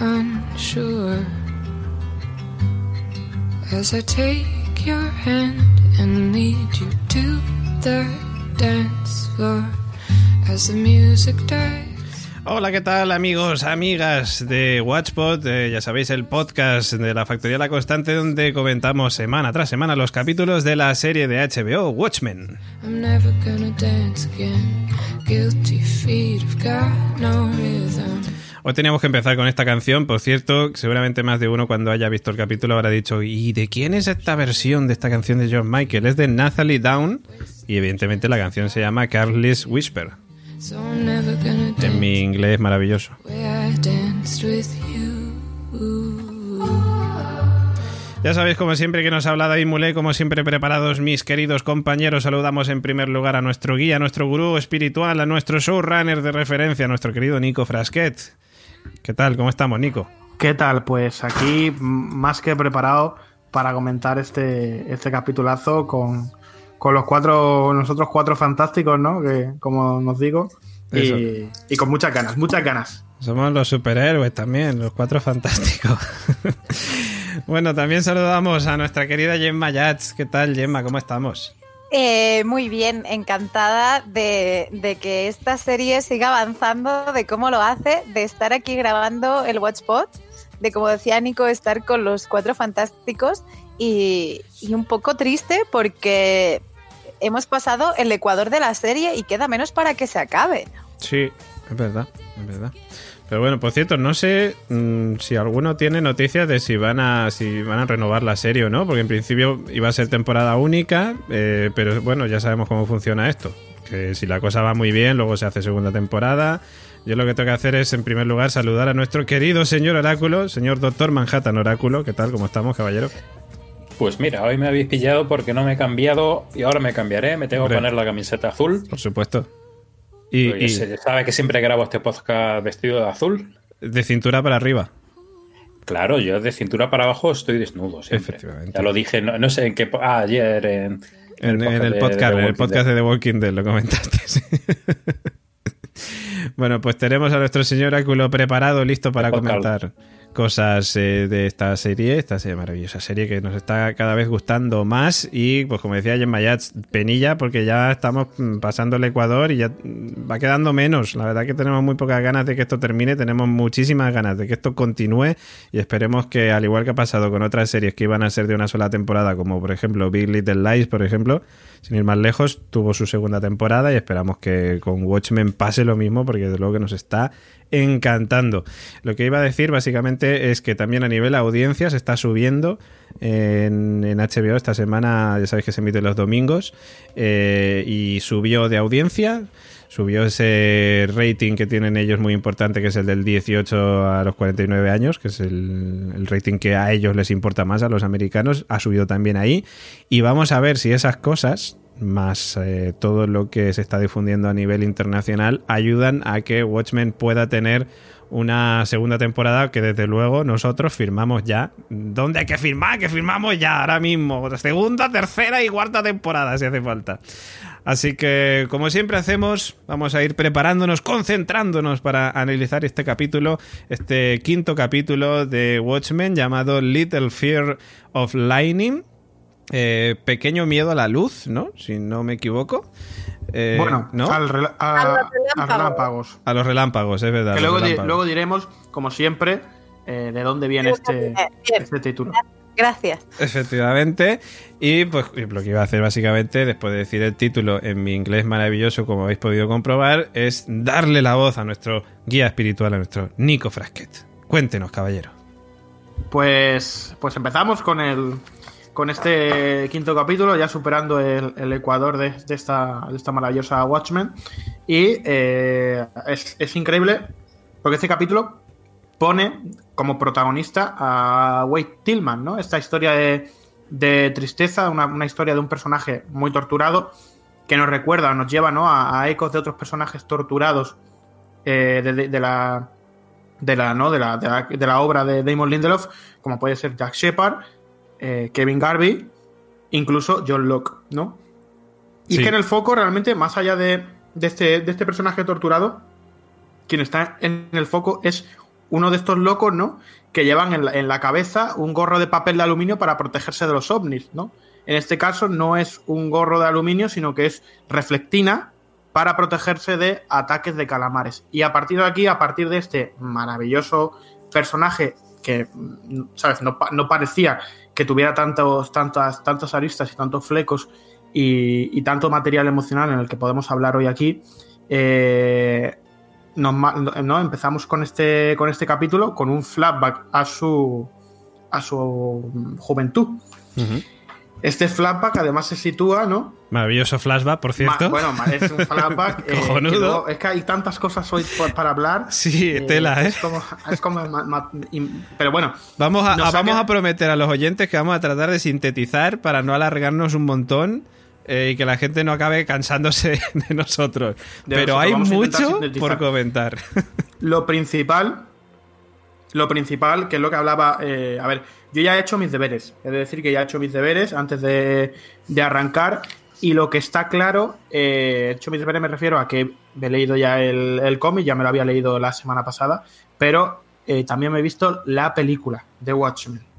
unsure as I take your hand and lead you to the dance floor as the music dies. Hola, ¿qué tal amigos, amigas de Watchpot? Eh, ya sabéis, el podcast de la Factoría La Constante donde comentamos semana tras semana los capítulos de la serie de HBO Watchmen. I'm never gonna dance again. Guilty feet have got no rhythm. Hoy teníamos que empezar con esta canción, por cierto, seguramente más de uno cuando haya visto el capítulo habrá dicho ¿y de quién es esta versión de esta canción de John Michael? Es de Nathalie Down y evidentemente la canción se llama Carly's Whisper. En mi inglés maravilloso. Ya sabéis, como siempre, que nos habla David Mulé, como siempre preparados mis queridos compañeros. Saludamos en primer lugar a nuestro guía, a nuestro gurú espiritual, a nuestro showrunner de referencia, a nuestro querido Nico Frasquet. ¿Qué tal? ¿Cómo estamos, Nico? ¿Qué tal? Pues aquí más que preparado para comentar este, este capitulazo con, con los cuatro, nosotros cuatro fantásticos, ¿no? Que, como nos digo. Y, y con muchas ganas, muchas ganas. Somos los superhéroes también, los cuatro fantásticos. bueno, también saludamos a nuestra querida Gemma Yats. ¿Qué tal, Gemma? ¿Cómo estamos? Eh, muy bien, encantada de, de que esta serie siga avanzando, de cómo lo hace, de estar aquí grabando el Watchpot, de como decía Nico, estar con los cuatro fantásticos y, y un poco triste porque hemos pasado el ecuador de la serie y queda menos para que se acabe. Sí, es verdad, es verdad. Pero bueno, por cierto, no sé mm, si alguno tiene noticias de si van a si van a renovar la serie o no, porque en principio iba a ser temporada única, eh, pero bueno, ya sabemos cómo funciona esto. Que si la cosa va muy bien, luego se hace segunda temporada. Yo lo que tengo que hacer es, en primer lugar, saludar a nuestro querido señor Oráculo, señor Doctor Manhattan Oráculo. ¿Qué tal? ¿Cómo estamos, caballero? Pues mira, hoy me habéis pillado porque no me he cambiado y ahora me cambiaré. Me tengo Hombre. que poner la camiseta azul. Por supuesto. Y, se sabe que siempre grabo este podcast vestido de azul. de cintura para arriba. Claro, yo de cintura para abajo estoy desnudo siempre. Efectivamente. Ya lo dije, no, no sé en qué... Ah, ayer en... En, en el podcast, de en el podcast de. The Walking Dead lo comentaste. sí. bueno, pues tenemos a nuestro señor Áculo preparado, listo para comentar cosas eh, de esta serie, esta serie maravillosa serie que nos está cada vez gustando más y pues como decía Jen Mayats, penilla porque ya estamos mm, pasando el Ecuador y ya mm, va quedando menos. La verdad que tenemos muy pocas ganas de que esto termine, tenemos muchísimas ganas de que esto continúe y esperemos que al igual que ha pasado con otras series que iban a ser de una sola temporada, como por ejemplo Big Little Lies, por ejemplo, sin ir más lejos, tuvo su segunda temporada y esperamos que con Watchmen pase lo mismo porque desde luego que nos está encantando. Lo que iba a decir básicamente es que también a nivel audiencia se está subiendo en, HBO esta semana, ya sabéis que se emite los domingos, eh, y subió de audiencia, subió ese rating que tienen ellos muy importante, que es el del 18 a los 49 años, que es el rating que a ellos les importa más, a los americanos, ha subido también ahí, y vamos a ver si esas cosas más eh, todo lo que se está difundiendo a nivel internacional ayudan a que Watchmen pueda tener una segunda temporada que desde luego nosotros firmamos ya. ¿Dónde hay que firmar? Que firmamos ya ahora mismo. Segunda, tercera y cuarta temporada si hace falta. Así que, como siempre hacemos, vamos a ir preparándonos, concentrándonos para analizar este capítulo, este quinto capítulo de Watchmen llamado Little Fear of Lightning. Eh, pequeño miedo a la luz, ¿no? Si no me equivoco. Eh, bueno, ¿no? al a, A los a relámpagos. relámpagos. A los relámpagos, es verdad. Que luego, di- luego diremos, como siempre, eh, de dónde viene este, este título. gracias. Efectivamente. Y pues y lo que iba a hacer básicamente, después de decir el título en mi inglés maravilloso, como habéis podido comprobar, es darle la voz a nuestro guía espiritual, a nuestro Nico Frasquet. Cuéntenos, caballero. Pues, pues empezamos con el con este quinto capítulo, ya superando el, ecuador de, esta, esta maravillosa Watchmen. Y eh, es, es increíble porque este capítulo pone como protagonista a Wade Tillman, ¿no? Esta historia de, de tristeza, una, una historia de un personaje muy torturado que nos recuerda, nos lleva ¿no? a, ecos de otros personajes torturados eh, de la de la, ¿no? de, la, de, la, de la obra de Damon Lindelof, como puede ser Jack Shepard, eh, Kevin Garvey, incluso John Locke, ¿no? Y Sí. es que en el foco, realmente, más allá de, de este, de este personaje torturado, quien está en el foco es uno de estos locos, ¿no? Que llevan en la, en la cabeza un gorro de papel de aluminio para protegerse de los ovnis, ¿no? En este caso no es un gorro de aluminio, sino que es reflectina para protegerse de ataques de calamares. Y a partir de aquí, a partir de este maravilloso personaje que, mm, ¿sabes? No parecía que tuviera tantos, tantas, aristas y tantos flecos y, tanto material emocional en el que podemos hablar hoy aquí, eh, ¿no? empezamos con este, con este capítulo con un flashback a su, a su juventud. Este flashback además se sitúa, ¿no? Maravilloso flashback, por cierto. Ma- bueno, es un flashback. eh, Cojonudo. que luego- es que hay tantas cosas hoy para hablar. Sí, eh, tela, ¿eh? Es como, es pero bueno, Vamos, a, vamos a prometer a los oyentes que vamos a tratar de sintetizar para no alargarnos un montón eh, y que la gente no acabe cansándose de nosotros. De Pero nosotros, hay mucho por comentar. lo principal, lo principal, que es lo que hablaba, eh, a ver, yo ya he hecho mis deberes, es decir, que ya he hecho mis deberes antes de, de arrancar y lo que está claro, eh, he hecho mis deberes me refiero a que he leído ya el, el cómic, ya me lo había leído la semana pasada, pero eh, también me he visto la película de Watchmen.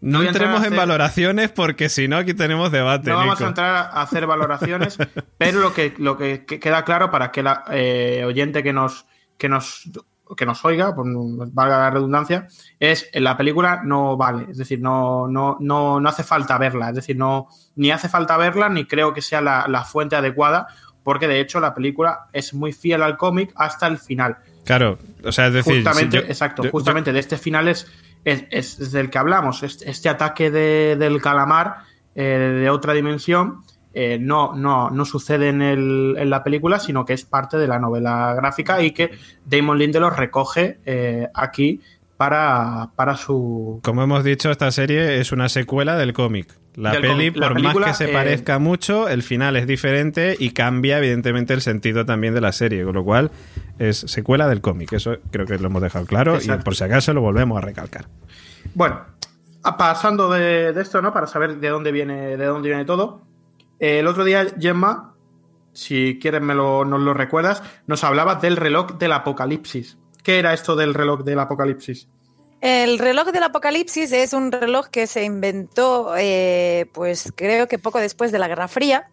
No entremos en valoraciones porque si no aquí tenemos debate. No vamos a entrar a hacer valoraciones, pero lo que, lo que queda claro para que la eh, oyente que nos, que nos que nos oiga, por valga la redundancia, es la película no vale, es decir, no, no, no, no hace falta verla, es decir, no, ni hace falta verla, ni creo que sea la, la fuente adecuada, porque de hecho la película es muy fiel al cómic hasta el final. Claro, o sea, es decir, Justamente, si yo- exacto, yo- justamente de este final es, es, es- es del que hablamos. Este, este ataque de- del calamar eh, de otra dimensión eh, no, no, no sucede en, el- en la película, sino que es parte de la novela gráfica y que Damon Lindelof recoge eh, aquí para, para su. Como hemos dicho, esta serie es una secuela del cómic. La Del peli. La por película, más que se eh, parezca mucho, el final es diferente y cambia evidentemente el sentido también de la serie, con lo cual es secuela del cómic. Eso creo que lo hemos dejado claro Exacto. y por si acaso lo volvemos a recalcar. Bueno, pasando de, de esto, ¿no? Para saber de dónde viene, de dónde viene todo. Eh, el otro día, Gemma, si quieres me lo, nos lo recuerdas, nos hablaba del reloj del apocalipsis. ¿Qué era esto del reloj del apocalipsis? El reloj del apocalipsis es un reloj que se inventó, eh, pues creo que poco después de la Guerra Fría,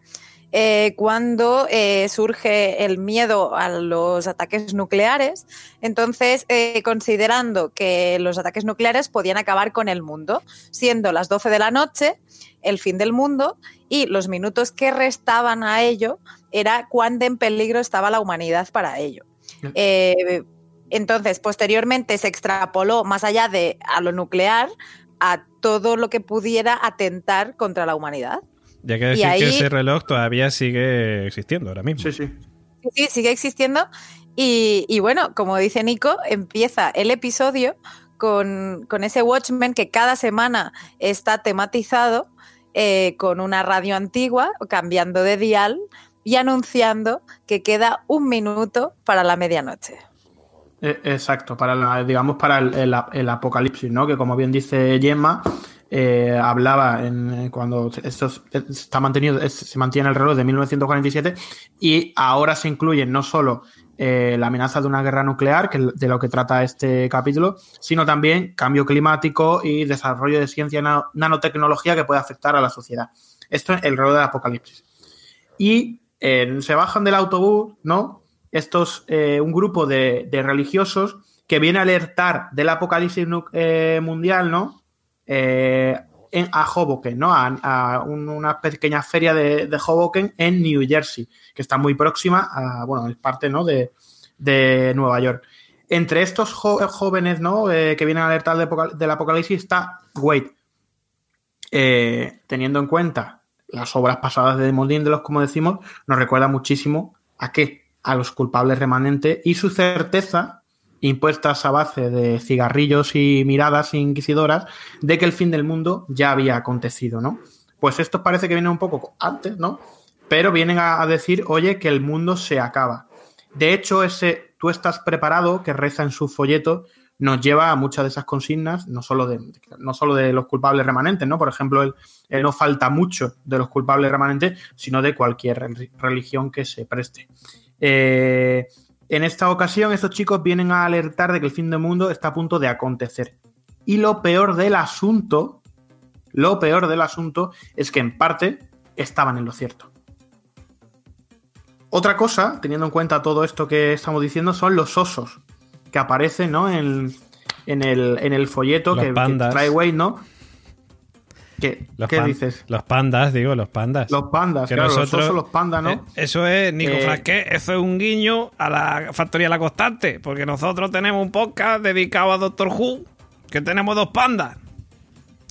eh, cuando surge el miedo a los ataques nucleares. Entonces, considerando que los ataques nucleares podían acabar con el mundo, siendo las 12 de la noche el fin del mundo y los minutos que restaban a ello era cuán de en peligro estaba la humanidad para ello. Eh, entonces, posteriormente se extrapoló más allá de a lo nuclear a todo lo que pudiera atentar contra la humanidad. Ya que Y decir que ahí- ese reloj todavía sigue existiendo ahora mismo. Sí, sí. Sí, sí, sigue existiendo. Y, y bueno, como dice Nico, empieza el episodio con, con ese Watchmen que cada semana está tematizado eh, con una radio antigua, cambiando de dial y anunciando que queda un minuto para la medianoche. Eh, Exacto, para digamos para el, apocalipsis, ¿no? Que como bien dice Gemma, eh, hablaba eh, cuando esto es- está mantenido, se mantiene el reloj de 1947 y ahora se incluyen no solo eh, la amenaza de una guerra nuclear, que de lo que trata este capítulo, sino también cambio climático y desarrollo de ciencia nanotecnología que puede afectar a la sociedad. Esto es el reloj del apocalipsis. Y eh, se bajan del autobús, ¿no? Estos, eh, un grupo de, de religiosos que viene a alertar del apocalipsis mundial, ¿no? En, a Hoboken, ¿no? A, a un- una pequeña feria de, de Hoboken en New Jersey, que está muy próxima a, bueno, es parte, ¿no? De, de Nueva York. Entre estos jóvenes, ¿no? Eh, que vienen a alertar del, apocal- del apocalipsis está Wade. Eh, teniendo en cuenta las obras pasadas de Demon como decimos, nos recuerda muchísimo a qué? A los culpables remanentes y su certeza, impuestas a base de cigarrillos y miradas inquisidoras, de que el fin del mundo ya había acontecido, ¿no? Pues esto parece que viene un poco antes, ¿no? Pero vienen a, decir, oye, que el mundo se acaba. De hecho, ese tú estás preparado, que reza en su folleto, nos lleva a muchas de esas consignas, no solo de, no solo de los culpables remanentes, ¿no? Por ejemplo, el, el no falta mucho de los culpables remanentes, sino de cualquier re- religión que se preste. Eh, En esta ocasión, estos chicos vienen a alertar de que el fin del mundo está a punto de acontecer. Y lo peor del asunto, lo peor del asunto es que en parte estaban en lo cierto. Otra cosa, teniendo en cuenta todo esto que estamos diciendo, son los osos que aparecen ¿no? en, en, el, en el folleto que, que trae Wade, ¿no? ¿Qué, Los ¿qué pan- dices? Los pandas, digo, los pandas. Los pandas, Que claro, nosotros- los osos, los pandas, ¿no? Eh, Eso es, Nico Eh, eso es un guiño a la Factoría La Constante, porque nosotros tenemos un podcast dedicado a Doctor Who, que tenemos dos pandas.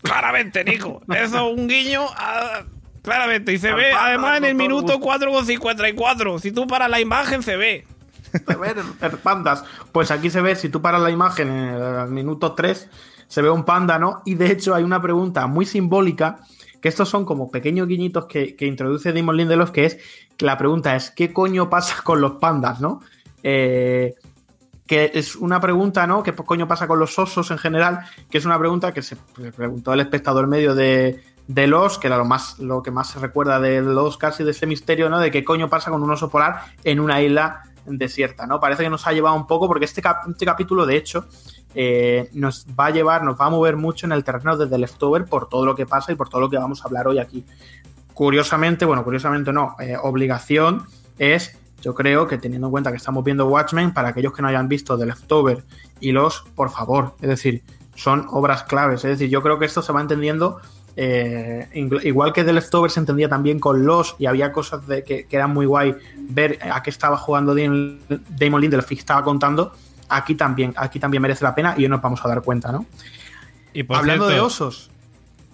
Claramente, Nico, eso es un guiño a... Claramente, y se ve panda además en el minuto Who. 4,54. Si tú paras la imagen, se ve. Se el- pandas. Pues aquí se ve, si tú paras la imagen en el minuto 3, se ve un panda, ¿no? Y de hecho hay una pregunta muy simbólica, que estos son como pequeños guiñitos que, que introduce Damon Lindelof, que es, que la pregunta es, ¿qué coño pasa con los pandas, no? Eh, que es una pregunta, ¿no? ¿Qué coño pasa con los osos en general? Que es una pregunta que se preguntó el espectador medio de, de los, que era lo más lo que más se recuerda de los casi de ese misterio, ¿no? De qué coño pasa con un oso polar en una isla desierta, ¿no? Parece que nos ha llevado un poco, porque este, este capítulo, de hecho, eh, nos va a llevar, nos va a mover mucho en el terreno de The Leftover por todo lo que pasa y por todo lo que vamos a hablar hoy aquí. Curiosamente, bueno, curiosamente no, eh, obligación es, yo creo que teniendo en cuenta que estamos viendo Watchmen, para aquellos que no hayan visto The Leftover y los, por favor, es decir, son obras claves, es decir, yo creo que esto se va entendiendo eh, igual que The Leftover se entendía también con los y había cosas de que, que eran muy guay ver a qué estaba jugando Damon Lindelof y estaba contando, aquí también, aquí también merece la pena y hoy nos vamos a dar cuenta, ¿no? Y por Hablando de osos,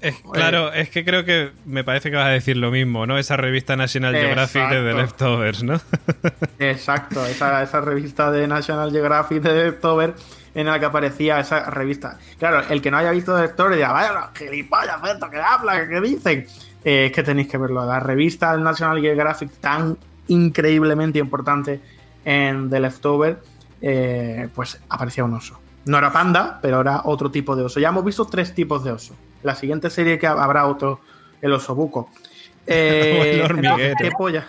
es- claro, es que creo que me parece que vas a decir lo mismo, ¿no? Esa revista National Geographic de The. Leftovers, ¿no? Exacto, esa, esa revista de National Geographic de October en la que aparecía esa revista. Claro, el que no haya visto de October dirá, vaya, gilipollas, esto que hablan, que dicen. Eh, es que tenéis que verlo. La revista del National Geographic tan increíblemente importante en The Leftover, eh, pues aparecía un oso. No era panda, pero era otro tipo de oso. Ya hemos visto tres tipos de oso. La siguiente serie que habrá otro, el oso buco. Eh, el hormiguero. ¿Qué polla?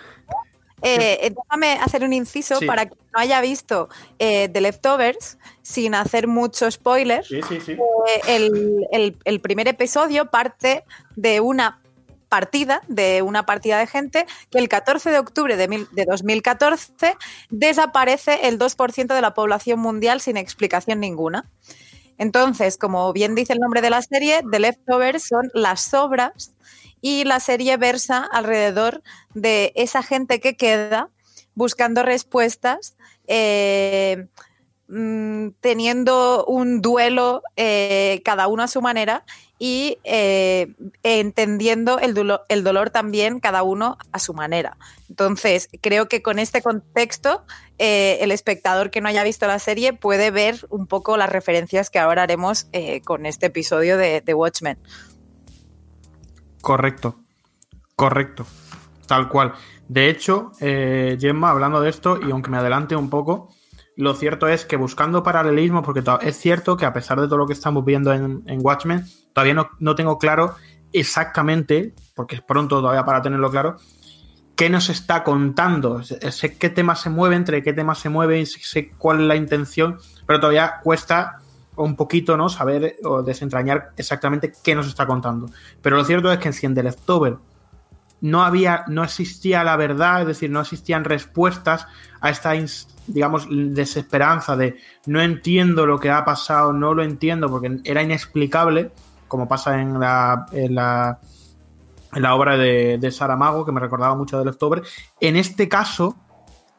Eh, déjame hacer un inciso Sí. para que no haya visto eh, The Leftovers, sin hacer mucho spoiler. Sí, sí, sí. Eh, el, el- el primer episodio parte de una partida, de una partida de gente, que el 14 de octubre de, mil- de 2014 desaparece el 2% de la población mundial sin explicación ninguna. Entonces, como bien dice el nombre de la serie, The Leftovers son las sobras y la serie versa alrededor de esa gente que queda buscando respuestas, eh, mm, teniendo un duelo eh, cada uno a su manera y eh, entendiendo el, dulo- el dolor también cada uno a su manera. Entonces, creo que con este contexto, eh, el espectador que no haya visto la serie puede ver un poco las referencias que ahora haremos con este episodio de, de Watchmen. Correcto. Correcto. Tal cual. De hecho, Gemma, hablando de esto, y aunque me adelante un poco, lo cierto es que buscando paralelismo, porque es cierto que a pesar de todo lo que estamos viendo en, en Watchmen, todavía no, no tengo claro exactamente, porque es pronto todavía para tenerlo claro, qué nos está contando. Sé, qué temas se mueve, entre qué temas se mueve, y sé, cuál es la intención, pero todavía cuesta un poquito, ¿no? Saber o desentrañar exactamente qué nos está contando. Pero lo cierto es que en The Leftover no había, no existía la verdad, es decir, no existían respuestas a esta, digamos, desesperanza de no entiendo lo que ha pasado, no lo entiendo porque era inexplicable, como pasa en la, en la, en la obra de, de Saramago, que me recordaba mucho de Leftover. En este caso,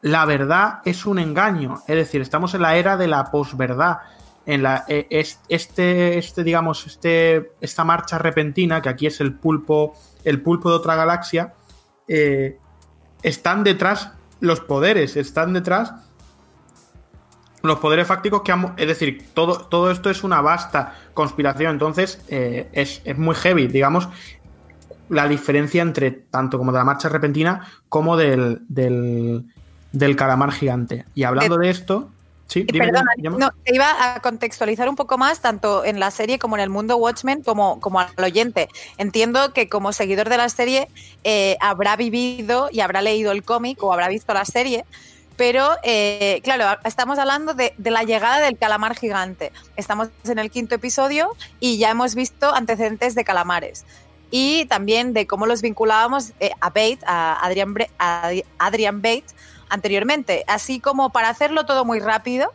la verdad es un engaño, es decir, estamos en la era de la posverdad. En la, es- este, este, digamos, este, esta marcha repentina, que aquí es el pulpo, el pulpo de otra galaxia, eh, están detrás los poderes, están detrás los poderes fácticos que han, es decir, todo, todo esto es una vasta conspiración, entonces eh, es, es muy heavy, digamos, la diferencia entre tanto como de la marcha repentina como del, del, del calamar gigante. Y hablando de esto, sí, dime, Perdona, Gemma. no, te iba a contextualizar un poco más, tanto en la serie como en el mundo Watchmen, como, como al oyente. Entiendo que como seguidor de la serie eh, habrá vivido y habrá leído el cómic o habrá visto la serie, Pero, eh, claro, estamos hablando de, de, la llegada del calamar gigante. Estamos en el quinto episodio y ya hemos visto antecedentes de calamares. Y también de cómo los vinculábamos eh, a Bate, a Adrian, a Adrian Bate, anteriormente. Así como para hacerlo todo muy rápido,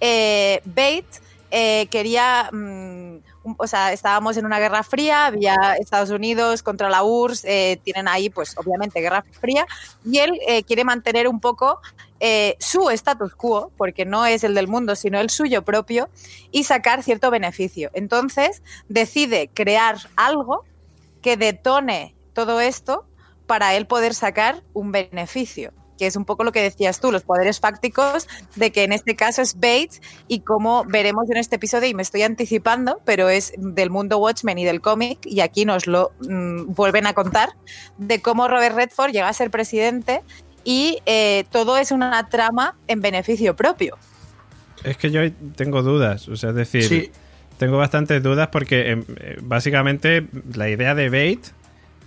eh, Bates eh, quería, mm, o sea, estábamos en una guerra fría, había Estados Unidos contra la URSS, eh, tienen ahí, pues obviamente, guerra fría, y él quiere mantener un poco su status quo, porque no es el del mundo, sino el suyo propio, y sacar cierto beneficio. Entonces, decide crear algo que detone todo esto para él poder sacar un beneficio que es un poco lo que decías tú, los poderes fácticos, de que en este caso es Bates y como veremos en este episodio, y me estoy anticipando, pero es del mundo Watchmen y del cómic, y aquí nos lo mm, vuelven a contar, de cómo Robert Redford llega a ser presidente y eh, todo es una trama en beneficio propio. Es que yo tengo dudas, o sea, es decir, tengo bastantes dudas porque em, eh, básicamente la idea de Bates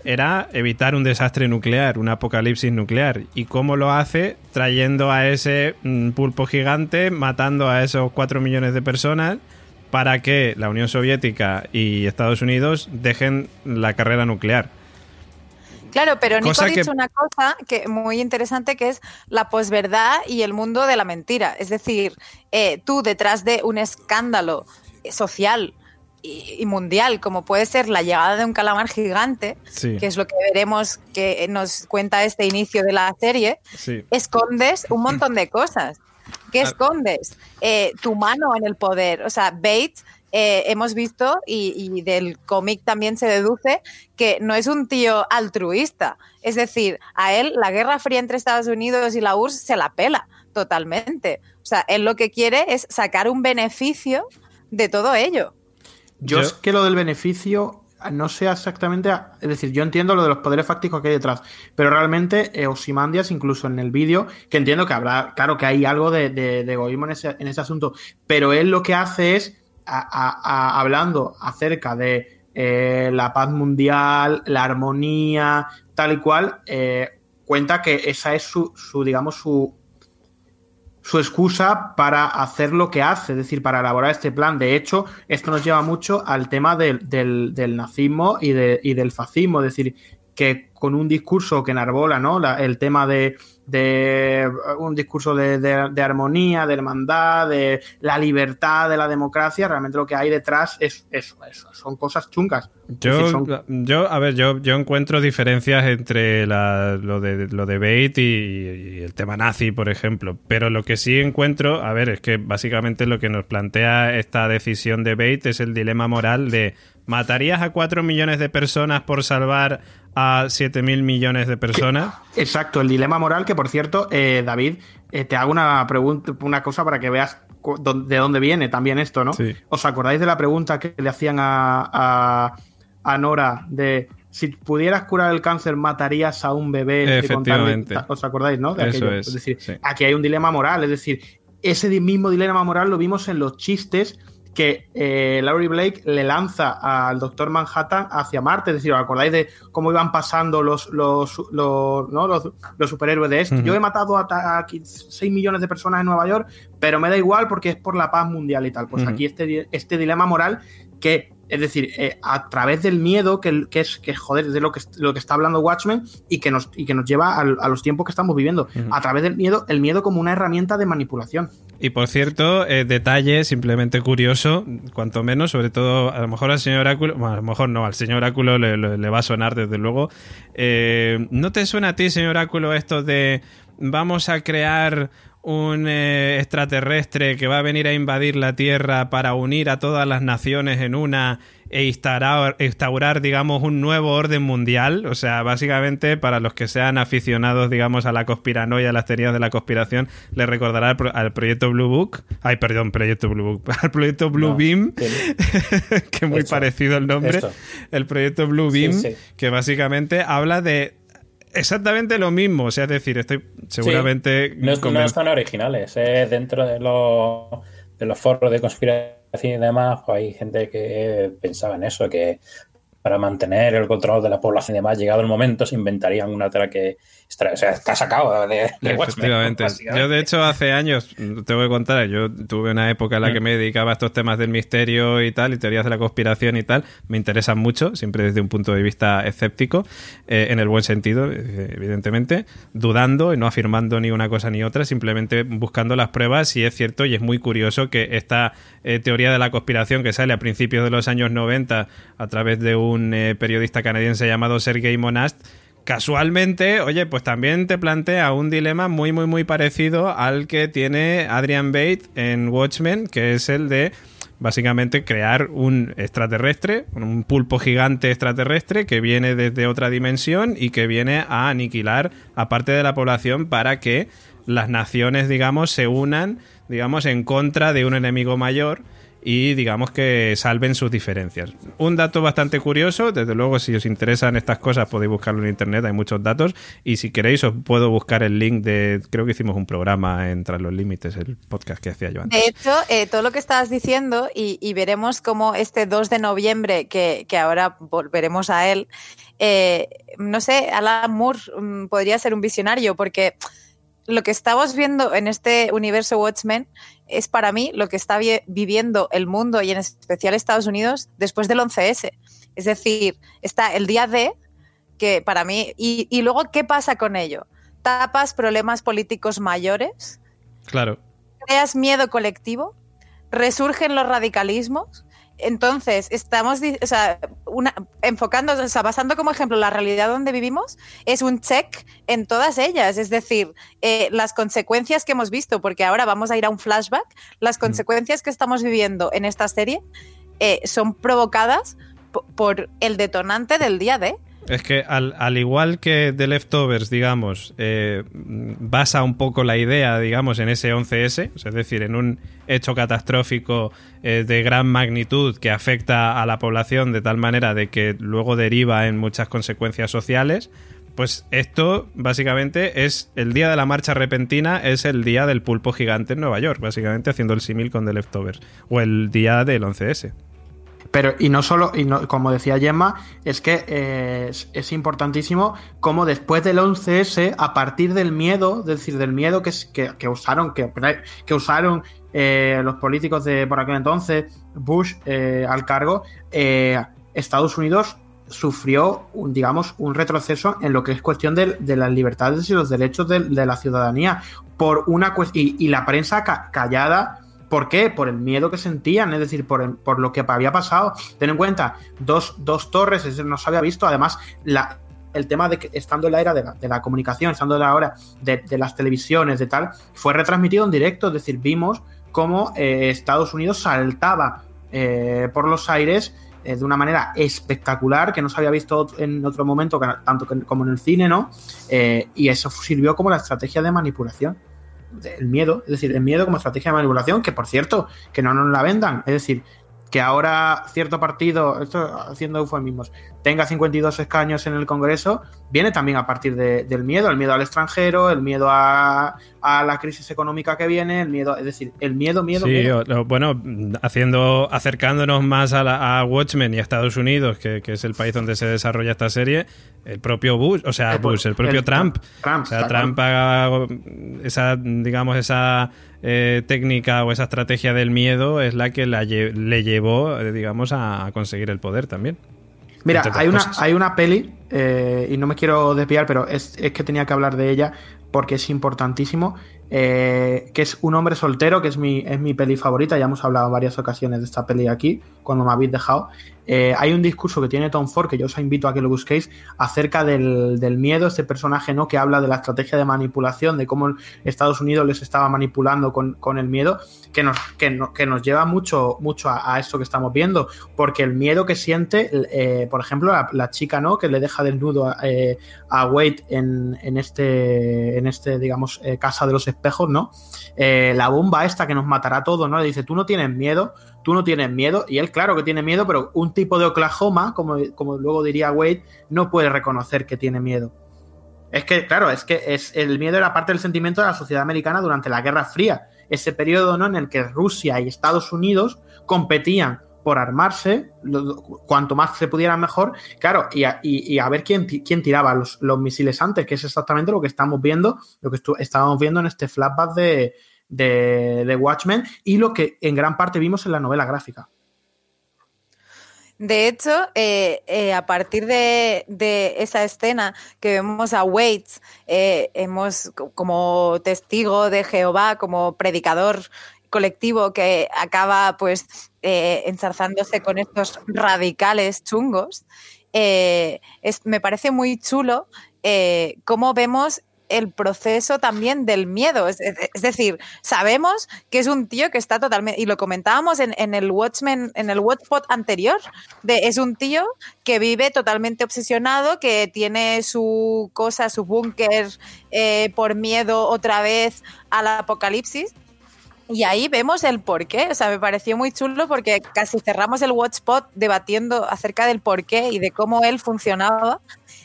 era evitar un desastre nuclear, un apocalipsis nuclear. ¿Y cómo lo hace? Trayendo a ese mm, pulpo gigante, matando a esos 4 millones de personas para que la Unión Soviética y Estados Unidos dejen la carrera nuclear. Claro, pero Nico ha dicho una cosa que muy interesante que es la posverdad y el mundo de la mentira. Es decir, eh, tú detrás de un escándalo social y, mundial, como puede ser la llegada de un calamar gigante, que es lo que veremos que nos cuenta este inicio de la serie, escondes un montón de cosas. ¿Qué escondes? Eh, tu mano en el poder. O sea, Bates eh, hemos visto y, del cómic también se deduce que no es un tío altruista. Es decir, a él la guerra fría entre Estados Unidos y la URSS se la pela totalmente. O sea, él lo que quiere es sacar un beneficio de todo ello. Yo, es que lo del beneficio no sé exactamente, es decir, yo entiendo lo de los poderes fácticos que hay detrás, pero realmente eh, Osimandias, incluso en el vídeo, que entiendo que habrá, claro que hay algo de, egoísmo en ese, en ese, asunto, pero él lo que hace es, hablando acerca de eh, la paz mundial, la armonía, tal y cual, eh, cuenta que esa es su, su digamos, su su excusa para hacer lo que hace, es decir, para elaborar este plan. De hecho, esto nos lleva mucho al tema del, del, nazismo y, de, y, del fascismo, es decir, que con un discurso que enarbola ¿no? el tema de, de un discurso de, armonía, de hermandad, de la libertad, de la democracia, realmente lo que hay detrás es eso, eso son cosas chungas. Yo, yo a ver, yo, yo encuentro diferencias entre lo, de, lo de Bate y, el tema nazi, por ejemplo, pero lo que sí encuentro, a ver, es que básicamente lo que nos plantea esta decisión de Bate es el dilema moral de ¿matarías a cuatro millones de personas por salvar a 7 mil millones de personas. Exacto, el dilema moral, que por cierto, eh, David, eh, te hago una pregunta, una cosa para que veas de dónde viene también esto, ¿no? ¿Os acordáis de la pregunta que le hacían a, a, Nora de si pudieras curar el cáncer, matarías a un bebé? Efectivamente. ¿Os acordáis, no? De Eso es. es decir, aquí hay un dilema moral, es decir, ese mismo dilema moral lo vimos en los chistes que eh, Laurie Blake le lanza al Doctor Manhattan hacia Marte. Es decir, ¿os acordáis de cómo iban pasando los, los, los, ¿no? los, superhéroes de esto? Yo he matado a, 6 millones de personas en Nueva York, pero me da igual porque es por la paz mundial y tal. Pues aquí este, este dilema moral que es decir, eh, a través del miedo, que, que, es, que joder, de lo que, lo que está hablando Watchmen y que nos, y que nos lleva a, los tiempos que estamos viviendo. A través del miedo, el miedo como una herramienta de manipulación. Y por cierto, eh, detalle simplemente curioso, cuanto menos, sobre todo, a lo mejor al señor Oráculo, bueno, a lo mejor no, al señor Oráculo le, va a sonar desde luego. Eh, ¿No te suena a ti, señor Oráculo, esto de vamos a crear un eh, extraterrestre que va a venir a invadir la Tierra para unir a todas las naciones en una e instaurar, instaurar, digamos, un nuevo orden mundial. O sea, básicamente, para los que sean aficionados, digamos, a la conspiranoia, a las teorías de la conspiración, les recordará al, proyecto Blue Book. Ay, perdón, proyecto Blue Book. Al proyecto Blue Beam, que es muy parecido el nombre. El proyecto Blue Beam, que básicamente habla de exactamente lo mismo. O sea, es decir, estoy seguramente. no, no, son originales. Es dentro de los, de los foros de conspiración y demás, pues hay gente que pensaba en eso, que para mantener el control de la población y demás, llegado el momento, se inventarían una otra que, está, o sea, está sacado de, de Efectivamente. Yo, de hecho, hace años, te voy a contar, yo tuve una época en la que Mm. me dedicaba a estos temas del misterio y tal, y teorías de la conspiración y tal. Me interesan mucho, siempre desde un punto de vista escéptico, eh, en el buen sentido, eh, evidentemente, dudando y no afirmando ni una cosa ni otra, simplemente buscando las pruebas. Y es cierto, y es muy curioso que esta eh, teoría de la conspiración que sale a principios de los años 90 a través de un eh, periodista canadiense llamado Sergei Monast, casualmente, oye, pues también te plantea un dilema muy, muy, muy parecido al que tiene Adrian Bate en Watchmen, que es el de básicamente crear un extraterrestre, un pulpo gigante extraterrestre que viene desde otra dimensión y que viene a aniquilar a parte de la población para que las naciones, digamos, se unan, digamos, en contra de un enemigo mayor y digamos que salven sus diferencias. Un dato bastante curioso, desde luego si os interesan estas cosas podéis buscarlo en internet, hay muchos datos y si queréis os puedo buscar el link de, creo que hicimos un programa en Tras los Límites, el podcast que hacía yo antes. De hecho, eh, todo lo que estabas diciendo, y, veremos cómo este 2 de noviembre, que, que ahora volveremos a él, eh, no sé, Alan Moore mm, podría ser un visionario, porque lo que estamos viendo en este universo Watchmen es para mí lo que está vi- viviendo el mundo y en especial Estados Unidos después del 11S. Es decir, está el día D, que para mí, y, y luego, ¿qué pasa con ello? Tapas problemas políticos mayores, Claro. creas miedo colectivo, resurgen los radicalismos. Entonces, estamos o sea, una, enfocando, o sea, basando como ejemplo la realidad donde vivimos, es un check en todas ellas. Es decir, eh, las consecuencias que hemos visto, porque ahora vamos a ir a un flashback, las consecuencias que estamos viviendo en esta serie eh, son provocadas po- por el detonante del día de. Es que al, al igual que The Leftovers, digamos, eh, basa un poco la idea, digamos, en ese 11S, o sea, es decir, en un hecho catastrófico eh, de gran magnitud que afecta a la población de tal manera de que luego deriva en muchas consecuencias sociales, pues esto básicamente es el día de la marcha repentina, es el día del pulpo gigante en Nueva York, básicamente haciendo el símil con The Leftovers, o el día del 11S. Pero, y no solo, y no, como decía Gemma, es que eh, es, importantísimo cómo después del 11S, a partir del miedo, es decir, del miedo que, que, usaron, que, que usaron eh, los políticos de por aquel entonces, Bush eh, al cargo, eh, Estados Unidos sufrió, un, digamos, un retroceso en lo que es cuestión de, de las libertades y los derechos de, de la ciudadanía. Por una y, y la prensa ca- callada ¿Por qué? Por el miedo que sentían, es decir, por, por lo que había pasado. Ten en cuenta, dos, dos torres, es decir, no se había visto. Además, el tema de que estando en la era de la, comunicación, estando en la hora de, las televisiones, de tal, fue retransmitido en directo. Es decir, vimos cómo eh, Estados Unidos saltaba eh, por los aires eh, de una manera espectacular que no se había visto en otro momento, tanto como en el cine, ¿no? Y eso sirvió como la estrategia de manipulación el miedo, es decir, el miedo como estrategia de manipulación, que por cierto, que no nos la vendan, es decir, que ahora cierto partido, esto haciendo eufemismos, tenga 52 escaños en el Congreso, viene también a partir de- del miedo, el miedo al extranjero, el miedo a, a la crisis económica que viene, el miedo, es decir, el miedo, miedo, Sí, miedo. o- bueno, haciendo, acercándonos más a, la- a Watchmen y a Estados Unidos, que, que es el país donde se desarrolla esta serie, el propio Bush, o sea, El- Bush, el propio el- Trump. Trump, o sea, Trump haga esa, digamos, esa eh, técnica o esa estrategia del miedo es la que la lle- le llevó, eh, digamos, a conseguir el poder también. Mira, hay una, hay una peli, eh, y no me quiero desviar, pero es, es que tenía que hablar de ella porque es importantísimo, eh, que es Un hombre soltero, que es mi, es mi peli favorita, ya hemos hablado en varias ocasiones de esta peli aquí, cuando me habéis dejado. Eh, hay un discurso que tiene Tom Ford, que yo os invito a que lo busquéis, acerca del, del miedo, este personaje ¿no? que habla de la estrategia de manipulación, de cómo Estados Unidos les estaba manipulando con, con el miedo, que nos, que, no- que nos lleva mucho, mucho a, a esto que estamos viendo, porque el miedo que siente, eh, por ejemplo, la, chica ¿no? que le deja desnudo a, a Wade en, en este, en este, digamos, casa de los espejos, ¿no? Eh, la bomba esta que nos matará a todos, ¿no? Le dice, tú no tienes miedo, tú no tienes miedo, y él claro que tiene miedo, pero un tipo de Oklahoma, como, como luego diría Wade, no puede reconocer que tiene miedo. Es que, claro, es que es, el miedo era parte del sentimiento de la sociedad americana durante la Guerra Fría, ese periodo ¿no? en el que Rusia y Estados Unidos competían por armarse, cuanto más se pudiera mejor, claro, y a, ver quién, quién tiraba los, misiles antes, que es exactamente lo que estamos viendo, lo que estábamos viendo en este flashback de, de, Watchmen y lo que en gran parte vimos en la novela gráfica. De hecho, eh, eh, a partir de, esa escena que vemos a Waits, eh, hemos co- como testigo de Jehová, como predicador colectivo que acaba pues eh, enzarzándose con estos radicales chungos, eh, es- me parece muy chulo eh, cómo vemos el proceso también del miedo. Es, es- decir, sabemos que es un tío que está totalmente, y lo comentábamos en, en el Watchmen, en el Watchpot anterior, de, es un tío que vive totalmente obsesionado, que tiene su cosa, su búnker eh, por miedo otra vez al apocalipsis. Y ahí vemos el porqué. O sea, me pareció muy chulo porque casi cerramos el Watchpot debatiendo acerca del porqué y de cómo él funcionaba.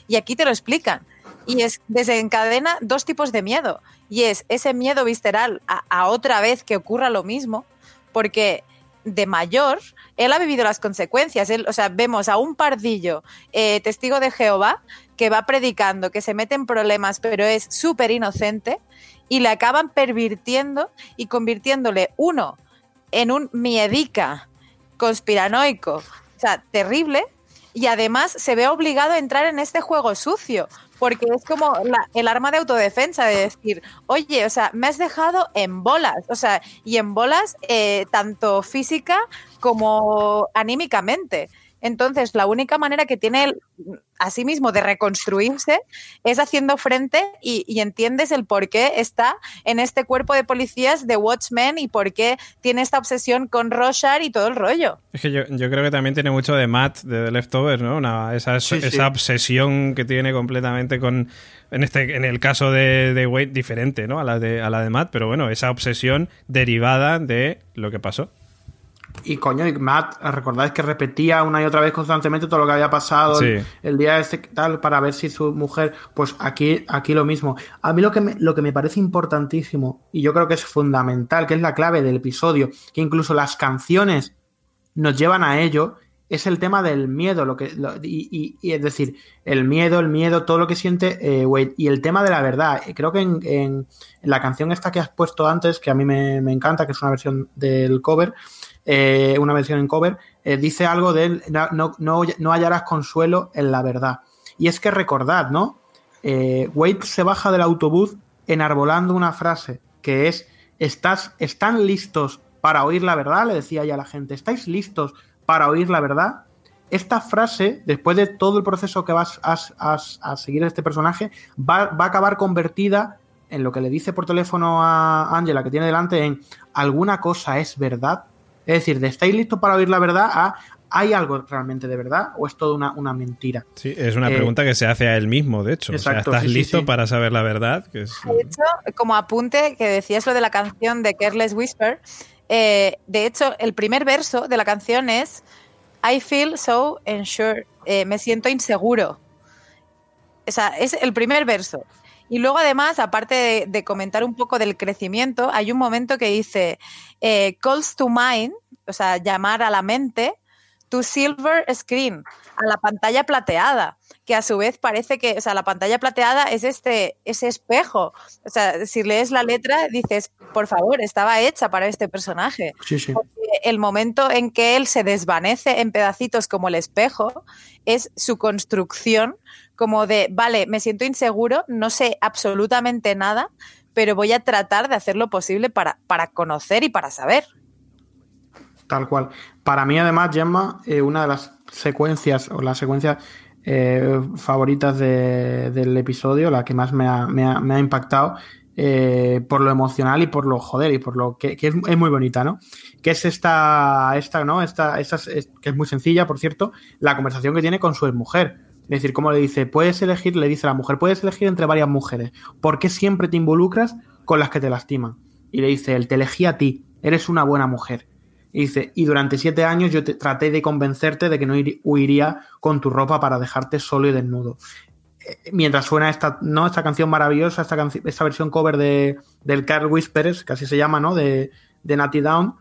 Y aquí te lo explican. Y es desencadena dos tipos de miedo. Y es ese miedo visceral a, otra vez que ocurra lo mismo, porque de mayor él ha vivido las consecuencias. Él, o sea, vemos a un pardillo eh, testigo de Jehová que va predicando, que se mete en problemas, pero es súper inocente y le acaban pervirtiendo y convirtiéndole uno en un miedica conspiranoico, o sea, terrible, y además se ve obligado a entrar en este juego sucio, porque es como el arma de autodefensa de decir, oye, o sea, me has dejado en bolas, o sea, y en bolas eh, tanto física como anímicamente. Entonces, la única manera que tiene a sí mismo de reconstruirse es haciendo frente y, y entiendes el por qué está en este cuerpo de policías de Watchmen y por qué tiene esta obsesión con Rorschach y todo el rollo. Es que yo, yo creo que también tiene mucho de Matt de The Leftovers, ¿no? Una- esa, Sí, sí. esa obsesión que tiene completamente con. En este, en el caso de, de Wade, diferente, ¿no? A la de, a la de Matt, pero bueno, esa obsesión derivada de lo que pasó. Y coño, y Matt, recordáis que repetía una y otra vez constantemente todo lo que había pasado el, Sí. el día este tal para ver si su mujer, pues aquí, aquí lo mismo. A mí lo que, me, lo que me parece importantísimo y yo creo que es fundamental, que es la clave del episodio, que incluso las canciones nos llevan a ello, es el tema del miedo, lo que lo- y, y- y es decir, el miedo, el miedo, todo lo que siente eh, Wade y el tema de la verdad. Eh, Creo que en, en- en la canción esta que has puesto antes, que a mí me, me encanta, que es una versión del cover, eh, una versión en cover, eh, dice algo de él, no, no, no, hallarás consuelo en la verdad. Y es que recordad, ¿no? Eh, Wade se baja del autobús enarbolando una frase que es, ¿estás, ¿están listos para oír la verdad? Le decía ya la gente, ¿estáis listos para oír la verdad? Esta frase, después de todo el proceso que vas a, a- a seguir este personaje, va, va a acabar convertida en lo que le dice por teléfono a Angela que tiene delante en alguna cosa es verdad. Es decir, de estáis listos para oír la verdad a ¿hay algo realmente de verdad o es todo una, una mentira? Sí, es una Eh, pregunta que se hace a él mismo, de hecho. exacto, o sea, ¿estás sí, sí, listo sí. para saber la verdad? Que es- De hecho, como apunte que decías lo de la canción de Careless Whisper, eh, de hecho, el primer verso de la canción es I feel so unsure, eh, me siento inseguro. O sea, es el primer verso. Y luego, además, aparte de, de comentar un poco del crecimiento, hay un momento que dice eh, calls to mind, o sea, llamar a la mente, to silver screen, a la pantalla plateada, que a su vez parece que, o sea, la pantalla plateada es este, ese espejo. O sea, si lees la letra, dices, por favor, estaba hecha para este personaje Sí, sí. el momento en que él se desvanece en pedacitos como el espejo es su construcción como de, vale, me siento inseguro, no sé absolutamente nada, pero voy a tratar de hacer lo posible para, para conocer y para saber. Tal cual. Para mí, además, Gemma, eh, una de las secuencias o las secuencias eh, favoritas de- del episodio, la que más me ha, me ha- me ha impactado eh, por lo emocional y por lo joder y por lo que, es, muy bonita, ¿no? Que es esta, esta ¿no? Esta, esta es- es- que es muy sencilla, por cierto, la conversación que tiene con su mujer. Es decir, como le dice, puedes elegir, le dice a la mujer, puedes elegir entre varias mujeres. ¿Por qué siempre te involucras con las que te lastiman? Y le dice, él te elegí a ti, eres una buena mujer. Y dice, y durante siete años yo te, traté de convencerte de que no ir- huiría con tu ropa para dejarte solo y desnudo. Eh, Mientras suena esta, ¿no? esta canción maravillosa, esta, canci- esta versión cover de, del Carl Whispers, que así se llama, ¿no? De, de Natty Down,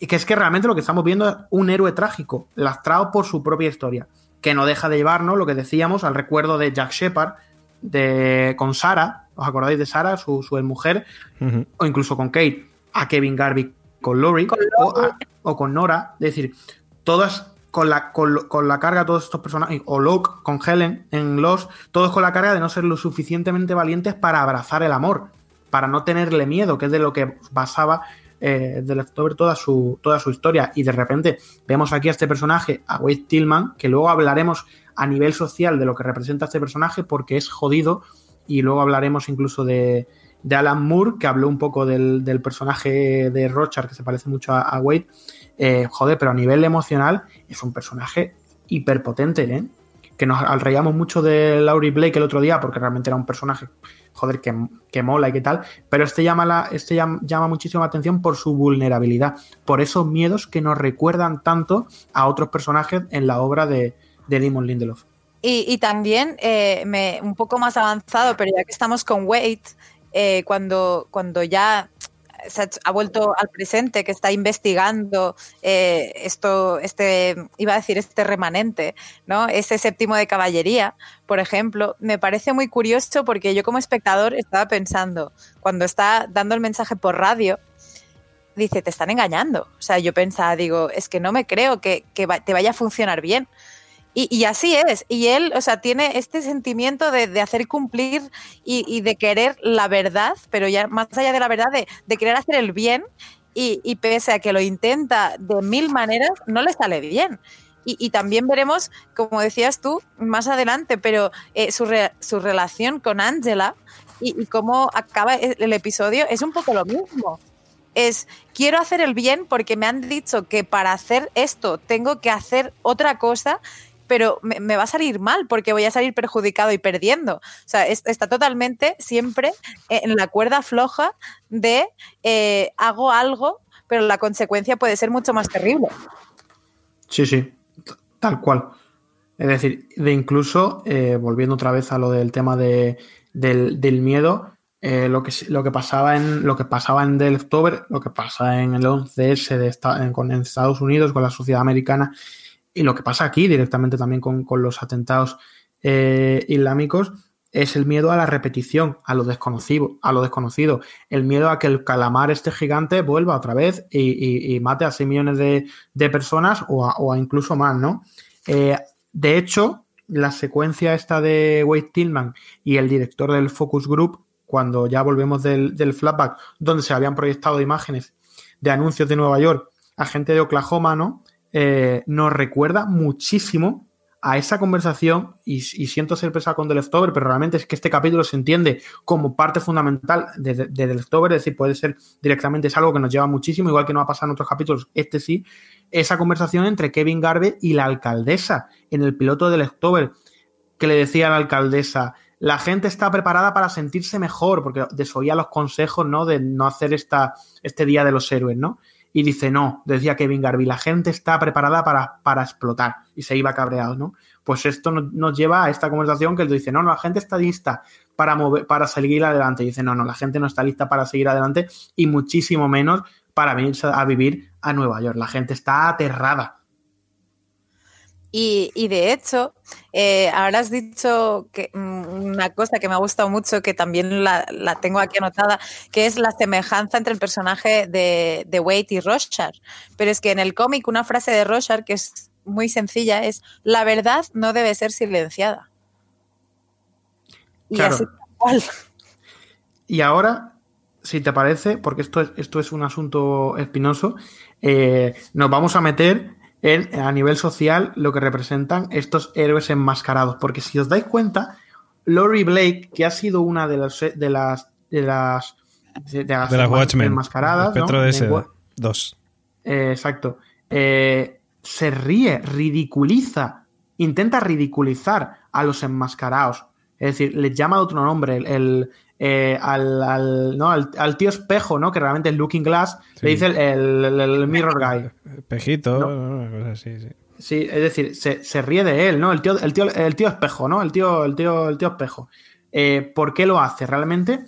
Y que es que realmente lo que estamos viendo es un héroe trágico, lastrado por su propia historia, que no deja de llevarnos, lo que decíamos, al recuerdo de Jack Shepard de, con Sara, ¿os acordáis de Sara, su, su mujer? O incluso con Kate, a Kevin Garvey con Lori, Con o, Lori. a- o con Nora, es decir, todas con la, con, con la carga, todos estos personajes, o Locke con Helen en Los, todos con la carga de no ser lo suficientemente valientes para abrazar el amor, para no tenerle miedo, que es de lo que basaba eh, The Leftover toda su, toda su historia. Y de repente vemos aquí a este personaje, a Wade Tillman, que luego hablaremos a nivel social de lo que representa este personaje, porque es jodido, y luego hablaremos incluso de, de Alan Moore, que habló un poco del, del personaje de Rochard, que se parece mucho a, Wade. Eh, joder, pero a nivel emocional es un personaje hiperpotente, ¿eh? Que nos reíamos mucho de Laurie Blake el otro día, porque realmente era un personaje, joder, que, que mola y qué tal. Pero este, llama, la, este llama, muchísimo atención por su vulnerabilidad, por esos miedos que nos recuerdan tanto a otros personajes en la obra de, de Lindelof. Y, también eh, un poco más avanzado, pero ya que estamos con Wade, eh, cuando, cuando ya se ha, vuelto al presente, que está investigando eh, esto, este, iba a decir este remanente, ¿no? Ese séptimo de caballería, por ejemplo, me parece muy curioso porque yo como espectador estaba pensando, cuando está dando el mensaje por radio, dice, te están engañando. O sea, yo pensaba, digo, es que no me creo que, que te vaya a funcionar bien. Y, así es. Y él, o sea, tiene este sentimiento de, hacer cumplir y, de querer la verdad, pero ya más allá de la verdad, de, querer hacer el bien. Y, pese a que lo intenta de mil maneras, no le sale bien. Y, también veremos, como decías tú, más adelante, pero eh, su, su relación con Angela y, cómo acaba el el episodio es un poco lo mismo. Es, quiero hacer el bien porque me han dicho que para hacer esto tengo que hacer otra cosa, pero me, va a salir mal porque voy a salir perjudicado y perdiendo. O sea, es- está totalmente siempre en la cuerda floja de eh, hago algo, pero la consecuencia puede ser mucho más terrible. Sí, sí, tal cual. Es decir, de incluso, eh, volviendo otra vez a lo del tema de, del, miedo, eh, lo, que, lo, que pasaba en, lo que pasaba en The Leftover, lo que pasa en el 11S de con, en Estados Unidos, con la sociedad americana, y lo que pasa aquí directamente también con, con los atentados eh, islámicos, es el miedo a la repetición, a lo desconocido, a lo desconocido, el miedo a que el calamar este gigante vuelva otra vez y, mate a 6 millones de, de personas o a, o a incluso más, ¿no? Eh, de hecho, la secuencia esta de Wade Tillman y el director del Focus Group, cuando ya volvemos del, del flashback, donde se habían proyectado imágenes de anuncios de Nueva York a gente de Oklahoma, ¿no? Eh, nos recuerda muchísimo a esa conversación, y, siento ser pesado con The Leftover, pero realmente es que este capítulo se entiende como parte fundamental de, de, de es decir, puede ser directamente, es algo que nos lleva muchísimo, igual que no ha pasado en otros capítulos, este sí, esa conversación entre Kevin Garvey y la alcaldesa en el piloto de Leftover, que le decía a la alcaldesa, la gente está preparada para sentirse mejor, porque desoía los consejos, ¿no? De no hacer esta, este día de los héroes, ¿no? Y dice, no, decía Kevin Garvey, la gente está preparada para, para explotar. Y se iba cabreado, ¿no? Pues esto nos, lleva a esta conversación que él dice, no, no, la gente está lista para, mover, para seguir adelante. Dice, no, no, la gente no está lista para seguir adelante y muchísimo menos para venir a vivir a Nueva York. La gente está aterrada. Y, y de hecho, eh, ahora has dicho que, mm, una cosa que me ha gustado mucho, que también la, la tengo aquí anotada, que es la semejanza entre el personaje de, de Wade y Rorschach. Pero es que en el cómic una frase de Rorschach que es muy sencilla es, la verdad no debe ser silenciada. Y Claro. así tal cual. Y ahora, si te parece, porque esto es, esto es un asunto espinoso, eh, nos vamos a meter en, a nivel social lo que representan estos héroes enmascarados. Porque si os dais cuenta, Lori Blake, que ha sido una de las de las de las de, las, De las Watchmen. enmascaradas, de ese dos. eh, exacto. Eh, se ríe, ridiculiza, intenta ridiculizar a los enmascarados. Es decir, les llama de otro nombre. El, el, eh, al, al, ¿no? al, al tío espejo, ¿no? Que realmente es Looking Glass, Sí. le dice el, el- el Mirror Guy. Pejito, No. una cosa así, sí. Sí, es decir, se, se ríe de él, ¿no? El tío, el tío, el tío espejo, ¿no? El tío, el tío, el tío espejo. Eh, ¿Por qué lo hace realmente?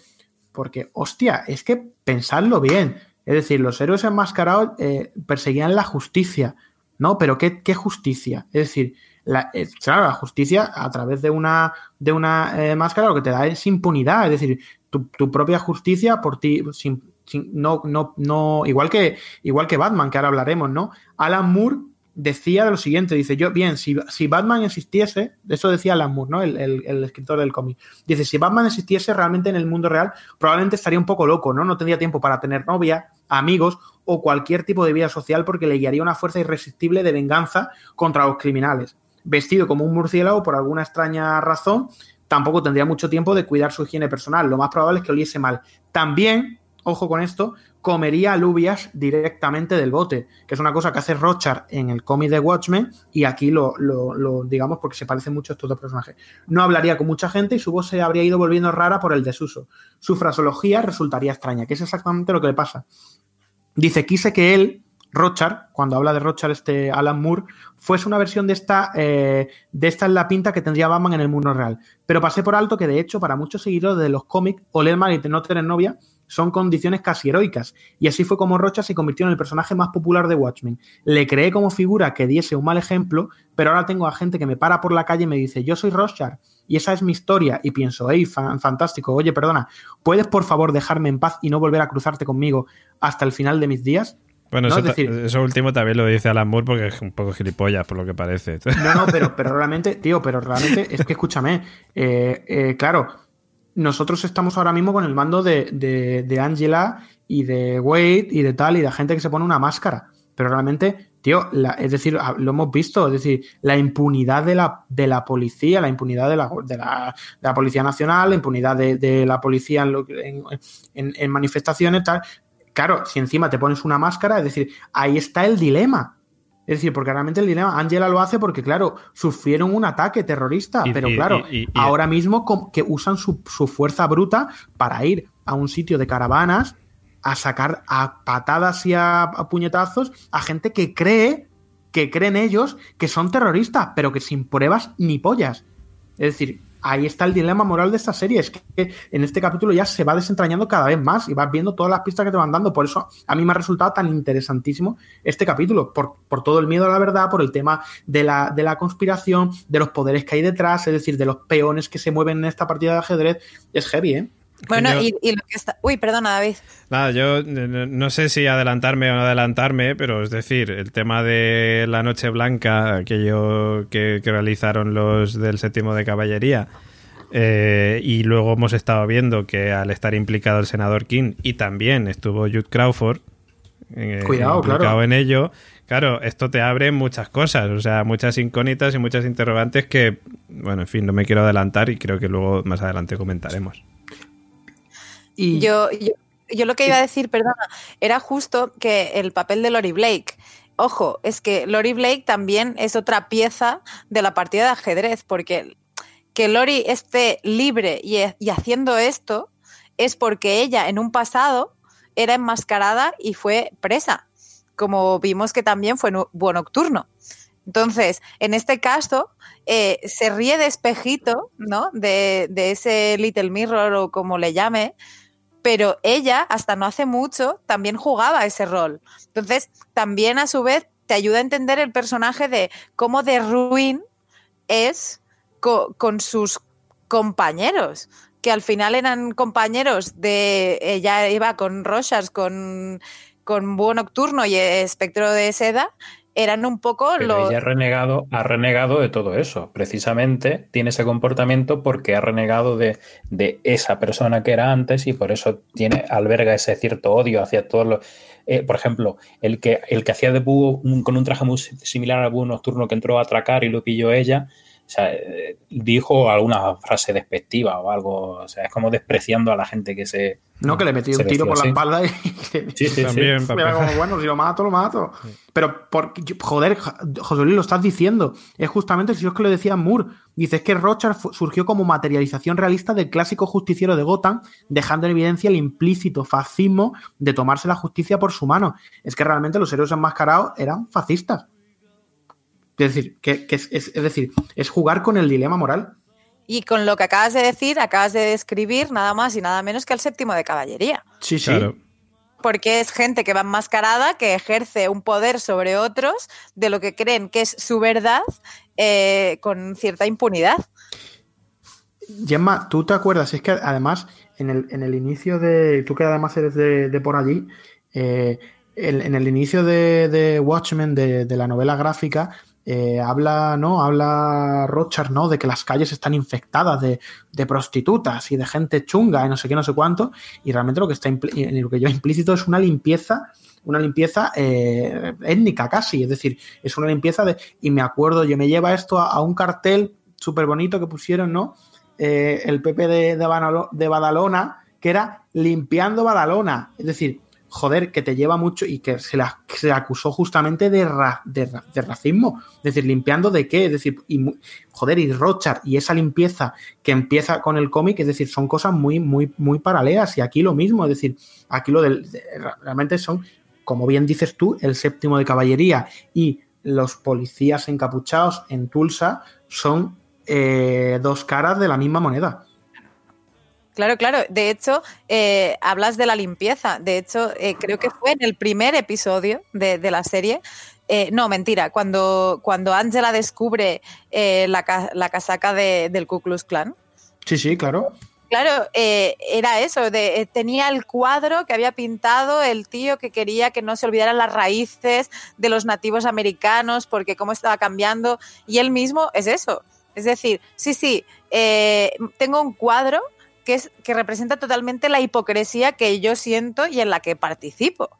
Porque, hostia, es que pensadlo bien. Es Es decir, los héroes enmascarados eh, perseguían la justicia, ¿no? Pero ¿qué, qué justicia? Es decir, la, eh, claro, la justicia a través de una, de una eh, máscara lo que te da es impunidad, es decir, tu, propia justicia por ti, sin, sin- no, no, no, igual que, igual que Batman, que ahora hablaremos, ¿no? Alan Moore decía lo siguiente, dice, yo, bien, si, si Batman existiese, eso decía Alan Moore, ¿no? El, el- el escritor del cómic. Dice, si Batman existiese realmente en el mundo real, probablemente estaría un poco loco, ¿no? No tendría tiempo para tener novia, amigos o cualquier tipo de vida social porque le guiaría una fuerza irresistible de venganza contra los criminales. Vestido como un murciélago por alguna extraña razón, tampoco tendría mucho tiempo de cuidar su higiene personal. Lo más probable es que oliese mal. También, ojo con esto, comería alubias directamente del bote, que es una cosa que hace Rochard en el cómic de Watchmen y aquí lo, digamos porque se parecen mucho estos dos personajes. No hablaría con mucha gente y su voz se habría ido volviendo rara por el desuso. Su fraseología resultaría extraña, que es exactamente lo que le pasa. Dice, quise que él, Rochard, cuando habla de Rochard, este Alan Moore, fuese una versión de esta, eh, de esta en la pinta que tendría Batman en el mundo real. Pero pasé por alto que, de hecho, para muchos seguidores de los cómics, oler mal y no tener novia son condiciones casi heroicas. Y así fue como Rocha se convirtió en el personaje más popular de Watchmen. Le creé como figura que diese un mal ejemplo, pero ahora tengo a gente que me para por la calle y me dice, yo soy Rochard y esa es mi historia. Y pienso, hey, fan- fantástico, oye, perdona, ¿puedes por favor dejarme en paz y no volver a cruzarte conmigo hasta el final de mis días? Bueno, No, eso, es decir- ta- eso último también lo dice Alan Moore porque es un poco gilipollas, por lo que parece. No, no, pero, pero realmente, tío, pero realmente es que escúchame, eh, eh, claro, nosotros estamos ahora mismo con el mando de, de, de Angela y de Wade y de tal y de gente que se pone una máscara, pero realmente, tío, la- es decir, ah, lo hemos visto, es decir, la impunidad de la, de la policía, la impunidad de la, de la, de la Policía Nacional, la impunidad de, la policía en, lo que- en, en- en manifestaciones, tal. Claro, si encima te pones una máscara, es decir, ahí está el dilema. Es decir, porque realmente el dilema, Angela lo hace porque, claro, sufrieron un ataque terrorista, Y- pero y- claro, y- ahora mismo que usan su, su fuerza bruta para ir a un sitio de caravanas a sacar a patadas y a, a puñetazos a gente que cree, que creen ellos que son terroristas, pero que sin pruebas ni pollas. Es decir, ahí está el dilema moral de esta serie. Es que en este capítulo ya se va desentrañando cada vez más y vas viendo todas las pistas que te van dando. Por eso a mí me ha resultado tan interesantísimo este capítulo, por, por todo el miedo a la verdad, por el tema de la, de la conspiración, de los poderes que hay detrás, es decir, de los peones que se mueven en esta partida de ajedrez. Es heavy, ¿eh? Bueno, Yo- y, y lo que está. Uy, perdona, David. Nada, yo no sé si adelantarme o no adelantarme, pero es decir, el tema de la Noche Blanca, aquello que, que realizaron los del séptimo de caballería, eh, y luego hemos estado viendo que al estar implicado el senador King y también estuvo Jude Crawford eh, Cuidado, implicado claro. en ello, claro, esto te abre muchas cosas, o sea, muchas incógnitas y muchas interrogantes que, bueno, en fin, no me quiero adelantar y creo que luego más adelante comentaremos. Y Yo, yo, yo lo que iba a decir, perdona, era justo que el papel de Lori Blake. Ojo, es que Lori Blake también es otra pieza de la partida de ajedrez, porque que Lori esté libre y, y haciendo esto es porque ella en un pasado era enmascarada y fue presa, como vimos que también fue en Búho Nocturno. Entonces, en este caso, eh, se ríe de espejito, ¿no? De, de ese Little Mirror o como le llame, pero ella, hasta no hace mucho, también jugaba ese rol. Entonces, también a su vez te ayuda a entender el personaje de cómo de ruin es co- con sus compañeros, que al final eran compañeros de. Ella iba con Rochas, con, con Búho Nocturno y Espectro de Seda, eran un poco Pero los. ella ha renegado, ha renegado de todo eso. Precisamente tiene ese comportamiento porque ha renegado de, de esa persona que era antes y por eso tiene, alberga ese cierto odio hacia todos los. eh, por ejemplo, el que, el que hacía de búho un- con un traje muy similar al búho nocturno que entró a atracar y lo pilló ella. O sea, eh, dijo alguna frase despectiva o algo. O sea, es como despreciando a la gente que se. No, que le metí un tiro por la espalda y que- Sí, sí. También, Me papá. como, bueno, si lo mato, lo mato. Pero, por, joder, José Luis, lo estás diciendo. Es justamente si es que lo decía Moore. Dice es que Rochard surgió como materialización realista del clásico justiciero de Gotham, dejando en evidencia el implícito fascismo de tomarse la justicia por su mano. Es que realmente los héroes enmascarados eran fascistas. Es decir, que, que es, es- es decir, es jugar con el dilema moral. Y con lo que acabas de decir, acabas de describir nada más y nada menos que el séptimo de caballería. Sí, sí. Claro. porque es gente que va enmascarada, que ejerce un poder sobre otros de lo que creen que es su verdad eh, con cierta impunidad. Gemma, ¿tú te acuerdas? Es que además, en el, en el inicio de. Tú que además eres de, por allí, eh, en el inicio de, Watchmen, de, la novela gráfica, eh, habla, ¿no? Habla Rochard, ¿no? De que las calles están infectadas de, prostitutas y de gente chunga y no sé qué, no sé cuánto. Y realmente lo que está lo que implícito es una limpieza, una limpieza eh, étnica casi. Es decir, es una limpieza de. Y me acuerdo, yo me lleva esto a, un cartel súper bonito que pusieron, ¿no? Eh, el PP de, de Badalona, que era limpiando Badalona. Es decir, joder, que te lleva mucho y que se, la, se acusó justamente de, de, racismo. Es decir, limpiando de qué, es decir, y, joder, y Rochard y esa limpieza que empieza con el cómic, es decir, son cosas muy, muy, muy paralelas. Y aquí lo mismo, es decir, aquí lo del. realmente son, como bien dices tú, el séptimo de caballería y los policías encapuchados en Tulsa son eh, dos caras de la misma moneda. Claro, claro. De hecho, eh, hablas de la limpieza. De hecho, eh, creo que fue en el primer episodio de, la serie. Eh, no, mentira. Cuando, cuando Angela descubre la, casaca del Ku Klux Klan. Sí, sí, claro. Claro, era eso, de, tenía el cuadro que había pintado el tío que quería que no se olvidaran las raíces de los nativos americanos, porque cómo estaba cambiando, y él mismo es eso. Es decir, sí, sí, tengo un cuadro que, es, que representa totalmente la hipocresía que yo siento y en la que participo.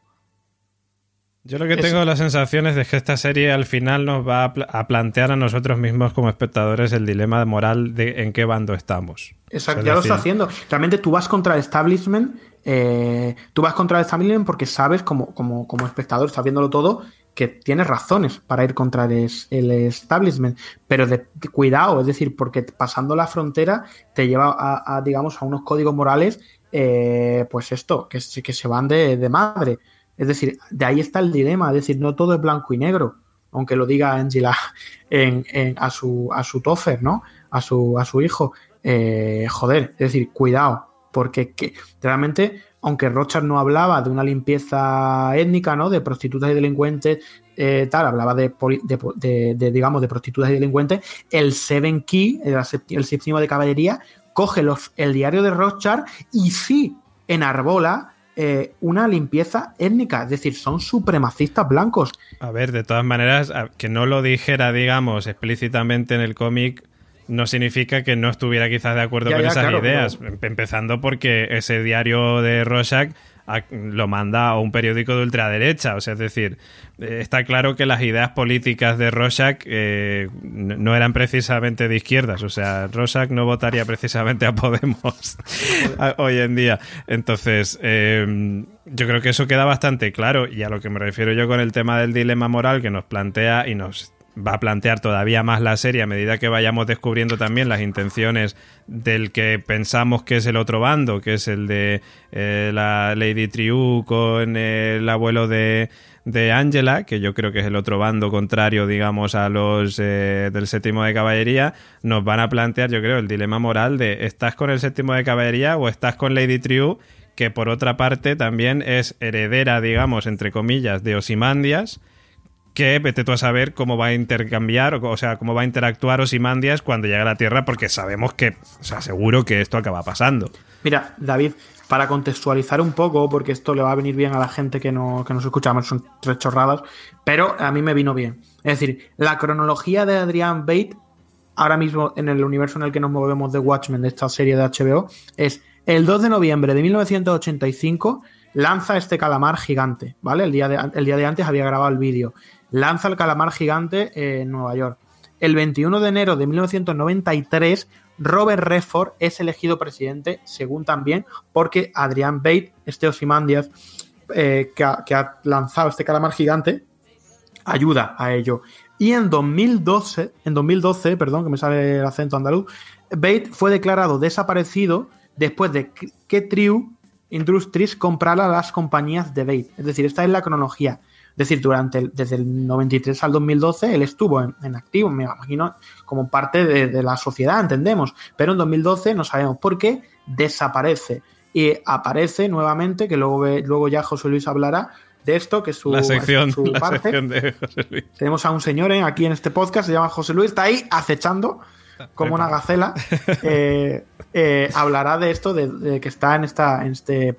Yo lo que tengo la sensación es de que esta serie al final nos va a, plantear a nosotros mismos como espectadores el dilema moral de en qué bando estamos. Exacto, ya lo está haciendo. Realmente tú vas contra el establishment, eh, tú vas contra el establishment porque sabes como, como, como espectador, estás viéndolo todo, que tienes razones para ir contra el, establishment, pero de, cuidado, es decir, porque pasando la frontera te lleva a, digamos, a unos códigos morales, eh, pues esto, que, que se van de, madre. Es decir, de ahí está el dilema, es decir, no todo es blanco y negro, aunque lo diga Angela en, a su a su Toffer, ¿no? A su, a su hijo. Eh, joder, es decir, cuidado, porque que, realmente aunque Rochard no hablaba de una limpieza étnica, ¿no? De prostitutas y delincuentes, eh, tal, hablaba de, digamos, de prostitutas y delincuentes, el Seven Key, el, séptimo de caballería, coge los, el diario de Rochard y sí enarbola eh, una limpieza étnica, es decir, son supremacistas blancos. A ver, de todas maneras, que no lo dijera, digamos, explícitamente en el cómic, no significa que no estuviera quizás de acuerdo con esas ideas. Empezando porque ese diario de Rorschach lo manda a un periódico de ultraderecha. O sea, es decir, eh, está claro que las ideas políticas de Rorschach eh, no eran precisamente de izquierdas. O sea, Rorschach no votaría precisamente a Podemos hoy en día. Entonces, eh, yo creo que eso queda bastante claro. Y a lo que me refiero yo con el tema del dilema moral que nos plantea y nos va a plantear todavía más la serie a medida que vayamos descubriendo también las intenciones del que pensamos que es el otro bando, que es el de eh, la Lady Triu con el abuelo de, de Angela, que yo creo que es el otro bando contrario, digamos, a los eh, del séptimo de caballería, nos van a plantear, yo creo, el dilema moral de ¿estás con el séptimo de caballería o estás con Lady Triu? que por otra parte también es heredera, digamos, entre comillas, de Osimandias, que vete tú a saber cómo va a intercambiar, o, sea, cómo va a interactuar Osimandias cuando llegue a la Tierra, porque sabemos que, o sea, seguro que esto acaba pasando. Mira, David, para contextualizar un poco, porque esto le va a venir bien a la gente que, no, que nos escuchamos, son tres chorradas, pero a mí me vino bien. Es decir, la cronología de Adrian Bate, ahora mismo en el universo en el que nos movemos de Watchmen, de esta serie de HBO, es el 2 de noviembre de 1985 lanza este calamar gigante, ¿vale? El día de, el día de antes había grabado el vídeo lanza el calamar gigante en Nueva York. El 21 de enero de 1993, Robert Redford es elegido presidente, según también, porque Adrian Bate, este Osimandias, eh, que, ha, lanzado este calamar gigante, ayuda a ello. Y en 2012, en 2012, perdón, que me sale el acento andaluz, Bate fue declarado desaparecido después de que Triu Industries comprara las compañías de Bate. Es decir, esta es la cronología. Es decir, durante desde el 93 al 2012 él estuvo en, activo, me imagino, como parte de, la sociedad, entendemos. Pero en 2012 no sabemos por qué desaparece. y aparece nuevamente, que luego, luego ya José Luis hablará de esto, que es su, la sección, su la parte. sección de José Luis. Tenemos a un señor eh, aquí en este podcast, se llama José Luis, está ahí acechando como una gacela. Eh, eh, hablará de esto, de, de que está en, esta, en este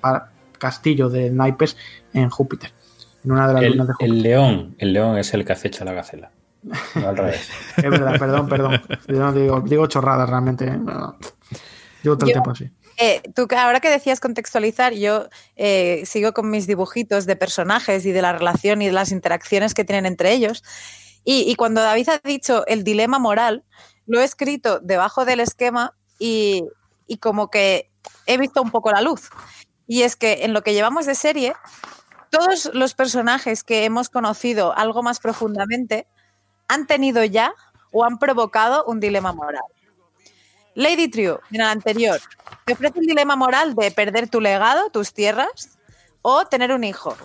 castillo de naipes en Júpiter, en una de las El, lunas de Júpiter. el león, el león es el que acecha la gacela. No al revés. Es verdad, perdón, perdón. Yo no digo, digo chorradas realmente. eh, no. Llevo todo el Yo- tiempo así. Eh, tú, ahora que decías contextualizar, yo eh, sigo con mis dibujitos de personajes y de la relación y de las interacciones que tienen entre ellos. Y, y cuando David ha dicho el dilema moral, lo he escrito debajo del esquema y, y como que he visto un poco la luz. Y es que en lo que llevamos de serie, todos los personajes que hemos conocido algo más profundamente han tenido ya o han provocado un dilema moral. Lady True, en el anterior, te ofrece el dilema moral de perder tu legado, tus tierras, o tener un hijo.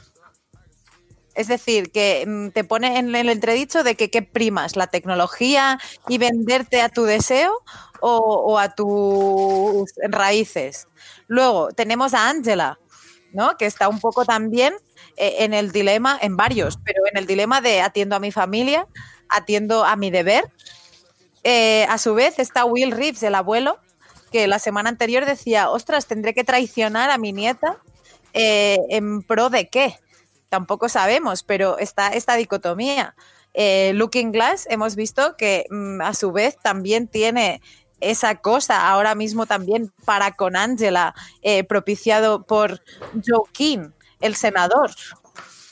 Es decir, que mm, te pone en el entredicho de que qué primas, la tecnología y venderte a tu deseo o, a tus raíces. Luego tenemos a Angela, ¿no? que está un poco también eh, en el dilema, en varios, pero en el dilema de atiendo a mi familia, atiendo a mi deber. Eh, a su vez está Will Reeves, el abuelo, que la semana anterior decía, ostras, tendré que traicionar a mi nieta eh, en pro de qué. Tampoco sabemos, pero está esta dicotomía. Eh, Looking Glass hemos visto que mm, a su vez también tiene esa cosa ahora mismo también para con Angela, eh, propiciado por Joe King, el senador,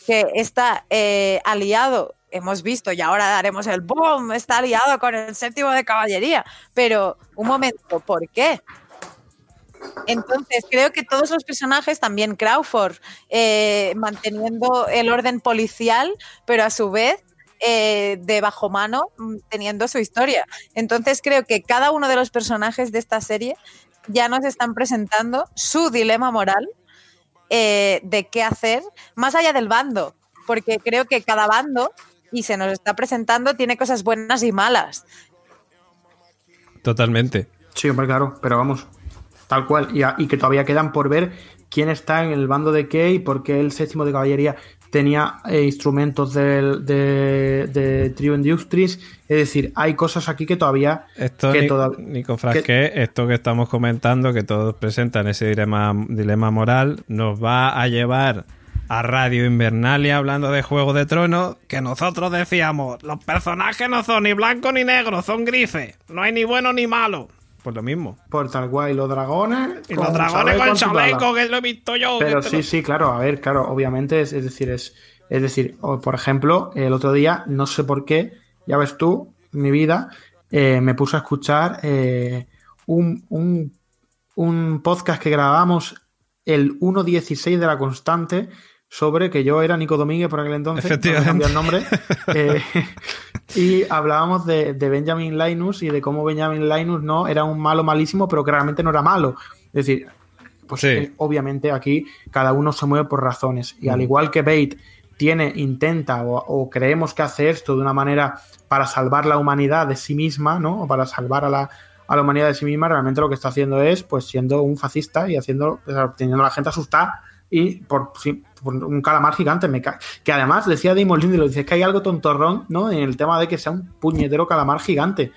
que está eh, aliado, hemos visto, y ahora daremos el boom, está aliado con el séptimo de caballería. Pero, un momento, ¿por qué? Entonces, creo que todos los personajes, también Crawford, eh, manteniendo el orden policial, pero a su vez eh, de bajo mano, mm, teniendo su historia. Entonces, creo que cada uno de los personajes de esta serie ya nos están presentando su dilema moral eh, de qué hacer, más allá del bando, porque creo que cada bando, y se nos está presentando, tiene cosas buenas y malas. Totalmente. Sí, hombre, claro, pero vamos, tal cual. Y, a- y que todavía quedan por ver quién está en el bando de qué y por qué el séptimo de caballería tenía eh, instrumentos del- de, de Trio Industries. Es decir, hay cosas aquí que todavía. Esto, que Ni- toda- Nico Frasqué, esto que estamos comentando, que todos presentan ese dilema, dilema moral, nos va a llevar a Radio Invernalia hablando de Juego de Tronos, que nosotros decíamos, los personajes no son ni blancos ni negros, son grises, no hay ni bueno ni malo. Pues lo mismo. Por tal cual, y los dragones. Y los dragones con chaleco, que lo he visto yo. Pero sí, lo- sí, claro, a ver, claro, obviamente es, es decir, es, es decir, o, por ejemplo, el otro día, no sé por qué, ya ves tú, mi vida, eh, me puse a escuchar eh, un, un, un podcast que grabamos el 1.16 de la constante sobre que yo era Nico Domínguez por aquel entonces, no cambié el nombre, eh, y hablábamos de, de Benjamin Linus y de cómo Benjamin Linus no era un malo malísimo, pero que realmente no era malo. Es decir, pues Sí. eh, obviamente aquí cada uno se mueve por razones. Y al igual que Bate tiene, intenta o, o creemos que hace esto de una manera para salvar la humanidad de sí misma, ¿no? O para salvar a la, a la humanidad de sí misma, realmente lo que está haciendo es pues siendo un fascista y haciendo, teniendo a la gente asustada y por un calamar gigante. Me ca- que además decía Damon Lindelof, lo dice es que hay algo tontorrón, ¿no? En el tema de que sea un puñetero calamar gigante.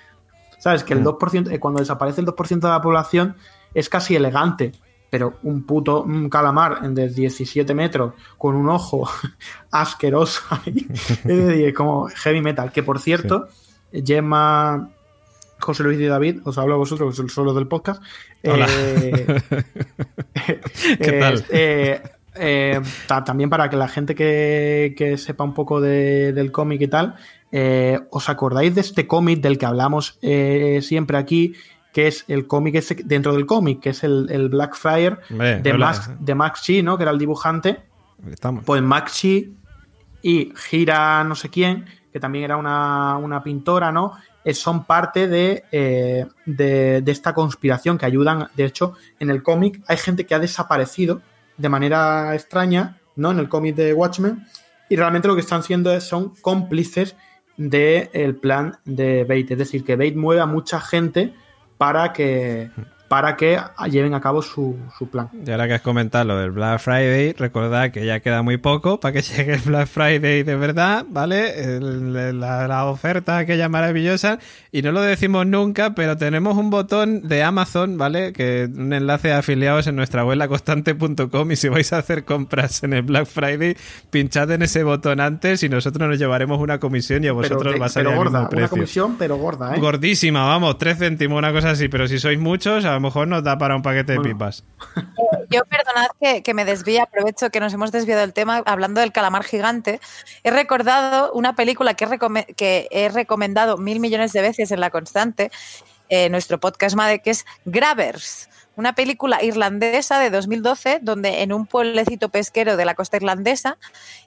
¿Sabes? Que el 2%, eh, cuando desaparece el 2% de la población es casi elegante. Pero un puto un calamar de 17 metros con un ojo asqueroso ahí. es decir, como heavy metal. Que por cierto, Gemma, José Luis y David, os hablo a vosotros, que sois los del podcast. Hola. Eh, ¿Qué eh, tal? eh, eh, ta- también para que la gente que, que sepa un poco de- del cómic y tal, eh, ¿os acordáis de este cómic del que hablamos eh, siempre aquí? Que es el cómic ese dentro del cómic, que es el, el Blackfire Hombre, de, hola. Max, de Max Chi, ¿no? Que era el dibujante. Estamos. Pues Max Chi y Gira no sé quién, que también era una, una pintora, ¿no? Eh, son parte de, eh, de, de esta conspiración que ayudan. De hecho, en el cómic hay gente que ha desaparecido de manera extraña, ¿no? En el cómic de Watchmen. Y realmente lo que están siendo es, son cómplices del plan de Bate. Es decir, que Bate mueve a mucha gente para que, para que lleven a cabo su, su, plan. Y ahora que has comentado lo del Black Friday, recordad que ya queda muy poco para que llegue el Black Friday de verdad, ¿vale? El, la, la, oferta aquella maravillosa. Y no lo decimos nunca, pero tenemos un botón de Amazon, ¿vale? Que un enlace de afiliados en nuestra web laconstante.com y si vais a hacer compras en el Black Friday, pinchad en ese botón antes y nosotros nos llevaremos una comisión y a vosotros pero, va a salir gorda, el mismo precio. Una comisión, pero gorda, ¿eh? Gordísima, vamos, tres céntimos, una cosa así, pero si sois muchos, a lo mejor nos da para un paquete Bueno. de pipas. Yo perdonad que, que me desvíe, aprovecho que nos hemos desviado del tema hablando del calamar gigante. He recordado una película que he, recome- que he recomendado mil millones de veces en La Constante, eh, nuestro podcast MADE, que es Grabbers, una película irlandesa de 2012 donde en un pueblecito pesquero de la costa irlandesa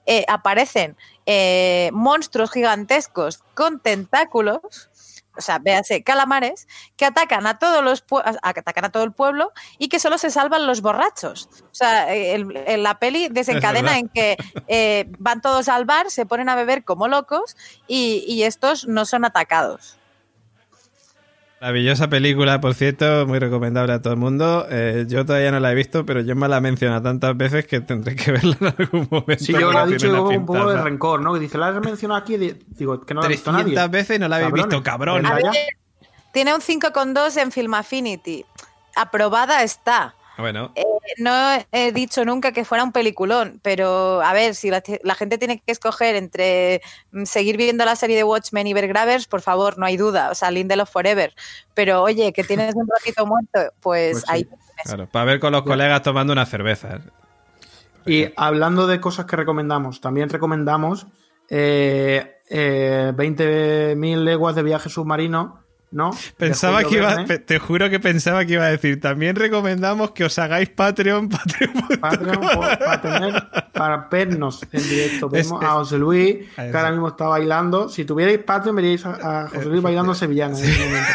eh, aparecen eh, monstruos gigantescos con tentáculos. O sea, véase, calamares que atacan a todos los atacan a todo el pueblo y que solo se salvan los borrachos. O sea, el- el- la peli desencadena en que eh, van todos al bar, se ponen a beber como locos y, y estos no son atacados. Maravillosa película, por cierto, muy recomendable a todo el mundo. Eh, yo todavía no la he visto, pero yo me la he mencionado tantas veces que tendré que verla en algún momento. Sí, yo lo he dicho luego un poco de rencor, ¿no? Que dice, la has mencionado aquí, di- digo, que no la ha visto 300 nadie. veces no la habéis Cabrones. visto, cabrón. Ver, tiene un 5,2 en Film Affinity. Aprobada está. Bueno, No he dicho nunca que fuera un peliculón, pero a ver, si la, la gente tiene que escoger entre mm, seguir viendo la serie de Watchmen y ver Gravers, por favor, no hay duda, o sea, Lindelof Forever. Pero oye, que tienes un ratito muerto, pues, Pues sí. ahí. claro, para ver con los colegas tomando una cerveza. Y hablando de cosas que recomendamos, también recomendamos eh, eh, 20.000 leguas de viaje submarino, ¿no? Pensaba que iba, te juro que pensaba que iba a decir, también recomendamos que os hagáis Patreon, Patreon. Patreon por- para tener para vernos en directo. Vemos es- a José Luis, que ahora mismo está bailando. Si tuvierais Patreon, veríais a, a José Luis bailando sevillana en ese momento.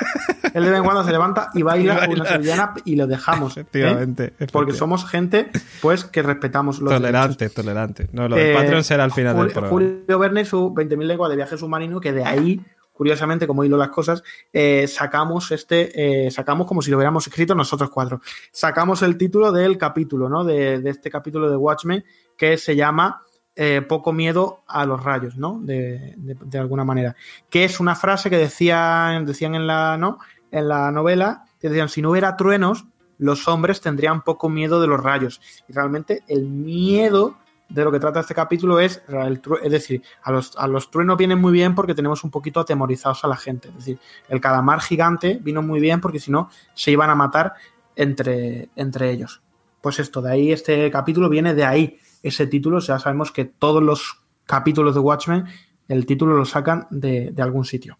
Él de vez en cuando se levanta y baila, Y baila. una sevillana y lo dejamos. ¿eh? Efectivamente, Porque somos gente pues que respetamos los derechos. Tolerante, tolerante. No, lo de Eh, Patreon será al final del programa. Julio Verne, su 20.000 leguas de viaje submarino, que de ahí, curiosamente, como hilo las cosas, eh, sacamos este, eh, sacamos como si lo hubiéramos escrito nosotros cuatro. Sacamos el título del capítulo, ¿no? De, este capítulo de Watchmen, que se llama eh, Poco miedo a los rayos, ¿no? De, de- de alguna manera. Que es una frase que decían, decían en la, ¿no? En la novela, que decían, si no hubiera truenos, los hombres tendrían poco miedo de los rayos. Y realmente el miedo de lo que trata este capítulo es, el es decir, a los, a los truenos vienen muy bien porque tenemos un poquito atemorizados a la gente. Es decir, el calamar gigante vino muy bien porque si no se iban a matar entre, entre ellos. Pues esto, de ahí este capítulo viene de ahí ese título. O sea, sabemos que todos los capítulos de Watchmen, el título lo sacan de, de algún sitio.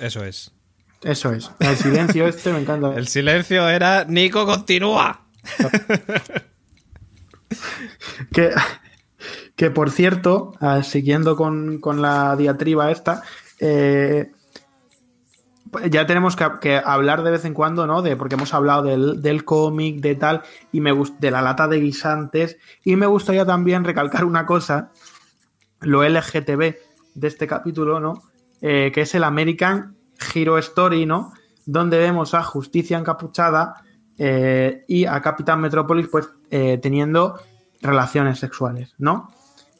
Eso es. Eso es. El silencio este me encanta. El silencio era Nico continúa. Que, que por cierto, ah, siguiendo con, con la diatriba esta, eh, ya tenemos que, hablar de vez en cuando, ¿no? De, porque hemos hablado del, del cómic, de tal, y me gust- de la lata de guisantes, y me gustaría también recalcar una cosa, lo LGTB de este capítulo, ¿no? Eh, que es el American Hero Story, ¿no? Donde vemos a Justicia encapuchada eh, y a Capitán Metrópolis, pues, teniendo relaciones sexuales, ¿no?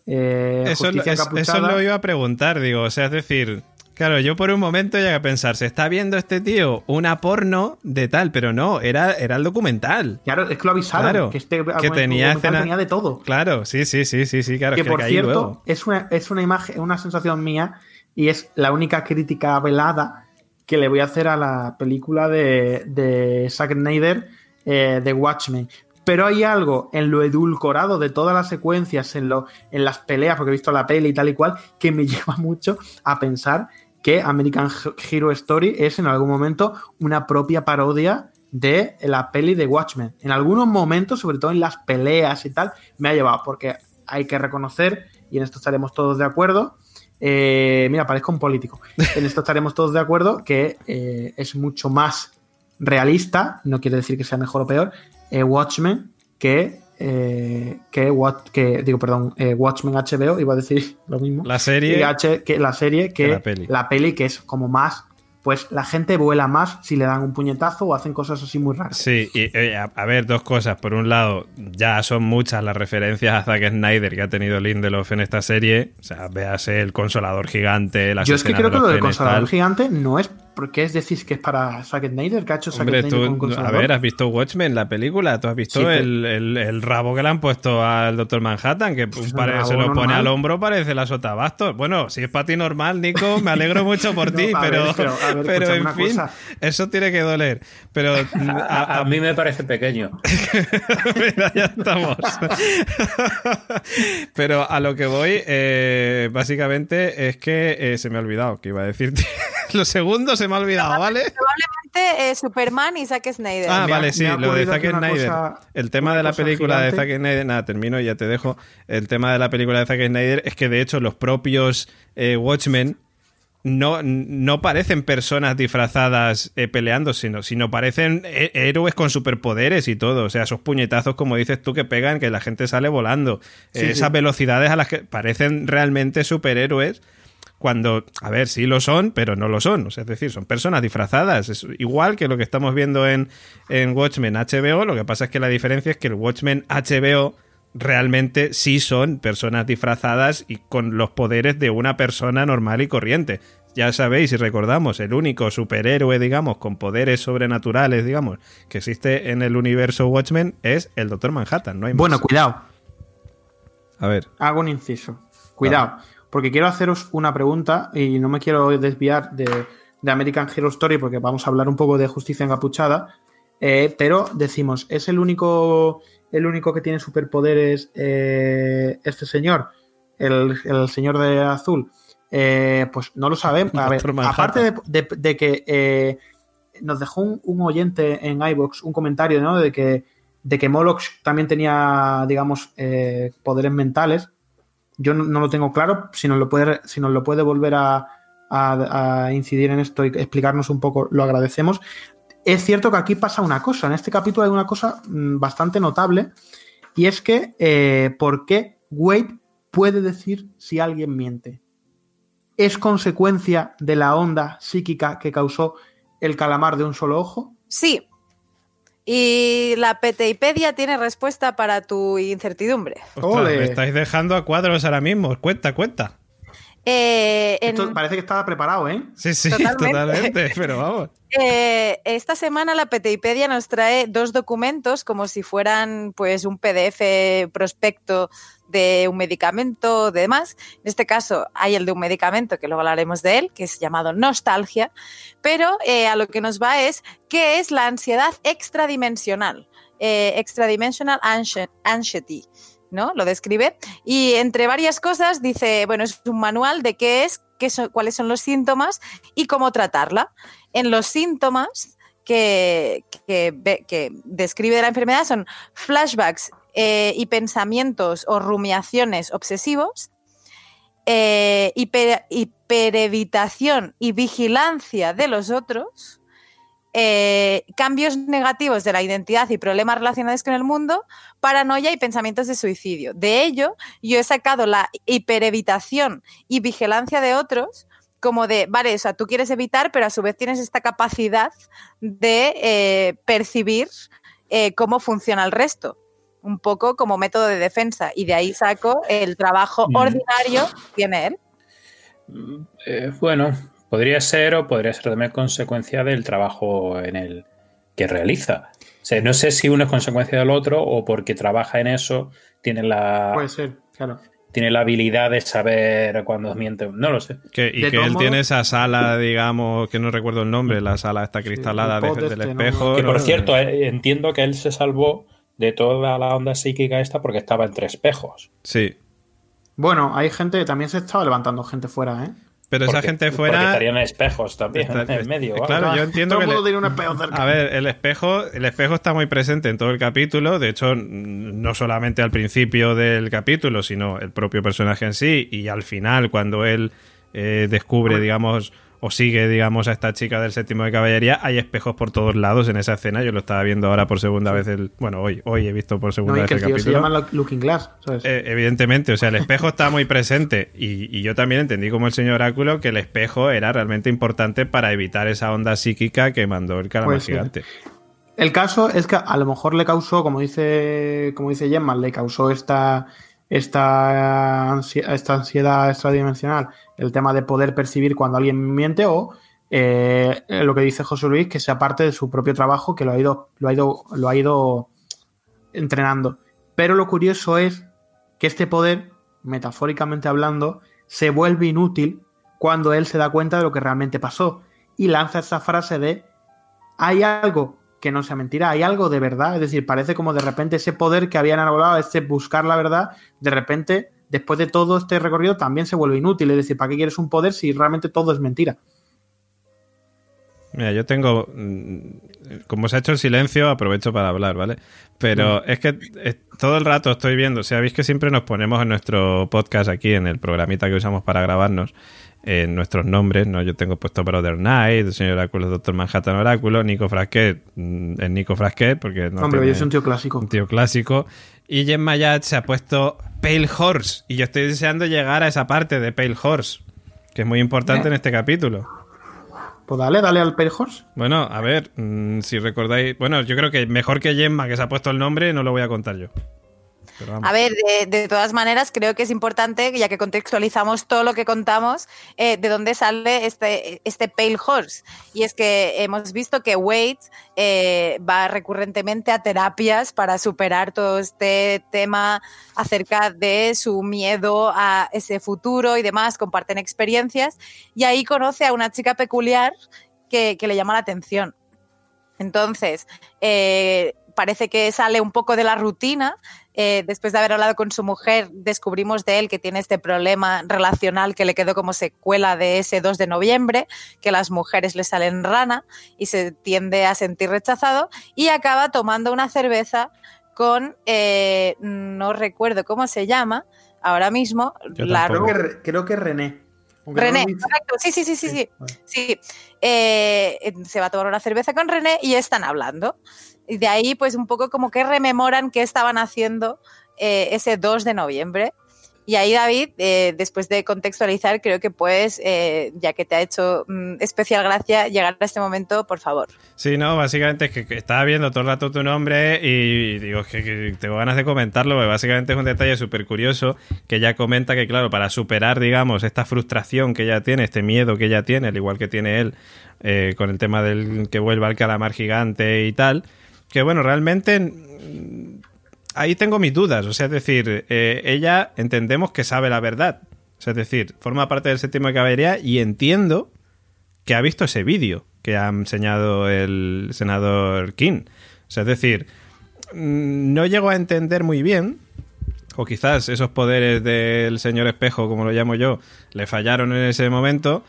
Eh, Eso, lo- es- eso lo iba a preguntar, digo, o sea, es decir, claro, yo por un momento llegué a pensar, se está viendo este tío una porno de tal, pero no, era, era el documental. Claro, es que lo avisaron, Claro, que este que tenía escena- tenía de todo. Claro, sí, sí, sí, sí, sí, claro, que es que por cierto, luego. es una, es una imagen, una sensación mía y es la única crítica velada que le voy a hacer a la película de, de Zack Snyder eh, de Watchmen. Pero hay algo en lo edulcorado de todas las secuencias, en, lo, en las peleas, porque he visto la peli y tal y cual, que me lleva mucho a pensar que American Hero Story es en algún momento una propia parodia de la peli de Watchmen. En algunos momentos, sobre todo en las peleas y tal, me ha llevado, porque hay que reconocer, y en esto estaremos todos de acuerdo, eh, mira, parezco un político, en esto estaremos todos de acuerdo, que eh, es mucho más realista, no quiere decir que sea mejor o peor, eh, Watchmen que, eh, que, que, digo, perdón, eh, Watchmen HBO, iba a decir lo mismo. La serie, H- que la serie que, que la peli. la peli que es como más pues la gente vuela más si le dan un puñetazo o hacen cosas así muy raras. Sí, y a, a ver, dos cosas. Por un lado, ya son muchas las referencias a Zack Snyder que ha tenido Lindelof en esta serie. O sea, véase el consolador gigante, las Yo es que creo de que lo del consolador gigante no es porque es decir que es para Zack Snyder, que ha hecho Zack Hombre, Snyder con a ver, ¿has visto Watchmen, la película? ¿Tú has visto Sí, el, el- el rabo que le han puesto al Doctor Manhattan? Que rabo se lo pone normal. al hombro, parece la sotabastos. Bueno, si es para ti normal, Nico, me alegro mucho por No, ti, ver, pero, pero, ver, en fin, cosa. eso tiene que doler. Pero A, a- a mí me parece pequeño. Mira, ya estamos. Pero a lo que voy, eh, básicamente, es que eh, se me ha olvidado que iba a decirte. lo segundo se me ha olvidado, ¿vale? Probablemente eh, Superman y Zack Snyder. Ah, me ha- vale, sí, lo de Zack Snyder. cosa- el tema de la película de. Zack Snyder, nada, termino y ya te dejo. El tema de la película de Zack Snyder es que de hecho los propios eh, Watchmen no, no parecen personas disfrazadas eh, peleando, sino, sino parecen eh, héroes con superpoderes y todo. O sea, esos puñetazos, como dices tú, que pegan, que la gente sale volando. Sí, Eh, sí. Esas velocidades a las que parecen realmente superhéroes. Cuando, a ver, sí lo son, pero no lo son. O sea, es decir, son personas disfrazadas. Es igual que lo que estamos viendo en, en Watchmen HBO. Lo que pasa es que la diferencia es que el Watchmen HBO realmente sí son personas disfrazadas y con los poderes de una persona normal y corriente. Ya sabéis y recordamos, el único superhéroe, digamos, con poderes sobrenaturales, digamos, que existe en el universo Watchmen es el Doctor Manhattan. No hay más. Bueno, cuidado, a ver. hago un inciso. Cuidado, porque quiero haceros una pregunta y no me quiero desviar de, de American Hero Story porque vamos a hablar un poco de justicia encapuchada. eh, pero decimos, ¿es el único, el único que tiene superpoderes eh, este señor? El, el señor de azul. Eh, pues no lo sabemos. A ver, aparte de, de- de que nos dejó un, un oyente en iBox un comentario, ¿no? De que, de que Moloch también tenía, digamos, poderes mentales. Yo no, lo tengo claro. Si nos lo puede, si nos lo puede volver a incidir en esto y explicarnos un poco, lo agradecemos. Es cierto que aquí pasa una cosa. En este capítulo hay una cosa mm, bastante notable. Y es que, eh, ¿por qué Wade puede decir si alguien miente? ¿Es consecuencia de la onda psíquica que causó el calamar de un solo ojo? Sí. Y la Peteipedia tiene respuesta para tu incertidumbre. Ostras, me estáis dejando a cuadros ahora mismo. Cuenta, cuenta. Eh, en- Esto parece que estaba preparado, ¿eh? Sí, sí, Totalmente. totalmente. Pero vamos. Eh, esta semana la Peteipedia nos trae dos documentos como si fueran pues un PDF prospecto de un medicamento o demás. En este caso hay el de un medicamento, que luego hablaremos de él, que es llamado nostalgia, pero eh, a lo que nos va es qué es la ansiedad extradimensional, eh, extradimensional anxie- anxiety. ¿no? Lo describe. Y entre varias cosas dice, bueno, es un manual de qué es, qué son, cuáles son los síntomas y cómo tratarla. En los síntomas que, que, que describe de la enfermedad son flashbacks eh, y pensamientos o rumiaciones obsesivos, eh, hiper- hiperevitación y vigilancia de los otros, eh, cambios negativos de la identidad y problemas relacionados con el mundo, paranoia y pensamientos de suicidio. De ello, yo he sacado la hiperevitación y vigilancia de otros como de, vale, o sea, tú quieres evitar, pero a su vez tienes esta capacidad de eh, percibir eh, cómo funciona el resto. Un poco como método de defensa. Y de ahí saco el trabajo Mm. ordinario que tiene él. Eh, bueno, podría ser o podría ser también consecuencia del trabajo en el que realiza. O sea, no sé si uno es consecuencia del otro o porque trabaja en eso, tiene la, Puede ser, claro. tiene la habilidad de saber cuándo miente. No lo sé. Que- y De que él tiene esa sala, digamos, que no recuerdo el nombre, la sala está cristalada el de- pod del este, ¿no? espejo. Que por ¿no? cierto, eh, entiendo que él se salvó de toda la onda psíquica esta porque estaba entre espejos. Sí. Bueno, hay gente, también se estaba levantando gente fuera, ¿eh? Pero esa Porque- gente Porque fuera. estarían espejos también Está- en medio. vamos. claro, yo entiendo Todo que el mundo le- tiene un espejo cerca. A ver, el espejo, el espejo está muy presente en todo el capítulo. De hecho, no solamente al principio del capítulo, sino el propio personaje en sí. Y al final, cuando él eh, descubre, digamos, o sigue, digamos, a esta chica del séptimo de caballería, hay espejos por todos lados en esa escena. Yo lo estaba viendo ahora por segunda vez. El, bueno, hoy, hoy he visto por segunda No, vez que el el tío se llama Looking Glass, ¿sabes? Eh, evidentemente, o sea, el espejo está muy presente y, y yo también entendí como el señor Oráculo que el espejo era realmente importante para evitar esa onda psíquica que mandó el calamar Pues sí. gigante. El caso es que a lo mejor le causó, como dice, como dice Gemma, le causó esta, esta, esta ansiedad extradimensional, el tema de poder percibir cuando alguien miente o eh, lo que dice José Luis, que sea parte de su propio trabajo, que lo ha ido, lo ha ido, lo ha ido entrenando. Pero lo curioso es que este poder, metafóricamente hablando, se vuelve inútil cuando él se da cuenta de lo que realmente pasó y lanza esa frase de hay algo que no sea mentira, hay algo de verdad, es decir, parece como de repente ese poder que habían hablado, ese buscar la verdad, de repente, después de todo este recorrido, también se vuelve inútil, es decir, ¿para qué quieres un poder si realmente todo es mentira? Mira, yo tengo. mm, Como se ha hecho el silencio, aprovecho para hablar, ¿vale? Pero es que todo el rato estoy viendo. O sea, veis que siempre nos ponemos en nuestro podcast aquí, en el programita que usamos para grabarnos, en nuestros nombres, ¿no? Yo tengo puesto Brother Knight, el señor Oráculo, Doctor Manhattan Oráculo, Nico Frasquet, mm, es Nico Frasquet, porque no. Hombre, yo soy un tío clásico. un tío clásico. Y Jen Mayat se ha puesto Pale Horse. Y yo estoy deseando llegar a esa parte de Pale Horse, que es muy importante en este capítulo. Pues dale, dale al Pale Horse. Bueno, a ver, mm, si recordáis. Bueno, yo creo que mejor que Gemma, que se ha puesto el nombre, no lo voy a contar yo. A ver, de, todas maneras, creo que es importante, ya que contextualizamos todo lo que contamos, eh, de dónde sale este, este Pale Horse. Y es que hemos visto que Wade eh, va recurrentemente a terapias para superar todo este tema acerca de su miedo a ese futuro y demás, comparten experiencias. Y ahí conoce a una chica peculiar que, que le llama la atención. Entonces, eh, parece que sale un poco de la rutina. Eh, después de haber hablado con su mujer, descubrimos de él que tiene este problema relacional que le quedó como secuela de ese 2 de noviembre, que las mujeres le salen rana y se tiende a sentir rechazado y acaba tomando una cerveza con, eh, no recuerdo cómo se llama ahora mismo, la. Creo que, Re- creo que René. Aunque René, correcto, sí, sí, sí, sí. Sí, eh, se va a tomar una cerveza con René y están hablando. Y de ahí, pues un poco como que rememoran qué estaban haciendo eh, ese 2 de noviembre. Y ahí, David, eh, después de contextualizar, creo que puedes, eh, ya que te ha hecho mm, especial gracia llegar a este momento, por favor. Sí, no, básicamente es que, estaba viendo todo el rato tu nombre y digo, que, que tengo ganas de comentarlo, porque básicamente es un detalle súper curioso que ella comenta que, claro, para superar, digamos, esta frustración que ella tiene, este miedo que ella tiene, al igual que tiene él, con el tema del que vuelva al calamar gigante y tal, que bueno, realmente mm, ahí tengo mis dudas, o sea, es decir, eh, ella entendemos que sabe la verdad, o sea, es decir, forma parte del séptimo de caballería y entiendo que ha visto ese vídeo que ha enseñado el senador King. O sea, es decir, mm, no llego a entender muy bien, o quizás esos poderes del señor espejo, como lo llamo yo, le fallaron en ese momento.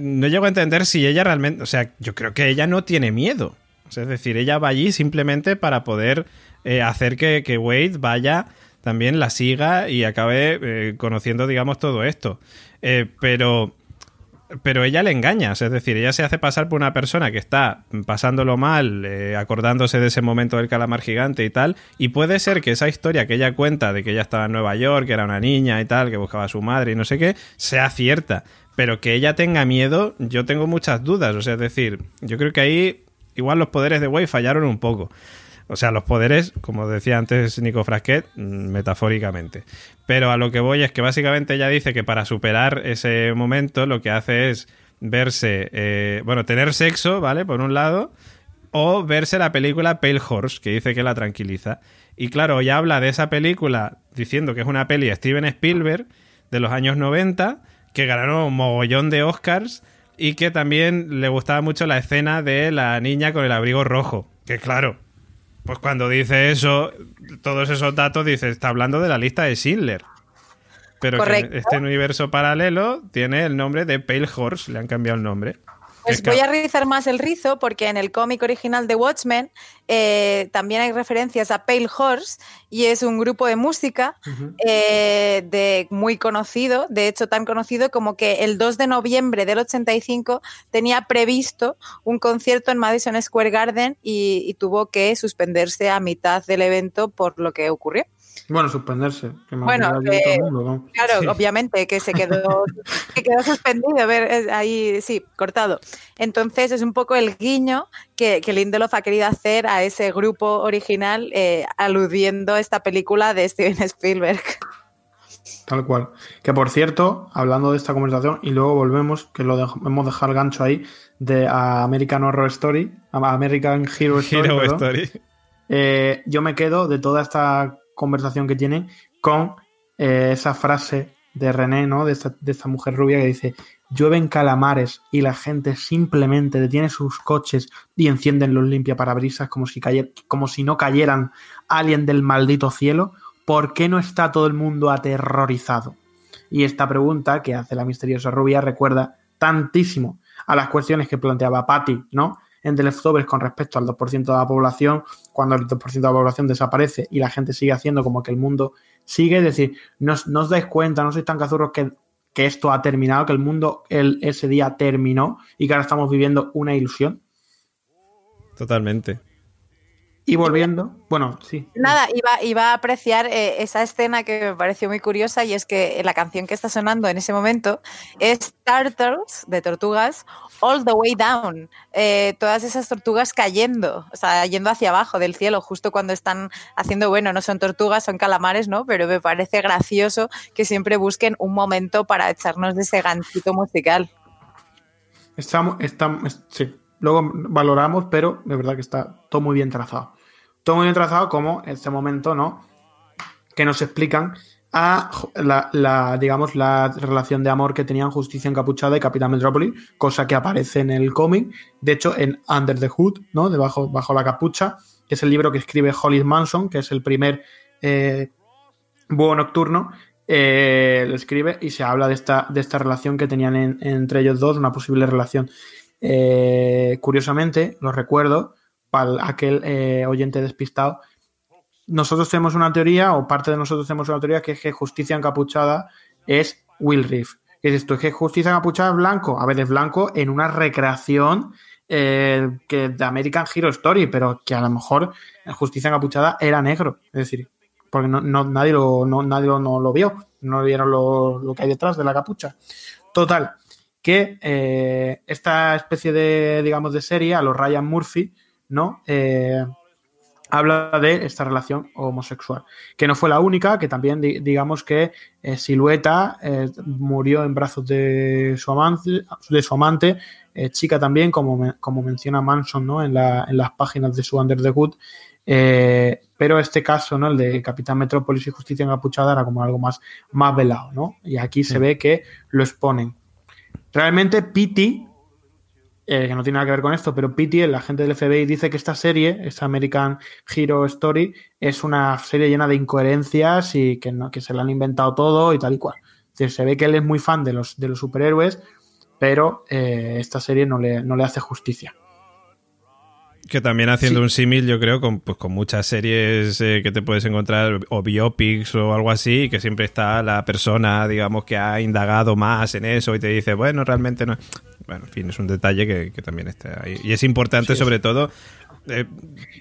No llego a entender si ella realmente, o sea, yo creo que ella no tiene miedo. Es decir, ella va allí simplemente para poder eh, hacer que, que Wade vaya, también la siga y acabe eh, conociendo, digamos, todo esto. Eh, pero pero ella le engaña, es decir, ella se hace pasar por una persona que está pasándolo mal, acordándose de ese momento del calamar gigante y tal, y puede ser que esa historia que ella cuenta de que ella estaba en Nueva York, que era una niña y tal, que buscaba a su madre y no sé qué, sea cierta, pero que ella tenga miedo, yo tengo muchas dudas, o sea, es decir, yo creo que ahí igual los poderes de Wade fallaron un poco. O sea, los poderes, como decía antes Nico Frasquet, mm, metafóricamente. Pero a lo que voy es que básicamente ella dice que para superar ese momento lo que hace es verse, eh, bueno, tener sexo, ¿vale? Por un lado, o verse la película Pale Horse, que dice que la tranquiliza. Y claro, ella habla de esa película diciendo que es una peli de Steven Spielberg de los años 90, que ganó un mogollón de Oscars y que también le gustaba mucho la escena de la niña con el abrigo rojo. Que claro, pues cuando dice eso, todos esos datos, dice, está hablando de la lista de Schindler. Pero que este universo paralelo tiene el nombre de Pale Horse, le han cambiado el nombre. Pues voy a rizar más el rizo porque en el cómic original de Watchmen eh, también hay referencias a Pale Horse y es un grupo de música eh, de, muy conocido, de hecho tan conocido como que el 2 de noviembre del 85 tenía previsto un concierto en Madison Square Garden y tuvo que suspenderse a mitad del evento por lo que ocurrió. Bueno, suspenderse. bueno, claro, obviamente que se quedó, quedó suspendido, a ver, ahí sí, cortado. Entonces es un poco el guiño que, que Lindelof ha querido hacer a ese grupo original eh, aludiendo a esta película de Steven Spielberg. Tal cual. Que por cierto, hablando de esta conversación, y luego volvemos, que lo hemos dejado el gancho ahí, de American Horror Story, American Hero Story. Eh, yo me quedo de toda esta conversación que tiene con eh, esa frase de René, ¿no? De esta, mujer rubia que dice, llueven calamares y la gente simplemente detiene sus coches y encienden los limpiaparabrisas como si, como si no cayeran alguien del maldito cielo. ¿Por qué no está todo el mundo aterrorizado? Y esta pregunta que hace la misteriosa rubia recuerda tantísimo a las cuestiones que planteaba Patty, ¿no? En The Leftovers con respecto al 2% de la población, cuando el 2% de la población desaparece y la gente sigue haciendo como que el mundo sigue, es decir, no, os dais cuenta, no sois tan cazurros que, que esto ha terminado, que el mundo el, ese día terminó y que ahora estamos viviendo una ilusión. Totalmente. Y volviendo, bueno, sí. Nada, iba, iba a apreciar eh, esa escena que me pareció muy curiosa y es que la canción que está sonando en ese momento es Turtles, de tortugas, All the Way Down. Eh, todas esas tortugas cayendo, o sea, yendo hacia abajo del cielo, justo cuando están haciendo, bueno, no son tortugas, son calamares, ¿no? Pero me parece gracioso que siempre busquen un momento para echarnos de ese ganchito musical. Estamos, estamos, sí, luego valoramos, pero de verdad que está todo muy bien trazado. Todo muy trazado como este momento, ¿no? Que nos explican a la, digamos, la relación de amor que tenían Justicia Encapuchada y Capitán Metrópoli, cosa que aparece en el cómic, de hecho en Under the Hood, ¿no? Debajo, bajo la capucha, que es el libro que escribe Hollis Manson, que es el primer eh, búho nocturno, eh, lo escribe y se habla de esta, de esta relación que tenían entre ellos dos, una posible relación eh, curiosamente, lo recuerdo, aquel eh, oyente despistado, nosotros tenemos una teoría, o parte de nosotros tenemos una teoría, que es que justicia encapuchada es Will Reef. ¿Qué es esto? Es que justicia encapuchada es blanco. A ver, es blanco en una recreación eh, que de American Hero Story, pero que a lo mejor justicia encapuchada era negro. Es decir, porque no, nadie, lo, nadie no lo vio, no vieron lo, lo que hay detrás de la capucha. Total, que eh, esta especie de, digamos, de serie, a los Ryan Murphy, ¿no? Eh, habla de esta relación homosexual, que no fue la única, que también digamos que eh, Silueta murió en brazos de su amante, de su amante chica también, como, como menciona Manson ¿no? en, las páginas de su Under the Hood, pero este caso, ¿no? el de Capitán Metrópolis y Justicia Encapuchada, era como algo más, más velado, ¿no? y aquí se ve que lo exponen. Realmente Pity, eh, que no tiene nada que ver con esto, pero Pity, el agente del FBI, dice que esta serie, esta American Hero Story, es una serie llena de incoherencias y que, no, que se la han inventado todo y tal y cual. se ve que él es muy fan de los, de los superhéroes, pero eh, esta serie no le, no le hace justicia. Que también haciendo un símil, yo creo, con, pues, con muchas series eh, que te puedes encontrar, o biopics o algo así, que siempre está la persona, digamos, que ha indagado más en eso y te dice, bueno, realmente no. Bueno, en fin, es un detalle que, también está ahí. Y es importante, sobre todo, eh,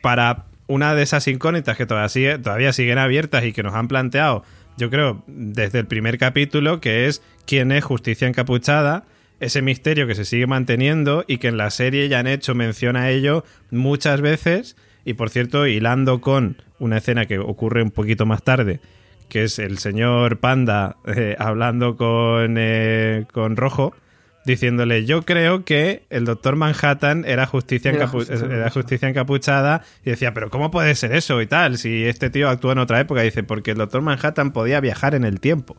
para una de esas incógnitas que todavía, todavía siguen abiertas y que nos han planteado, yo creo, desde el primer capítulo, que es quién es Justicia Encapuchada ese misterio que se sigue manteniendo y que en la serie ya han hecho mención a ello muchas veces y por cierto hilando con una escena que ocurre un poquito más tarde que es el señor Panda eh, hablando con, eh, con Rojo diciéndole yo creo que el doctor Manhattan era justicia, era justicia encapuchada y decía pero ¿cómo puede ser eso y tal? si este tío actúa en otra época dice porque el doctor Manhattan podía viajar en el tiempo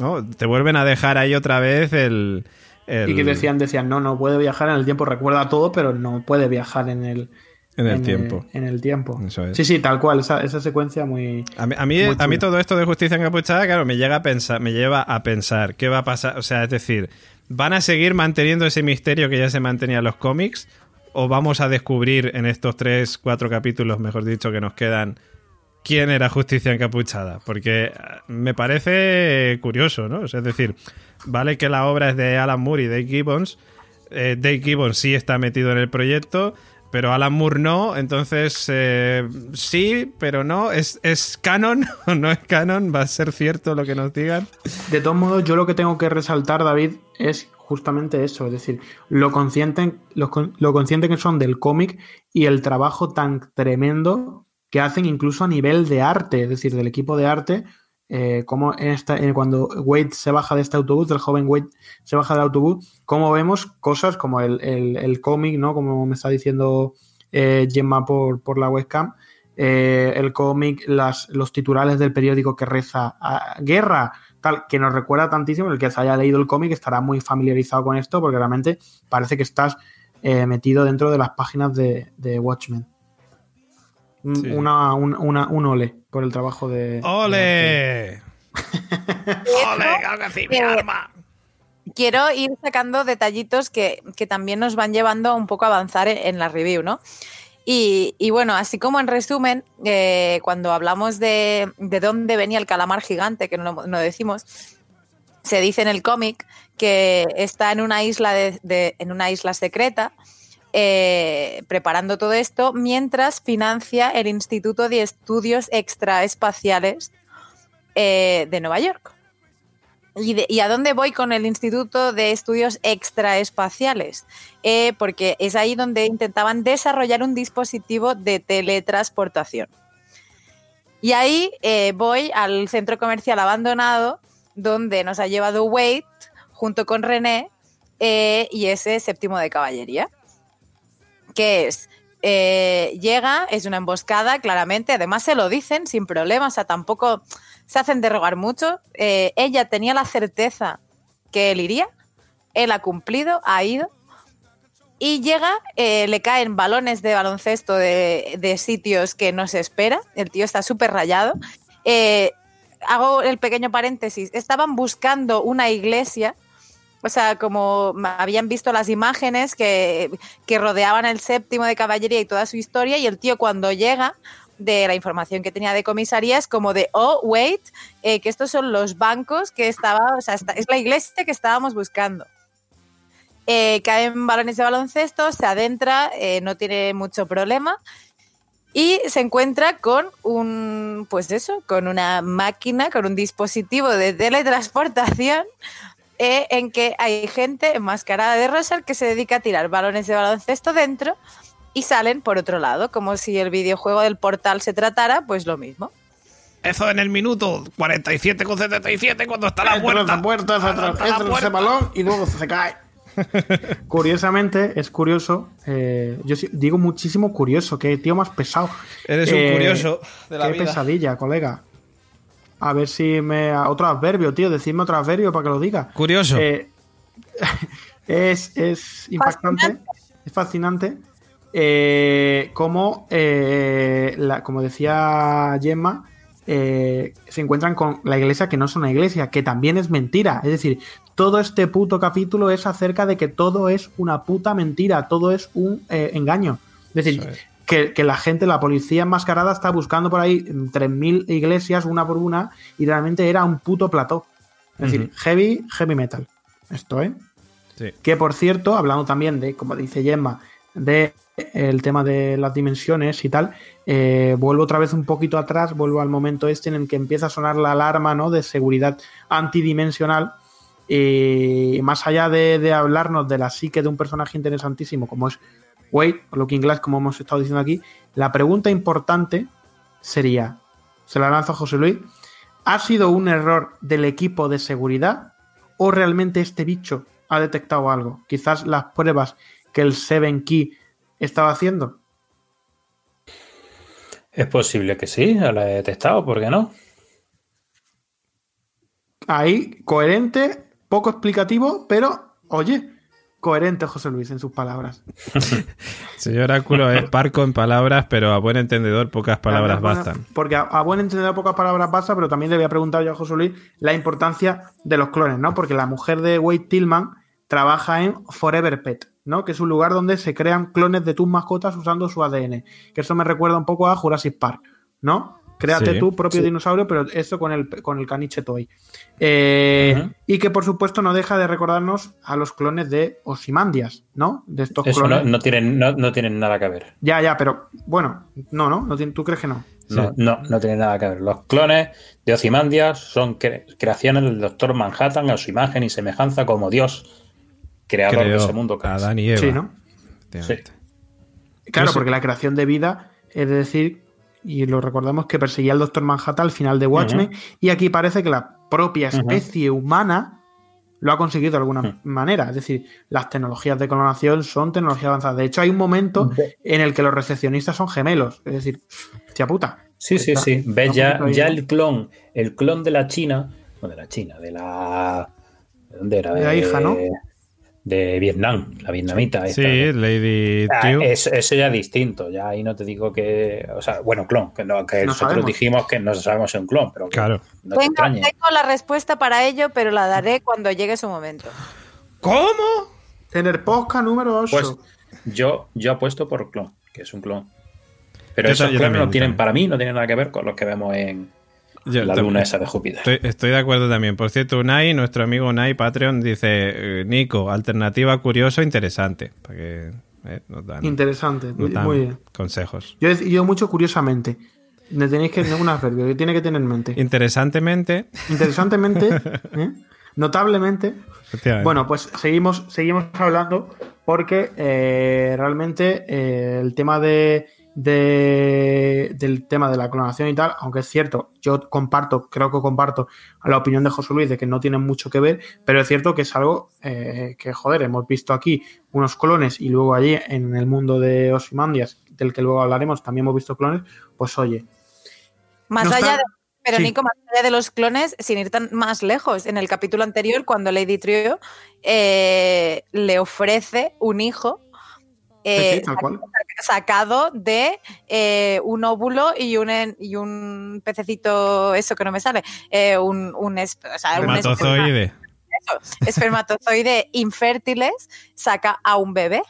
¿no? te vuelven a dejar ahí otra vez el, y que decían, decían, no, no puede viajar en el tiempo, recuerda todo, pero no puede viajar en el, en el tiempo. en el tiempo. Sí, sí, tal cual, esa, esa secuencia muy. A mí, a mí, todo esto de justicia encapuchada, claro, me llega a pensar, me lleva a pensar qué va a pasar. O sea, es decir, ¿Van a seguir manteniendo ese misterio que ya se mantenía en los cómics? ¿O vamos a descubrir en estos tres, cuatro capítulos, mejor dicho, que nos quedan, quién era Justicia Encapuchada? Porque ah, me parece curioso, ¿no? Es decir, vale que la obra es de Alan Moore y Dave Gibbons. Eh, Dave Gibbons sí está metido en el proyecto, pero Alan Moore no, entonces eh, sí, pero no. ¿Es, ¿Es canon o no es canon? ¿Va a ser cierto lo que nos digan? De todos modos, yo lo que tengo que resaltar, David, es justamente eso, es decir, lo consciente, lo, lo consciente que son del cómic y el trabajo tan tremendo que hacen incluso a nivel de arte, es decir, del equipo de arte, eh, como en esta, en cuando Wade se baja de este autobús, el joven Wade se baja del autobús, como vemos cosas como el, el, el cómic, ¿no? Como me está diciendo eh, Gemma por, por la webcam, eh, el cómic, los titulares del periódico que reza a guerra, tal, que nos recuerda tantísimo, el que se haya leído el cómic estará muy familiarizado con esto, porque realmente parece que estás eh, metido dentro de las páginas de, de Watchmen. Sí. Una, un, una- un ole por el trabajo de. de ¡Ole! ¡Ole, claro que sí, mi arma! Quiero ir sacando detallitos que, que también nos van llevando a un poco a avanzar en, en la review, ¿no? Y, y bueno, así como en resumen, eh, cuando hablamos de, de dónde venía el calamar gigante, que no, no decimos, se dice en el cómic que está en una isla, de, de- en una isla secreta eh, preparando todo esto mientras financia el Instituto de Estudios Extraespaciales eh, de Nueva York. ¿Y, a dónde voy con el Instituto de Estudios Extraespaciales? Eh, porque es ahí donde intentaban desarrollar un dispositivo de teletransportación. Y ahí voy al centro comercial abandonado donde nos ha llevado Wade junto con René y ese séptimo de caballería. Que es, eh, llega, es una emboscada, claramente, además se lo dicen sin problema, o sea, tampoco se hacen de rogar mucho. Eh, ella tenía la certeza que él iría, él ha cumplido, ha ido. Y llega, eh, le caen balones de baloncesto de, de sitios que no se espera. El tío está súper rayado. Hago el pequeño paréntesis. Estaban buscando una iglesia. O sea, como habían visto las imágenes que, que rodeaban el séptimo de caballería y toda su historia. Y el tío, cuando llega, de la información que tenía de comisaría, es como de, oh, wait, eh, que estos son los bancos que estaba, o sea, es la iglesia que estábamos buscando. Eh, caen balones de baloncesto, se adentra, eh, no tiene mucho problema y se encuentra con un, pues eso, con una máquina, con un dispositivo de teletransportación eh, en que hay gente enmascarada de rosa que se dedica a tirar balones de baloncesto dentro y salen por otro lado, como si el videojuego del portal se tratara, pues lo mismo. Eso en el minuto 47 con 77 cuando está la Entra puerta. esa puerta, esa Cuando tra- está la entra ese puerta. balón y luego se cae. Curiosamente, es curioso. eh, yo digo muchísimo curioso. Qué tío más pesado. Eres un Eh, curioso de la qué vida. pesadilla, colega. A ver si me. Otro adverbio, tío. Decidme otro adverbio para que lo diga. Curioso. Eh, es, es impactante, es fascinante. eh, como, eh, la- como decía Gemma, eh, se encuentran con la iglesia que no es una iglesia, que también es mentira. Es decir, todo este puto capítulo es acerca de que todo es una puta mentira, todo es un eh, engaño. Es decir, es. Que, que la gente, la policía enmascarada está buscando por ahí mm, 3.000 iglesias una por una y realmente era un puto plató. Es decir, heavy, heavy metal. Esto, ¿eh? Sí. Que por cierto, hablando también de, como dice Gemma, de el tema de las dimensiones y tal, eh, vuelvo otra vez un poquito atrás, vuelvo al momento este en el que empieza a sonar la alarma ¿no? de seguridad antidimensional. Y más allá de, de hablarnos de la psique de un personaje interesantísimo como es Wade o Looking Glass, como hemos estado diciendo aquí, la pregunta importante sería, se la lanzo a José Luis, ¿ha sido un error del equipo de seguridad o realmente este bicho ha detectado algo? Quizás las pruebas que el Seven Key estaba haciendo. Es posible que sí, la he detectado, ¿por qué no? Ahí, coherente, poco explicativo, pero, oye, coherente José Luis en sus palabras. Señor Oráculo es parco en palabras, pero a buen entendedor pocas palabras bastan. Porque a, a buen entender pocas palabras basta, pero también le voy a preguntar yo a José Luis la importancia de los clones, ¿no? Porque la mujer de Wade Tillman trabaja en Forever Pet, ¿no? Que es un lugar donde se crean clones de tus mascotas usando su ADN. Que eso me recuerda un poco a Jurassic Park, ¿no? Créate Sí, tu propio sí. dinosaurio, pero esto con el, con el caniche toy. Eh. Y que por supuesto no deja de recordarnos a los clones de Osimandias, ¿no? De estos Eso clones. no, no tienen, no, no tienen nada que ver. Ya, ya, pero bueno, no, no, no ¿tú crees que no? No, Sí. no, no tiene nada que ver. Los clones de Ozymandias son cre- creaciones del Doctor Manhattan a su imagen y semejanza como Dios, creador de ese mundo. Adán y Eva. Sí, ¿no? Claro, porque la creación de vida es decir, y lo recordamos que perseguía al Doctor Manhattan al final de Watchmen, y aquí parece que la propia especie humana lo ha conseguido de alguna manera. Es decir, las tecnologías de clonación son tecnologías avanzadas. De hecho, hay un momento en el que los recepcionistas son gemelos. Es decir, tía puta. Sí, sí, Está- sí. Ves ya, ya el clon, el clon de la China, no de la China, de la. ¿De dónde era? De la hija, ¿no? De Vietnam, la vietnamita. esta. Sí, Lady Ah, eso, eso ya es distinto, ya ahí no te digo que, o sea, bueno, clon, que, no, que No nosotros sabemos. dijimos que no sabemos si es un clon, pero Claro. no te Tengo, la respuesta para ello, pero la daré cuando llegue su momento. ¿Cómo? Tener posca número 8. Pues yo, yo apuesto por clon, que es un clon. Pero Yo esos clones no tienen, también. para mí, no tienen nada que ver con los que vemos en Yo la también. luna esa de Júpiter. Estoy, estoy de acuerdo también. Por cierto, Unai, nuestro amigo Unai Patreon, dice: eh, Nico, alternativa curioso, interesante. Para que eh, nos dan, Interesante. nos dan Muy bien. consejos. Yo yo mucho curiosamente. Me tenéis que un adverbio que tiene que tener en mente. Interesantemente, Interesantemente, ¿eh? notablemente. Bueno, pues seguimos, seguimos hablando porque eh, realmente eh, el tema de, de- del tema de la clonación y tal, aunque es cierto, yo comparto, creo que comparto la opinión de José Luis de que no tienen mucho que ver, pero es cierto que es algo eh, que, joder, hemos visto aquí unos clones y luego allí en el mundo de Osimandias, del que luego hablaremos, también hemos visto clones, pues oye, Más No allá está- de, pero sí. Nico, más allá de los clones, sin ir tan más lejos, en el capítulo anterior, cuando Lady Trio eh, le ofrece un hijo eh, sí, sacado de eh, un óvulo y un, en- y un pececito, eso que no me sale, eh, un, un, es- o sea, un Espermatozoide. eso, espermatozoide infértiles, saca a un bebé.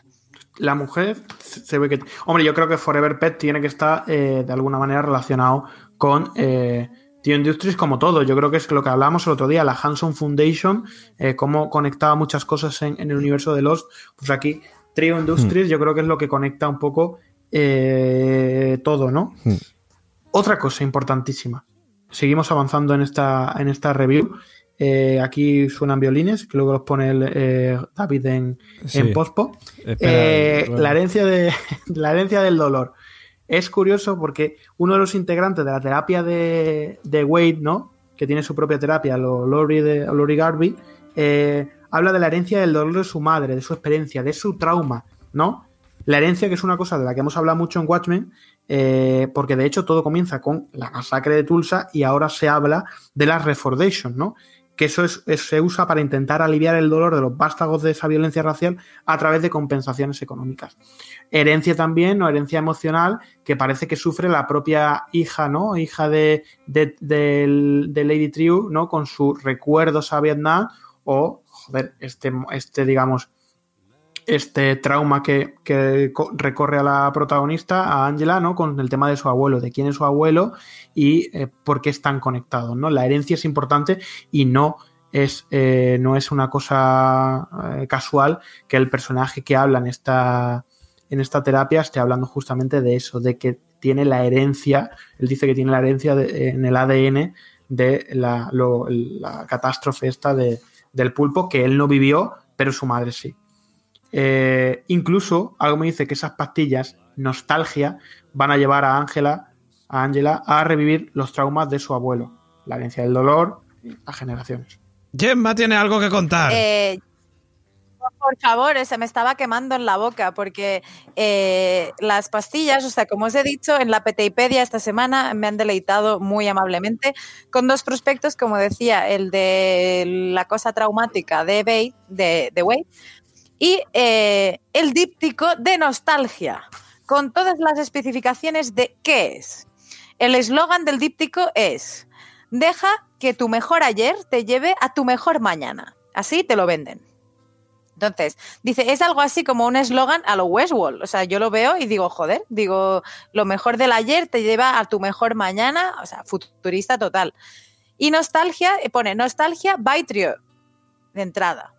la mujer se ve que. Hombre, yo creo que Forever Pet tiene que estar eh, de alguna manera relacionado con eh, Tio Industries como todo. Yo creo que es lo que hablábamos el otro día, la Hanson Foundation, eh, cómo conectaba muchas cosas en, en el universo de Lost. Pues aquí, Trio Industries, yo creo que es lo que conecta un poco eh, todo, ¿no? Hmm. Otra cosa importantísima. Seguimos avanzando en esta, en esta review. Eh, aquí suenan violines, que luego los pone el, eh, David en, Sí. en pospo. Espera, bueno. la, herencia de, la herencia del dolor. Es curioso porque uno de los integrantes de la terapia de, de Wade, ¿no? Que tiene su propia terapia, lo, Lori, de, Lori Garvey, eh, habla de la herencia del dolor de su madre, de su experiencia, de su trauma, ¿no? La herencia, que es una cosa de la que hemos hablado mucho en Watchmen, eh, porque de hecho todo comienza con la masacre de Tulsa y ahora se habla de la Refordation, ¿no? Que eso es- se usa para intentar aliviar el dolor de los vástagos de esa violencia racial a través de compensaciones económicas. Herencia también, o herencia emocional, que parece que sufre la propia hija, ¿no? Hija de, de Lady Triu, ¿no? Con sus recuerdos a Vietnam, o, joder, este, este digamos, este trauma que, que co- recorre a la protagonista, a Angela, ¿no? Con el tema de su abuelo, de quién es su abuelo y eh, por qué están conectados, ¿no? La herencia es importante y no es, eh, no es una cosa eh, casual que el personaje que habla en esta, en esta terapia esté hablando justamente de eso, de que tiene la herencia, él dice que tiene la herencia en el ADN de la, la catástrofe esta de- del pulpo que él no vivió, pero su madre sí. Eh, incluso algo me dice que esas pastillas, nostalgia, van a llevar a Ángela, a Angela, a revivir los traumas de su abuelo, la herencia del dolor, a generaciones. Gemma tiene algo que contar. Eh, por favor, se me estaba quemando en la boca porque eh, las pastillas, o sea, como os he dicho, en la PTIpedia esta semana me han deleitado muy amablemente con dos prospectos, como decía, el de la cosa traumática de, Wade, de, de Wade y eh, el díptico de nostalgia, con todas las especificaciones de qué es. El eslogan del díptico es, deja que tu mejor ayer te lleve a tu mejor mañana. Así te lo venden. Entonces, dice, es algo así como un eslogan a lo Westworld. O sea, yo lo veo y digo, joder, digo, lo mejor del ayer te lleva a tu mejor mañana, o sea, futurista total. Y nostalgia, eh, pone nostalgia by Trio, de entrada.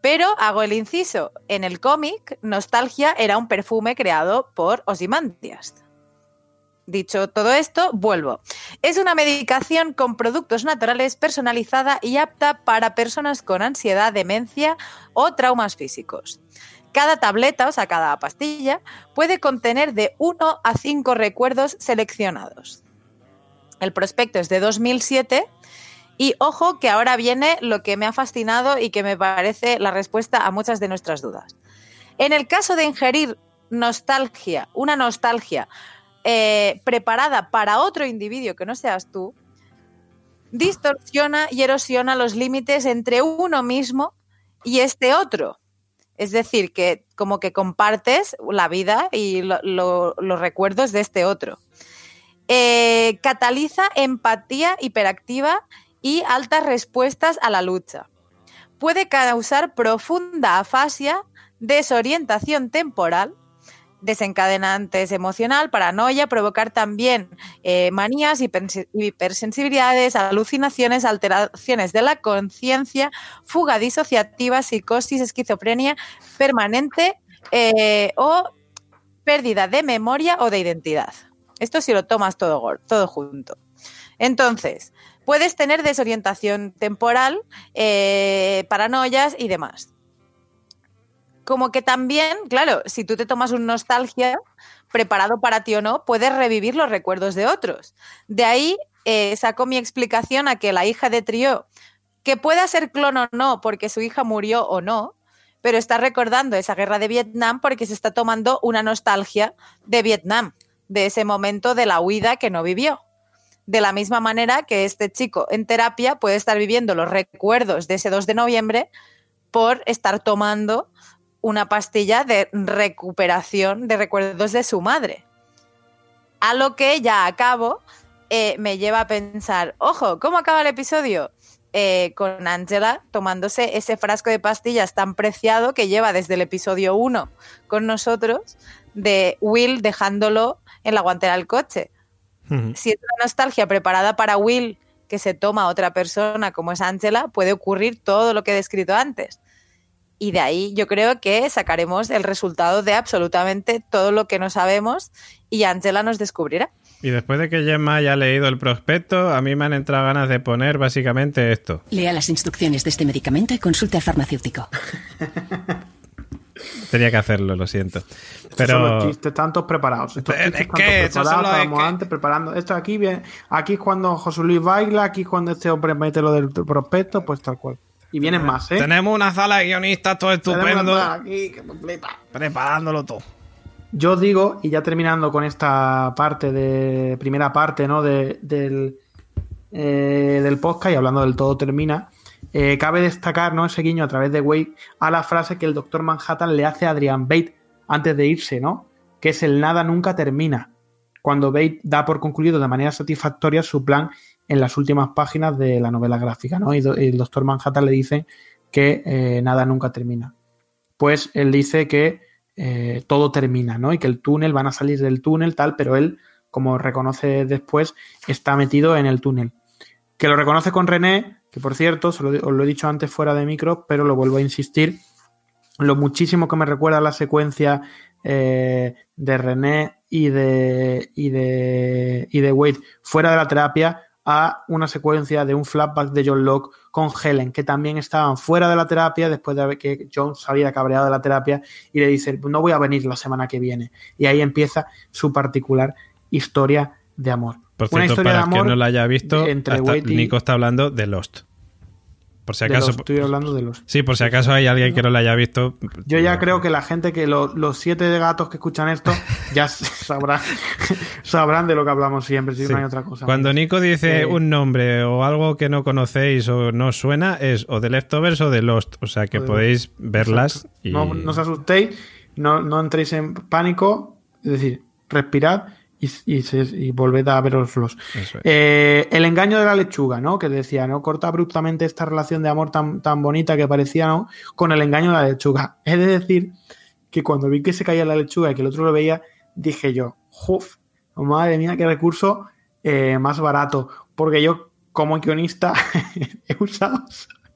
Pero hago el inciso, en el cómic, nostalgia era un perfume creado por Ozymandias. Dicho todo esto, vuelvo. Es una medicación con productos naturales personalizada y apta para personas con ansiedad, demencia o traumas físicos. Cada tableta, o sea, cada pastilla, puede contener de 1 a 5 recuerdos seleccionados. El prospecto es de 2007 y ojo que ahora viene lo que me ha fascinado y que me parece la respuesta a muchas de nuestras dudas. En el caso de ingerir nostalgia, una nostalgia eh, preparada para otro individuo que no seas tú, distorsiona y erosiona los límites entre uno mismo y este otro. Es decir, que como que compartes la vida y lo- lo- los recuerdos de este otro. Eh, cataliza empatía hiperactiva y altas respuestas a la lucha. Puede causar profunda afasia, desorientación temporal, desencadenantes emocional, paranoia, provocar también eh, manías, hiperse- hipersensibilidades, alucinaciones, alteraciones de la conciencia, fuga disociativa, psicosis, esquizofrenia permanente eh, o pérdida de memoria o de identidad. Esto si lo tomas todo, todo junto. Entonces, puedes tener desorientación temporal, eh, paranoias y demás. Como que también, claro, si tú te tomas un nostalgia, preparado para ti o no, puedes revivir los recuerdos de otros. De ahí eh, saco mi explicación a que la hija de Trio, que pueda ser clon o no, porque su hija murió o no, pero está recordando esa guerra de Vietnam porque se está tomando una nostalgia de Vietnam, de ese momento de la huida que no vivió. De la misma manera que este chico en terapia puede estar viviendo los recuerdos de ese 2 de noviembre por estar tomando una pastilla de recuperación de recuerdos de su madre. A lo que ya acabo eh, me lleva a pensar, ojo, ¿cómo acaba el episodio? Eh, con Angela tomándose ese frasco de pastillas tan preciado que lleva desde el episodio 1 con nosotros, de Will dejándolo en la guantera del coche. Si es una nostalgia preparada para Will que se toma a otra persona como es Angela, puede ocurrir todo lo que he descrito antes. Y de ahí yo creo que sacaremos el resultado de absolutamente todo lo que no sabemos y Angela nos descubrirá. Y después de que Gemma haya leído el prospecto, a mí me han entrado ganas de poner básicamente esto. Lea las instrucciones de este medicamento y consulte al farmacéutico. Tenía que hacerlo, lo siento. Estos son los Pero chistes tantos preparados. Estos Es chistes que tantos estos son preparados, estábamos que- antes preparando. Esto aquí viene, aquí es cuando José Luis baila, aquí es cuando este hombre mete lo del prospecto, pues tal cual. Y vienen más, ¿eh? tenemos una sala de guionistas todo estupendo, aquí que preparándolo todo. Yo os digo, y ya terminando con esta parte de. primera parte, ¿no? De, del, eh, del podcast y hablando del todo termina. eh, cabe destacar, ¿no? Ese guiño a través de Wade a la frase que el Doctor Manhattan le hace a Adrian Bate antes de irse, ¿no? Que es el nada nunca termina. Cuando Bate da por concluido de manera satisfactoria su plan en las últimas páginas de la novela gráfica, ¿no? Y, el Doctor Manhattan le dice que eh, nada nunca termina. Pues él dice que eh, todo termina, ¿no? Y que el túnel, van a salir del túnel, tal, pero él, como reconoce después, está metido en el túnel. Que lo reconoce con René, que por cierto, se lo, os lo he dicho antes fuera de micro, pero lo vuelvo a insistir, lo muchísimo que me recuerda la secuencia eh, de René y de, y, de, y de Wade fuera de la terapia a una secuencia de un flashback de John Locke con Helen, que también estaban fuera de la terapia después de que John salía cabreado de la terapia y le dice, no voy a venir la semana que viene. Y ahí empieza su particular historia de amor. Por Una cierto, historia para de el que amor no la haya visto, entre hasta Nico está hablando de Lost. Por si acaso. los- estoy hablando de los... Sí, por si acaso hay alguien que no la haya visto. Yo ya no. creo que la gente que lo- los siete gatos que escuchan esto ya sabrán, sabrán de lo que hablamos siempre, si Sí. no hay otra cosa. Cuando Nico dice Eh, un nombre o algo que no conocéis o no suena, es o de Leftovers o de Lost. O sea que O podéis verlas y. No, no os asustéis, no, no entréis en pánico, es decir, respirad y, y, se- y volved a ver los flows. Eso es. Eh, el engaño de la lechuga, ¿no? Que decía, ¿no? Corta abruptamente esta relación de amor tan, tan bonita que parecía, ¿no? Con el engaño de la lechuga. De decir que cuando vi que se caía la lechuga y que el otro lo veía, dije yo, ¡Juf! Madre mía, qué recurso eh, más barato. Porque yo, como guionista, he usado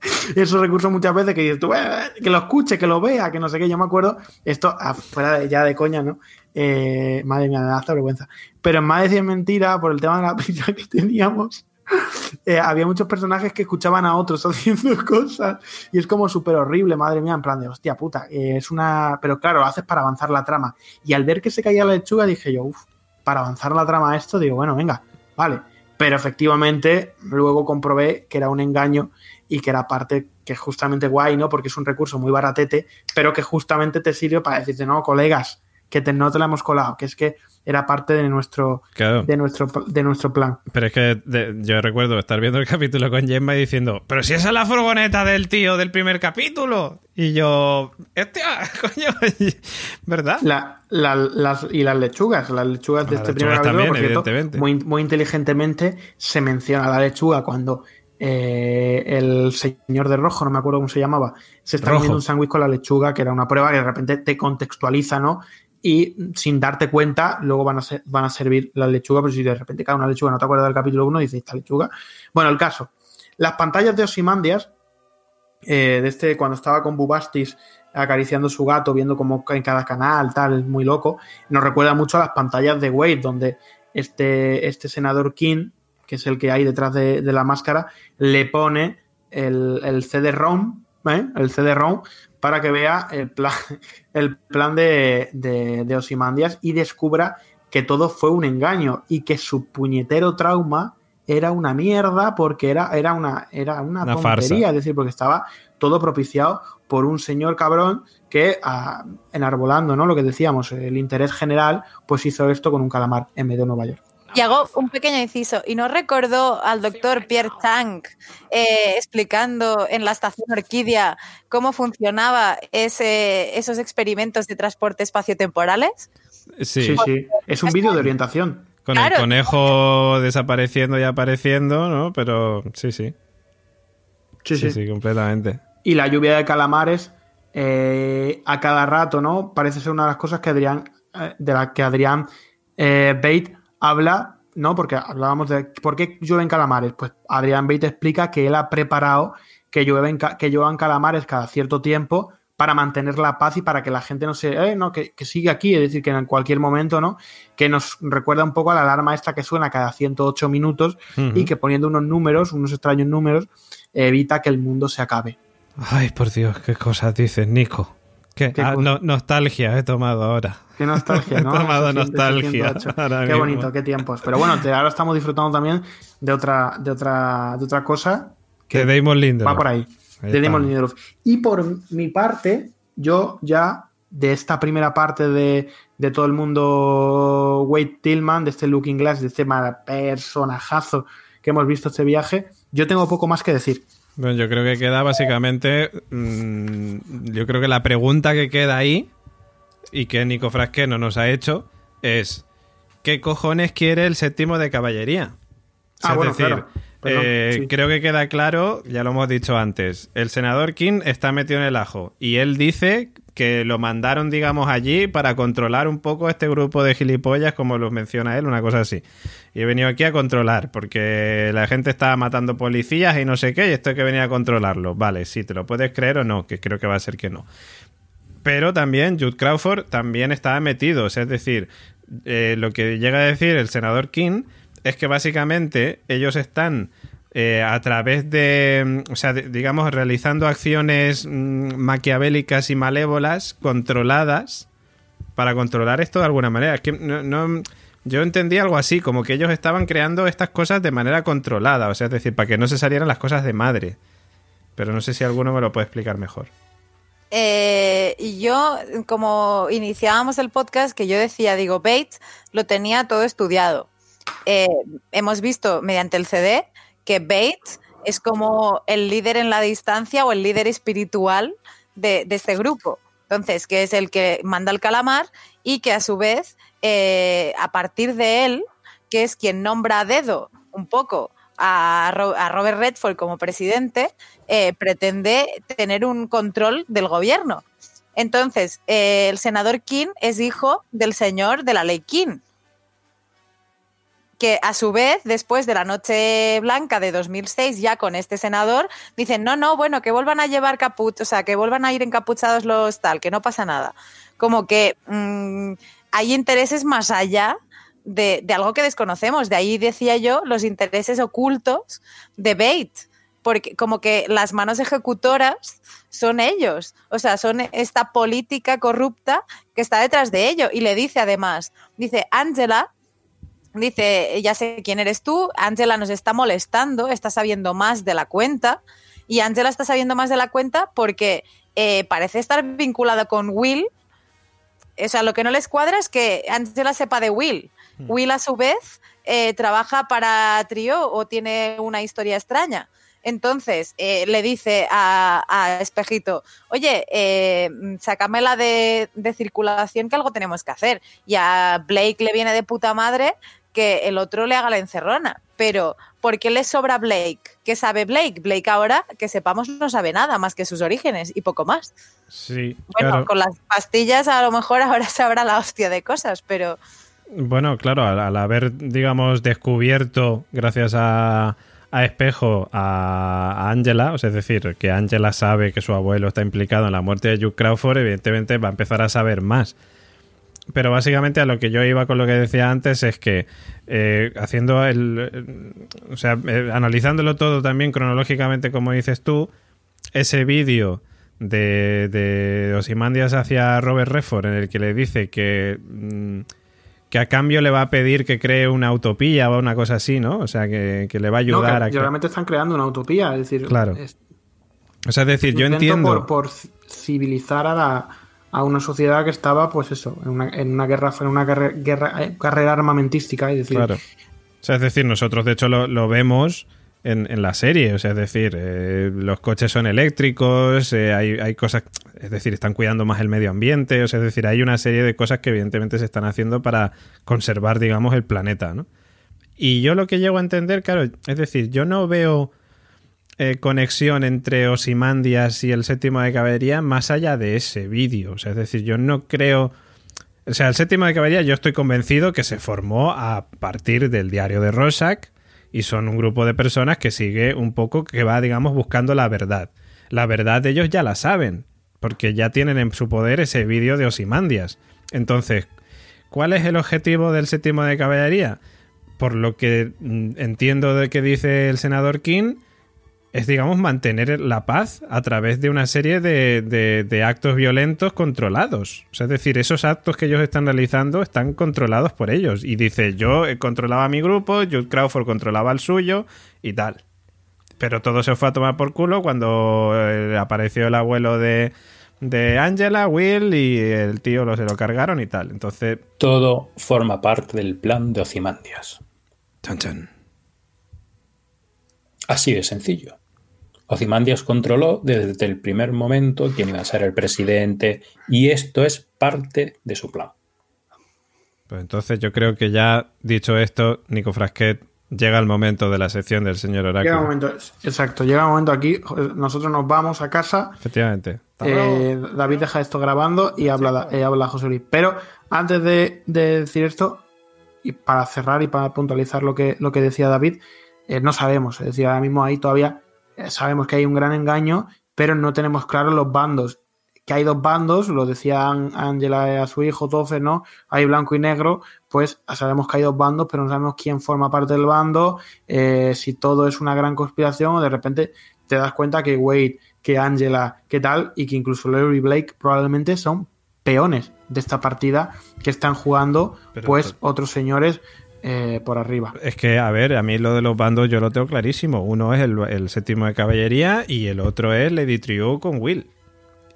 esos recursos muchas veces que dices tú, "Eh, que lo escuche, que lo vea, que no sé qué. Yo me acuerdo, esto afuera de- ya de coña, ¿no? Eh, madre mía, me da hasta vergüenza. Pero en más de 100 mentiras, por el tema de la prisa que teníamos, eh, había muchos personajes que escuchaban a otros haciendo cosas y es como súper horrible, madre mía, en plan de hostia puta, eh, es una... Pero claro, lo haces para avanzar la trama. Y al ver que se caía la lechuga dije yo, uff, para avanzar la trama esto, digo, bueno, venga, vale. Pero efectivamente, luego comprobé que era un engaño y que era parte que justamente guay, ¿no? Porque es un recurso muy baratete, pero que justamente te sirve para decirte, no, colegas, que no te la hemos colado, que es que era parte de nuestro, Claro. de nuestro, de nuestro plan. Pero es que de- yo recuerdo estar viendo el capítulo con Gemma y diciendo, pero si esa es la furgoneta del tío del primer capítulo. Y yo, hostia, coño, ¿verdad? La- la- las, y las lechugas, las lechugas de Las este primer capítulo, también, por cierto, evidentemente. muy, muy inteligentemente se menciona la lechuga cuando eh, el señor de rojo, no me acuerdo cómo se llamaba, se está Rojo. comiendo un sándwich con la lechuga, que era una prueba que de repente te contextualiza, ¿no? Y sin darte cuenta, luego van a, ser- van a servir las lechugas, pero si de repente cae una lechuga, no te acuerdas del capítulo 1, dices, esta lechuga. Bueno, el caso. Las pantallas de Osimandias, eh, de este, cuando estaba con Bubastis acariciando su gato, viendo como en cada canal, tal, es muy loco, nos recuerda mucho a las pantallas de Wade, donde este, este senador King, que es el que hay detrás de, de la máscara, le pone el, el CD-ROM, ¿eh? el CD-ROM, para que vea el plan, el plan de, de, de Ozymandias y descubra que todo fue un engaño y que su puñetero trauma era una mierda porque era, era una, era una, Una tontería, farsa. es decir, porque estaba todo propiciado por un señor cabrón que, ah, enarbolando ¿no? lo que decíamos, el interés general, pues hizo esto con un calamar en medio de Nueva York. Y hago un pequeño inciso. ¿Y no recordó al doctor Pierre Tang eh, explicando en la estación Orquídea cómo funcionaba ese, esos experimentos de transporte espaciotemporales? Sí, Sí, sí. Es un vídeo de orientación. con Claro. el conejo desapareciendo y apareciendo, ¿no? Pero sí, sí. Sí, Sí, sí. sí, completamente. Y la lluvia de calamares eh, a cada rato, ¿no? Parece ser una de las cosas que Adrián, eh, de las que Adrián eh, Bate habla, ¿no? Porque hablábamos de por qué llueven calamares. Pues Adrián Bate explica que él ha preparado que llueven, que lluevan calamares cada cierto tiempo para mantener la paz y para que la gente no se, eh, no, que, que siga aquí, es decir, que en cualquier momento, ¿no? Que nos recuerda un poco a la alarma esta que suena cada 108 minutos y que poniendo unos números, unos extraños números, evita que el mundo se acabe. Ay, por Dios, qué cosas dices, Nico. ¿Qué? ¿Qué Ah, no- nostalgia he tomado ahora. Qué nostalgia, ¿no? He tomado Ese 100, nostalgia 108. ahora Qué bonito, qué tiempos. Pero bueno, te- ahora estamos disfrutando también de otra, de otra, de otra cosa Que Damon Lindelof. va por ahí. Ahí de Damon. Lindelof. Y por mi parte, yo ya de esta primera parte de, de todo el mundo Wade Tillman, de este Looking Glass, de este personajazo que hemos visto este viaje, yo tengo poco más que decir. Bueno, yo creo que queda básicamente. mm, yo creo que la pregunta que queda ahí y que Nico Frasqueno nos ha hecho es: ¿qué cojones quiere el séptimo de caballería? Ah, es bueno, decir, claro. Perdón, eh, sí. creo que queda claro, ya lo hemos dicho antes, el senador King está metido en el ajo y él dice que lo mandaron, digamos, allí para controlar un poco este grupo de gilipollas, como los menciona él, una cosa así. Y he venido aquí a controlar, porque la gente estaba matando policías y no sé qué, y esto hay que venir a controlarlo. Vale, sí, te lo puedes creer o no, que creo que va a ser que no. Pero también Jude Crawford también estaba metido. Es decir, eh, lo que llega a decir el senador King es que básicamente ellos están eh, a través de, mm, o sea, digamos, realizando acciones mm, maquiavélicas y malévolas controladas para controlar esto de alguna manera. Es que no, no- yo entendí algo así, como que ellos estaban creando estas cosas de manera controlada, o sea, es decir, para que no se salieran las cosas de madre. Pero no sé si alguno me lo puede explicar mejor. Eh, y yo, como iniciábamos el podcast, que yo decía, digo, Bates lo tenía todo estudiado. Eh, hemos visto mediante el CD que Bates es como el líder en la distancia o el líder espiritual de, este grupo. Entonces, que es el que manda el calamar y que a su vez, eh, a partir de él, que es quien nombra a dedo un poco a, a Robert Redford como presidente, eh, pretende tener un control del gobierno. Entonces, eh, el senador King es hijo del señor de la ley King, que a su vez, después de la Noche Blanca de 2006, ya con este senador, dicen, no, no, bueno, que vuelvan a llevar capuch, o sea, que vuelvan a ir encapuchados los tal, que no pasa nada. Como que mm, hay intereses más allá de, de algo que desconocemos. De ahí decía yo los intereses ocultos de Bait, porque como que las manos ejecutoras son ellos, o sea, son esta política corrupta que está detrás de ello. Y le dice además, dice, Angela, dice, ya sé quién eres tú, Angela nos está molestando, está sabiendo más de la cuenta, y Angela está sabiendo más de la cuenta porque eh, parece estar vinculada con Will. O sea, lo que no les cuadra es que Angela sepa de Will. Will, a su vez, eh, trabaja para Trio o tiene una historia extraña. Entonces eh, le dice a, a Espejito, oye, eh, sácamela de, de circulación que algo tenemos que hacer. Y a Blake le viene de puta madre que el otro le haga la encerrona. Pero, ¿por qué le sobra Blake? ¿Qué sabe Blake? Blake ahora, que sepamos, no sabe nada más que sus orígenes y poco más. Sí, Bueno, claro. con las pastillas a lo mejor ahora sabrá la hostia de cosas, pero Bueno, claro, al, al haber, digamos, descubierto, gracias a, a Espejo, a, a Angela, o sea, es decir, que Angela sabe que su abuelo está implicado en la muerte de Hugh Crawford, evidentemente va a empezar a saber más. Pero básicamente a lo que yo iba con lo que decía antes es que eh, haciendo el. eh, O sea, eh, analizándolo todo también cronológicamente, como dices tú, ese vídeo de, de Osimandias hacia Robert Redford en el que le dice que. mm, que a cambio le va a pedir que cree una utopía o una cosa así, ¿no? O sea, que, que le va a No, ayudar que a que... realmente están creando una utopía. Es decir, Claro. es- O sea, es decir, yo entiendo... Por, por civilizar a, la- a una sociedad que estaba, pues eso, en una, en una guerra, en una eh, carrera armamentística. Decir, Claro. O sea, es decir, nosotros de hecho lo, lo vemos en, en la serie. O sea, es decir, eh, los coches son eléctricos, eh, hay, hay cosas, es decir, están cuidando más el medio ambiente. O sea, es decir, hay una serie de cosas que evidentemente se están haciendo para conservar, digamos, el planeta, ¿no? Y yo lo que llego a entender, claro, es decir, yo no veo eh, conexión entre Osimandias y el séptimo de caballería más allá de ese vídeo. O sea, es decir, yo no creo. O sea, el séptimo de caballería yo estoy convencido que se formó a partir del diario de Rorschach y son un grupo de personas que sigue un poco, que va, digamos, buscando la verdad. La verdad ellos ya la saben, porque ya tienen en su poder ese vídeo de Osimandias. Entonces, ¿cuál es el objetivo del séptimo de caballería? Por lo que mm, entiendo de que dice el senador King, es, digamos, mantener la paz a través de una serie de, de- de actos violentos controlados. O sea, es decir, esos actos que ellos están realizando están controlados por ellos. Y dice, yo eh, controlaba mi grupo, Jude Crawford controlaba el suyo y tal. Pero todo se fue a tomar por culo cuando eh, apareció el abuelo de, de Angela, Will, y el tío lo, se lo cargaron y tal. Entonces, Todo forma parte del plan de Ozymandias. chan, chan. Así de sencillo. Ozymandias controló desde el primer momento quién iba a ser el presidente y esto es parte de su plan. Pues entonces yo creo que ya dicho esto, Nico Frasquet, llega el momento de la sección del señor llega Oráculo. un momento, exacto, llega un momento aquí, nosotros nos vamos a casa, Efectivamente. eh, David deja esto grabando y habla, eh, habla José Luis. Pero antes de, de decir esto, y para cerrar y para puntualizar lo que, lo que decía David, eh, no sabemos, es decir, ahora mismo ahí todavía sabemos que hay un gran engaño, pero no tenemos claros los bandos. Que hay dos bandos, lo decía An- Angela a su hijo, 12, ¿no? Hay blanco y negro, pues sabemos que hay dos bandos, pero no sabemos quién forma parte del bando, eh, si todo es una gran conspiración o de repente te das cuenta que Wade, que Angela, que tal, y que incluso Larry Blake probablemente son peones de esta partida que están jugando, Pero- pues, otros señores eh, por arriba. Es que, a ver, a mí lo de los bandos yo lo tengo clarísimo. Uno es el, el séptimo de caballería y el otro es Lady Trio con Will.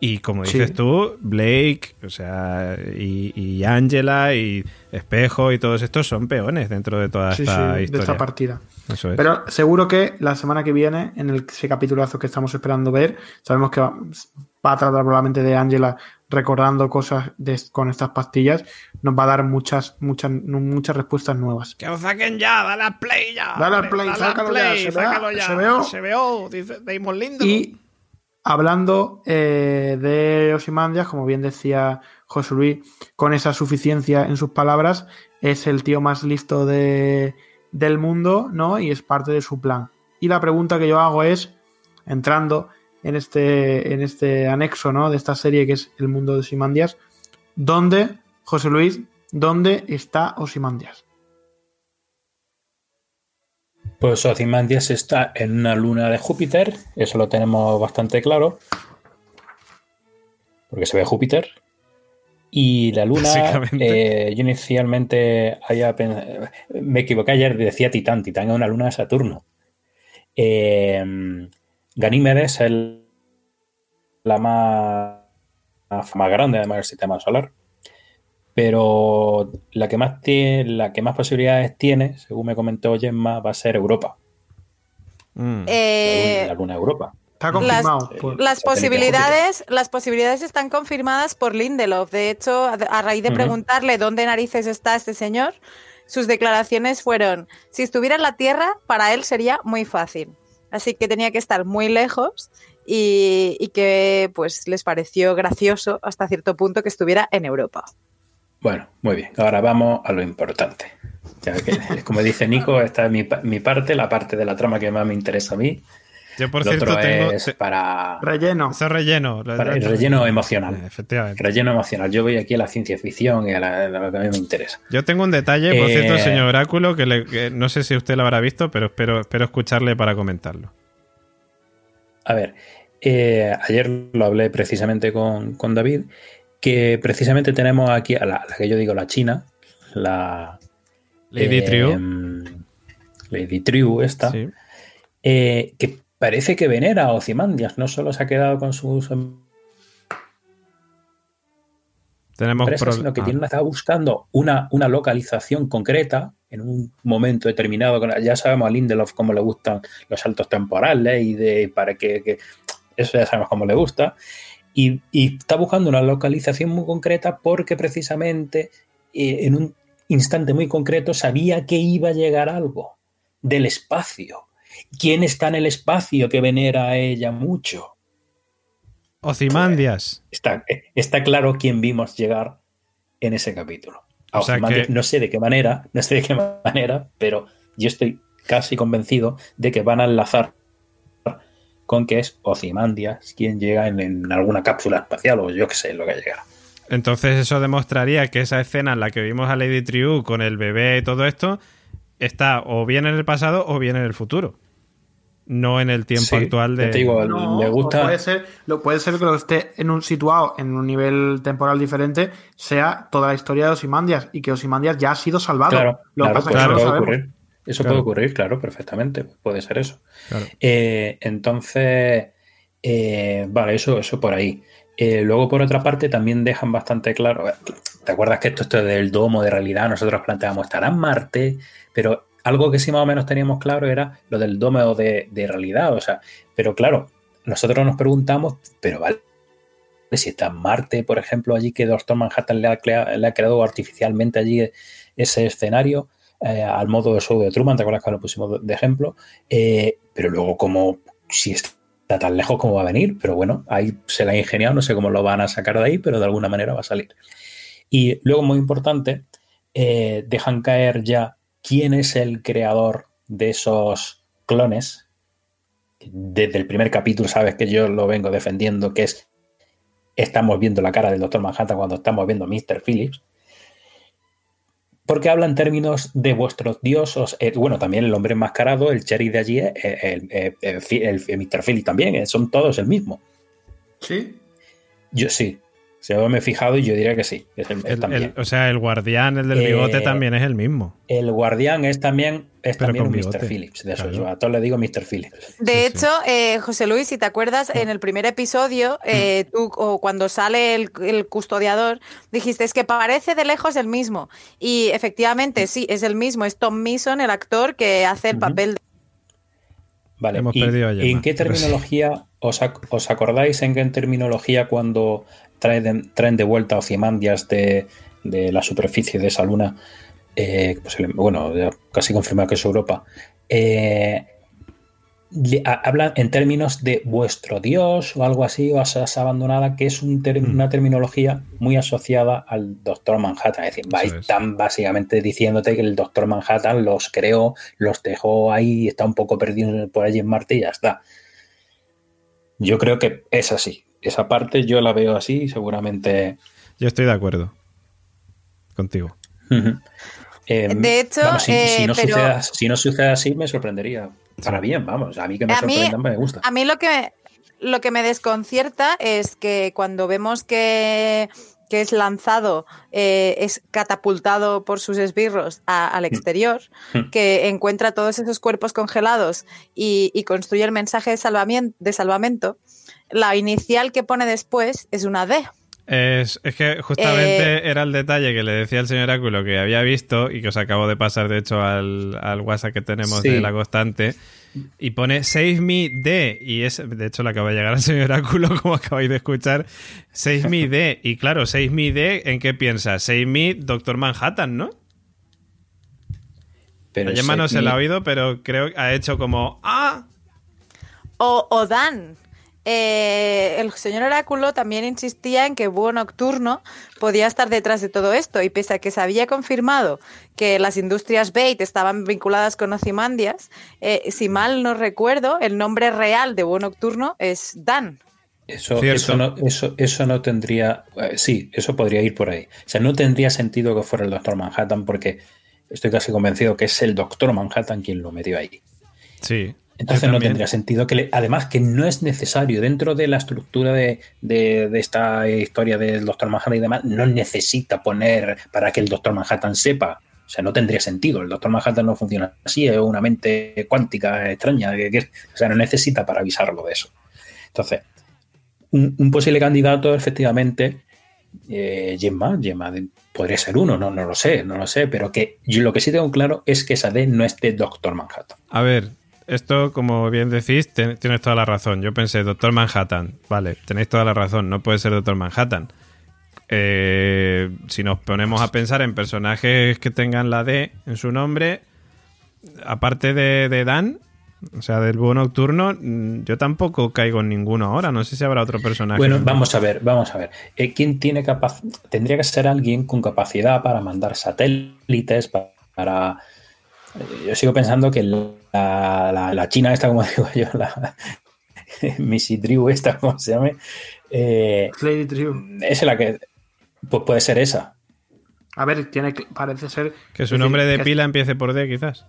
Y como Sí. dices tú, Blake, o sea, y, y Angela y Espejo y todos estos son peones dentro de toda Sí, esta sí, de historia. esta partida. Eso es. Pero seguro que la semana que viene, en el, ese capitulazo que estamos esperando ver, sabemos que va, va a tratar probablemente de Angela recordando cosas de- con estas pastillas, nos va a dar muchas, muchas, muchas respuestas nuevas. Que os saquen ya, dale al play ya. Dale al hombre, play, dale al sácalo ya, se vea, sácalo ya. se veo. Se veo, dice Damon Lindelof. Y hablando eh, de Osimandias, como bien decía José Luis, con esa suficiencia en sus palabras, es el tío más listo de, del mundo, ¿no? Y es parte de su plan. Y la pregunta que yo hago es, entrando en este, en este anexo, ¿no? De esta serie que es el mundo de Osimandias, ¿dónde, José Luis, dónde está Osimandias? Pues Ozymandias está en una luna de Júpiter, eso lo tenemos bastante claro, porque se ve Júpiter. Y la luna, Básicamente. eh, yo inicialmente había me equivoqué ayer, decía Titán, Titán es una luna de Saturno. Eh, Ganímedes es la más, más grande además del sistema solar. Pero la que más tiene, la que más posibilidades tiene, según me comentó Gemma, va a ser Europa. Mm. La Eh, luna, la luna de Europa. Está confirmado. Las- por- Las posibilidades, las posibilidades están confirmadas por Lindelof. De hecho, a, a raíz de preguntarle dónde narices está este señor, sus declaraciones fueron: si estuviera en la Tierra, para él sería muy fácil. Así que tenía que estar muy lejos y, que pues les pareció gracioso hasta cierto punto que estuviera en Europa. Bueno, muy bien. Ahora vamos a lo importante. Ya que, como dice Nico, esta es mi, mi parte, la parte de la trama que más me interesa a mí. Yo, por lo cierto, otro tengo. es te- para, Relleno. Eso es relleno. para el relleno emocional. Eh, Efectivamente. Relleno emocional. Yo voy aquí a la ciencia ficción y a, la- a lo que a mí me interesa. Yo tengo un detalle, por Eh, cierto, señor Oráculo, que, le- que no sé si usted lo habrá visto, pero espero, espero escucharle para comentarlo. A ver, eh, ayer lo hablé precisamente con, con David, que precisamente tenemos aquí a la, la que yo digo la China, la... Lady eh, Triu. Lady Triu esta, Sí. eh, que parece que venera a Ozymandias, no solo se ha quedado con sus Tenemos empresas, sino que ah, tiene una, está buscando una, una localización concreta en un momento determinado. Ya sabemos a Lindelof cómo le gustan los saltos temporales y de para que, que- eso ya sabemos cómo le gusta. Y, y está buscando una localización muy concreta porque precisamente eh, en un instante muy concreto sabía que iba a llegar algo del espacio. ¿Quién está en el espacio que venera a ella mucho? Ozymandias. Está, está claro quién vimos llegar en ese capítulo. A O sea Ozymandias, que- No sé de qué manera, no sé de qué manera, pero yo estoy casi convencido de que van a enlazar con que es Ozymandias quien llega en, en alguna cápsula espacial o yo qué sé lo que llegará. Entonces eso demostraría que esa escena en la que vimos a Lady Triu con el bebé y todo esto está o bien en el pasado o bien en el futuro. No en el tiempo Sí, actual de... te digo, No, le gusta. puede ser, lo, puede ser que lo esté en un situado en un nivel temporal diferente, sea toda la historia de Osimandias y que Osimandias ya ha sido salvado. Claro, lo claro, pasa es pues que claro, no lo puede sabemos. ocurrir. Eso Claro. puede ocurrir, claro, perfectamente. Puede ser eso. Claro. Eh, entonces, eh, vale, eso, eso por ahí. Eh, luego, por otra parte, también dejan bastante claro. ¿Te acuerdas que esto, esto del domo de realidad? Nosotros planteamos estará en Marte, pero algo que sí más o menos teníamos claro era lo del domo de, de realidad. O sea, pero claro, nosotros nos preguntamos, pero vale, si está Marte, por ejemplo, allí que Doctor Manhattan le ha, ha creado artificialmente allí ese escenario. eh, al modo de show de Truman, ¿te acuerdas que lo pusimos de ejemplo? Eh, pero luego, como si está tan lejos, ¿cómo va a venir? Pero bueno, ahí se la ha ingeniado, no sé cómo lo van a sacar de ahí, pero de alguna manera va a salir. Y luego, muy importante, eh, dejan caer ya quién es el creador de esos clones. Desde el primer capítulo, sabes que yo lo vengo defendiendo, que es estamos viendo la cara del Doctor Manhattan cuando estamos viendo a Mr. Phillips porque habla en términos de vuestros dioses. eh, bueno, también el hombre enmascarado, el Cherry de allí, eh, el, el, el, el- Mr. Philly también, eh, son todos el mismo. Sí. Yo sí. Si yo me he fijado y yo diría que sí. Es el, es El- también. el- o sea, el guardián, el del Eh, bigote, también es el mismo. El guardián es también, es Pero también un bigote, Mr. Phillips. De eso claro. yo a todos le digo Mr. Phillips. De Sí, hecho, eh, José Luis, si te acuerdas, en el primer episodio, eh, tú, o cuando sale el, el custodiador, dijiste es que parece de lejos el mismo. Y efectivamente, sí, es el mismo. Es Tom Mason, el actor que hace el papel de. Vale. Hemos ¿Y perdido a Gemma, ¿En qué sí. terminología os, ac- os acordáis en qué terminología cuando traen, traen de vuelta a Ozymandias de, de la superficie de esa luna, eh, pues el- bueno, casi confirmado que es Europa, eh, a- hablan en términos de vuestro dios o algo así, o asas abandonada, que es un ter- Mm. una terminología muy asociada al Doctor Manhattan. Es decir, vais es. tan básicamente diciéndote que el Doctor Manhattan los creó, los dejó ahí, está un poco perdido por allí en Marte y ya está. Yo creo que es así. Esa parte yo la veo así y seguramente Yo estoy de acuerdo contigo. Eh, De hecho, vamos, si, si eh, no pero- suceda, si no sucede así, me sorprendería. Para bien, vamos. A mí que me A mí- sorprenda me gusta. A mí lo que, lo que me desconcierta es que cuando vemos que, que es lanzado, eh, es catapultado por sus esbirros a- al exterior, Mm. que encuentra todos esos cuerpos congelados y, y construye el mensaje de, de salvamento, la inicial que pone después es una D. Es, es que justamente Eh, era el detalle que le decía el señor Oráculo que había visto y que os acabo de pasar, de hecho, al, al WhatsApp que tenemos Sí. de la constante. Y pone Save Me D. Y es, de hecho, le acaba de llegar al señor Oráculo, como acabáis de escuchar. Save Me D. Y claro, Save Me D, ¿en qué piensas? Save Me Doctor Manhattan, ¿no? Pero La Gemma no se la ha oído, pero creo que ha hecho como ¡Ah! O, o Dan. Eh, el señor Oráculo también insistía en que Búho Nocturno podía estar detrás de todo esto y pese a que se había confirmado que las industrias Bait estaban vinculadas con Ozymandias, eh, si mal no recuerdo, el nombre real de Búho Nocturno es Dan. Eso, Cierto. eso, no, eso, eso no tendría. eh, sí, eso podría ir por ahí. O sea, no tendría sentido que fuera el Doctor Manhattan, porque estoy casi convencido que es el Doctor Manhattan quien lo metió ahí. Sí. Entonces no tendría sentido que le- además que no es necesario dentro de la estructura de, de- de esta historia del Doctor Manhattan y demás, no necesita poner para que el Doctor Manhattan sepa. O sea, no tendría sentido. El Doctor Manhattan no funciona así, es una mente cuántica extraña. que- que- o sea, no necesita para avisarlo de eso. Entonces, un, un posible candidato, efectivamente, eh, Gemma, Gemma podría ser uno, no, no lo sé, no lo sé, pero que yo lo que sí tengo claro es que esa D no es de Doctor Manhattan. A ver, esto, como bien decís, ten- tienes toda la razón. Yo pensé, Doctor Manhattan. Vale, tenéis toda la razón, no puede ser Doctor Manhattan. Eh, si nos ponemos a pensar en personajes que tengan la D en su nombre, aparte de, Dan, o sea, del búho nocturno, mm, yo tampoco caigo en ninguno ahora. No sé si habrá otro personaje. Bueno, vamos a ver, vamos a ver. Eh, ¿Quién tiene capaz? Tendría que ser alguien con capacidad para mandar satélites, pa- para. eh, Yo sigo pensando que la, la- la China esta, como digo yo, la Missy Drew esta, como se llame, eh, Lady Triu. es la que pues puede ser esa. A ver, tiene, que- parece ser. Que su decir, nombre de pila empiece por D, quizás.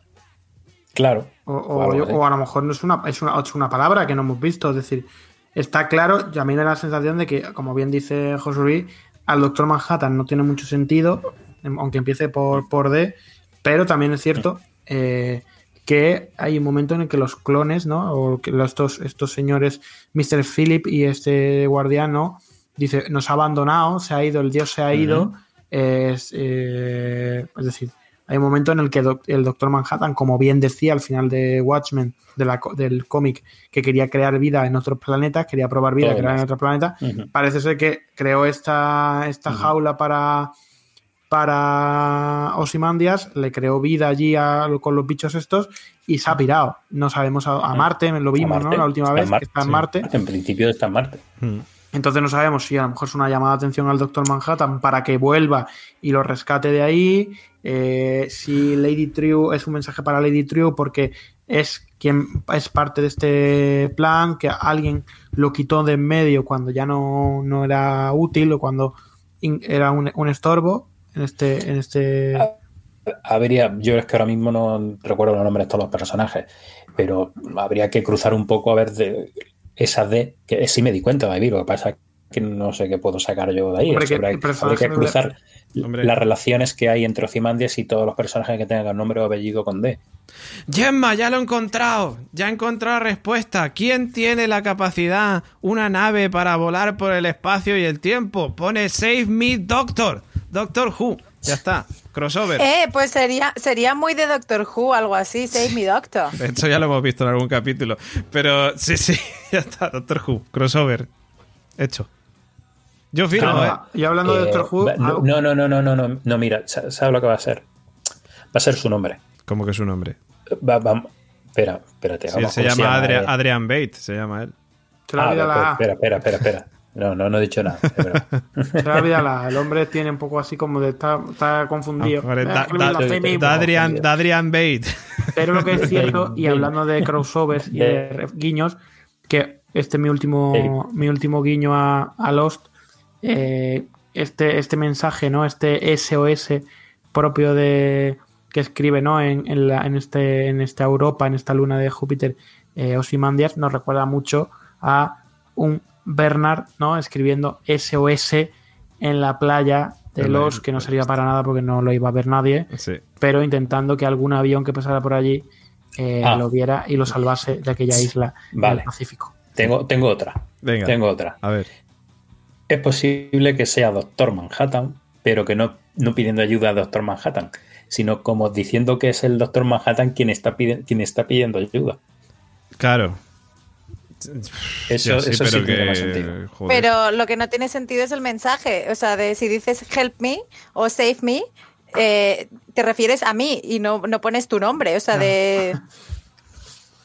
Claro. O, O a lo mejor no es una, es una, es una palabra que no hemos visto. Es decir, está claro, y a mí me da la sensación de que, como bien dice José Luis, al Doctor Manhattan no tiene mucho sentido, aunque empiece por, por D, pero también es cierto eh, que hay un momento en el que los clones, ¿no? O que los- estos, estos señores, Mr. Philip y este guardiano, dice, nos ha abandonado, se ha ido, el dios se ha ido. es, eh, es decir, hay un momento en el que doc- el Doctor Manhattan, como bien decía al final de Watchmen, de la del cómic, que quería crear vida en otros planetas, quería probar vida, crear en otros planetas, parece ser que creó esta, esta jaula para para Ozymandias, le creó vida allí a- con los bichos estos y se ha pirado. No sabemos a, a Marte, lo vimos, A Marte. ¿no? La última vez Marte, que está en sí. Marte. En principio está en Marte. Mm. Entonces no sabemos si a lo mejor es una llamada de atención al Doctor Manhattan para que vuelva y lo rescate de ahí. eh, si Lady True es un mensaje para Lady True porque es quien es parte de este plan, que alguien lo quitó de en medio cuando ya no, no era útil o cuando era un, un estorbo en este, en este. Habría, yo es que ahora mismo no recuerdo los nombres de todos los personajes, pero habría que cruzar un poco a ver de esa D, que sí me di cuenta, David, lo que pasa es que no sé qué puedo sacar yo de ahí. Hombre, que habría, el que cruzar Hombre. las relaciones que hay entre Ozymandias y todos los personajes que tengan nombre o apellido con D. Gemma, ya lo he encontrado. Ya he encontrado la respuesta. ¿Quién tiene la capacidad, una nave para volar por el espacio y el tiempo? Pone Save Me Doctor. Doctor Who. Ya está. Crossover. Eh, pues sería, sería muy de Doctor Who, algo así, Save Me Doctor. De hecho, ya lo hemos visto en algún capítulo. Pero sí, sí, ya está. Doctor Who. Crossover. Hecho. Yo firmo, Claro, ¿eh? Y hablando de Eh, Doctor Who, va- no, no, no, no, no, no, no, no, mira, sa- ¿sabes lo que va a ser? Va a ser su nombre. Como que su nombre. Va, va- espera, espérate. Sí, vamos, se ¿cómo llama Adria- eh? Adrian Bate, se llama él. se Ah, pues, la espera, espera, espera, espera. No, no, no he dicho nada. El hombre tiene un poco así como de está, está confundido. Da- da- mismo. Adrian, confundido. da Adrian Bate. Pero lo que es cierto, y hablando de crossovers y de guiños, que este es mi último, mi último guiño a, a Lost, eh, este, este mensaje, ¿no? Este SOS propio de que escribe, ¿no? En, en, la- en este, en esta Europa, en esta luna de Júpiter, eh, Ozymandias, nos recuerda mucho a un Bernard, ¿no? Escribiendo SOS en la playa de Lost, que no sería para nada porque no lo iba a ver nadie Sí. pero intentando que algún avión que pasara por allí eh, Ah. lo viera y lo salvase de aquella isla Vale. del Pacífico. Tengo, tengo otra. Venga. Tengo otra. A ver. Es posible que sea Doctor Manhattan, pero que no, no pidiendo ayuda a Doctor Manhattan, sino como diciendo que es el Doctor Manhattan quien está, quien está pidiendo ayuda. Claro. Eso, Ya, sí, eso sí pero tiene que- más sentido. joder. Pero lo que no tiene sentido es el mensaje. O sea, de si dices help me o save me, eh, te refieres a mí y no, no pones tu nombre. O sea, de.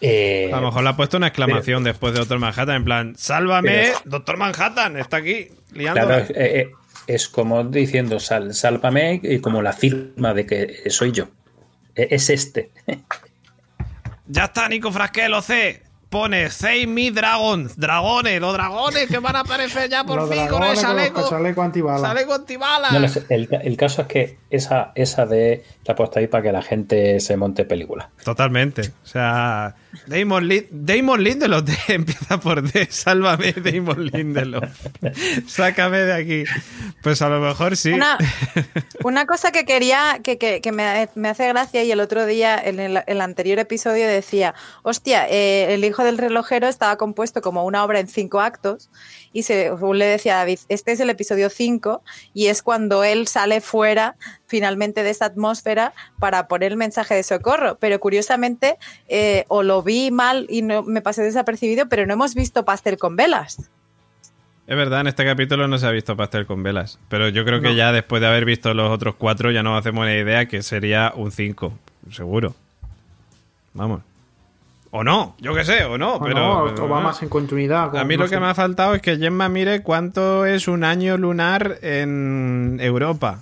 Eh, A lo mejor le ha puesto una exclamación después de Doctor Manhattan, en plan, ¡sálvame! Pero- Doctor Manhattan, está aquí, liando. claro, eh, es como diciendo sal, sálvame y como la firma de que soy yo. Eh, Es este. Ya está, Nico Frasquel, lo sé. Pone Save Me Dragons, dragones, los dragones que van a aparecer ya por Los fin con el dragones con chaleco. chaleco antibala. Chaleco antibala. No el, ca- el caso es que esa, esa de la he puesto ahí para que la gente se monte película. Totalmente. O sea, Damon, Lin- Damon Lindelof de- empieza por D. Sálvame, Damon Lindelof. Sácame de aquí. Pues a lo mejor sí. Una, una cosa que quería, que, que- que me, me hace gracia, y el otro día, en el, el anterior episodio, decía: Hostia, eh, el hijo del relojero estaba compuesto como una obra en cinco actos. Y se, según le decía a David: Este es el episodio 5, y es cuando él sale fuera finalmente de esta atmósfera para poner el mensaje de socorro. Pero curiosamente, eh, o lo vi mal y no me pasé desapercibido, pero no hemos visto pastel con velas. Es verdad, en este capítulo no se ha visto pastel con velas. Pero yo creo que ya después de haber visto los otros cuatro, ya nos hacemos una idea que sería un 5. Seguro. Vamos. O no, yo qué sé, o no. O pero, no, o va no. más en continuidad. A mí no lo que me ha faltado es que Gemma mire cuánto es un año lunar en Europa.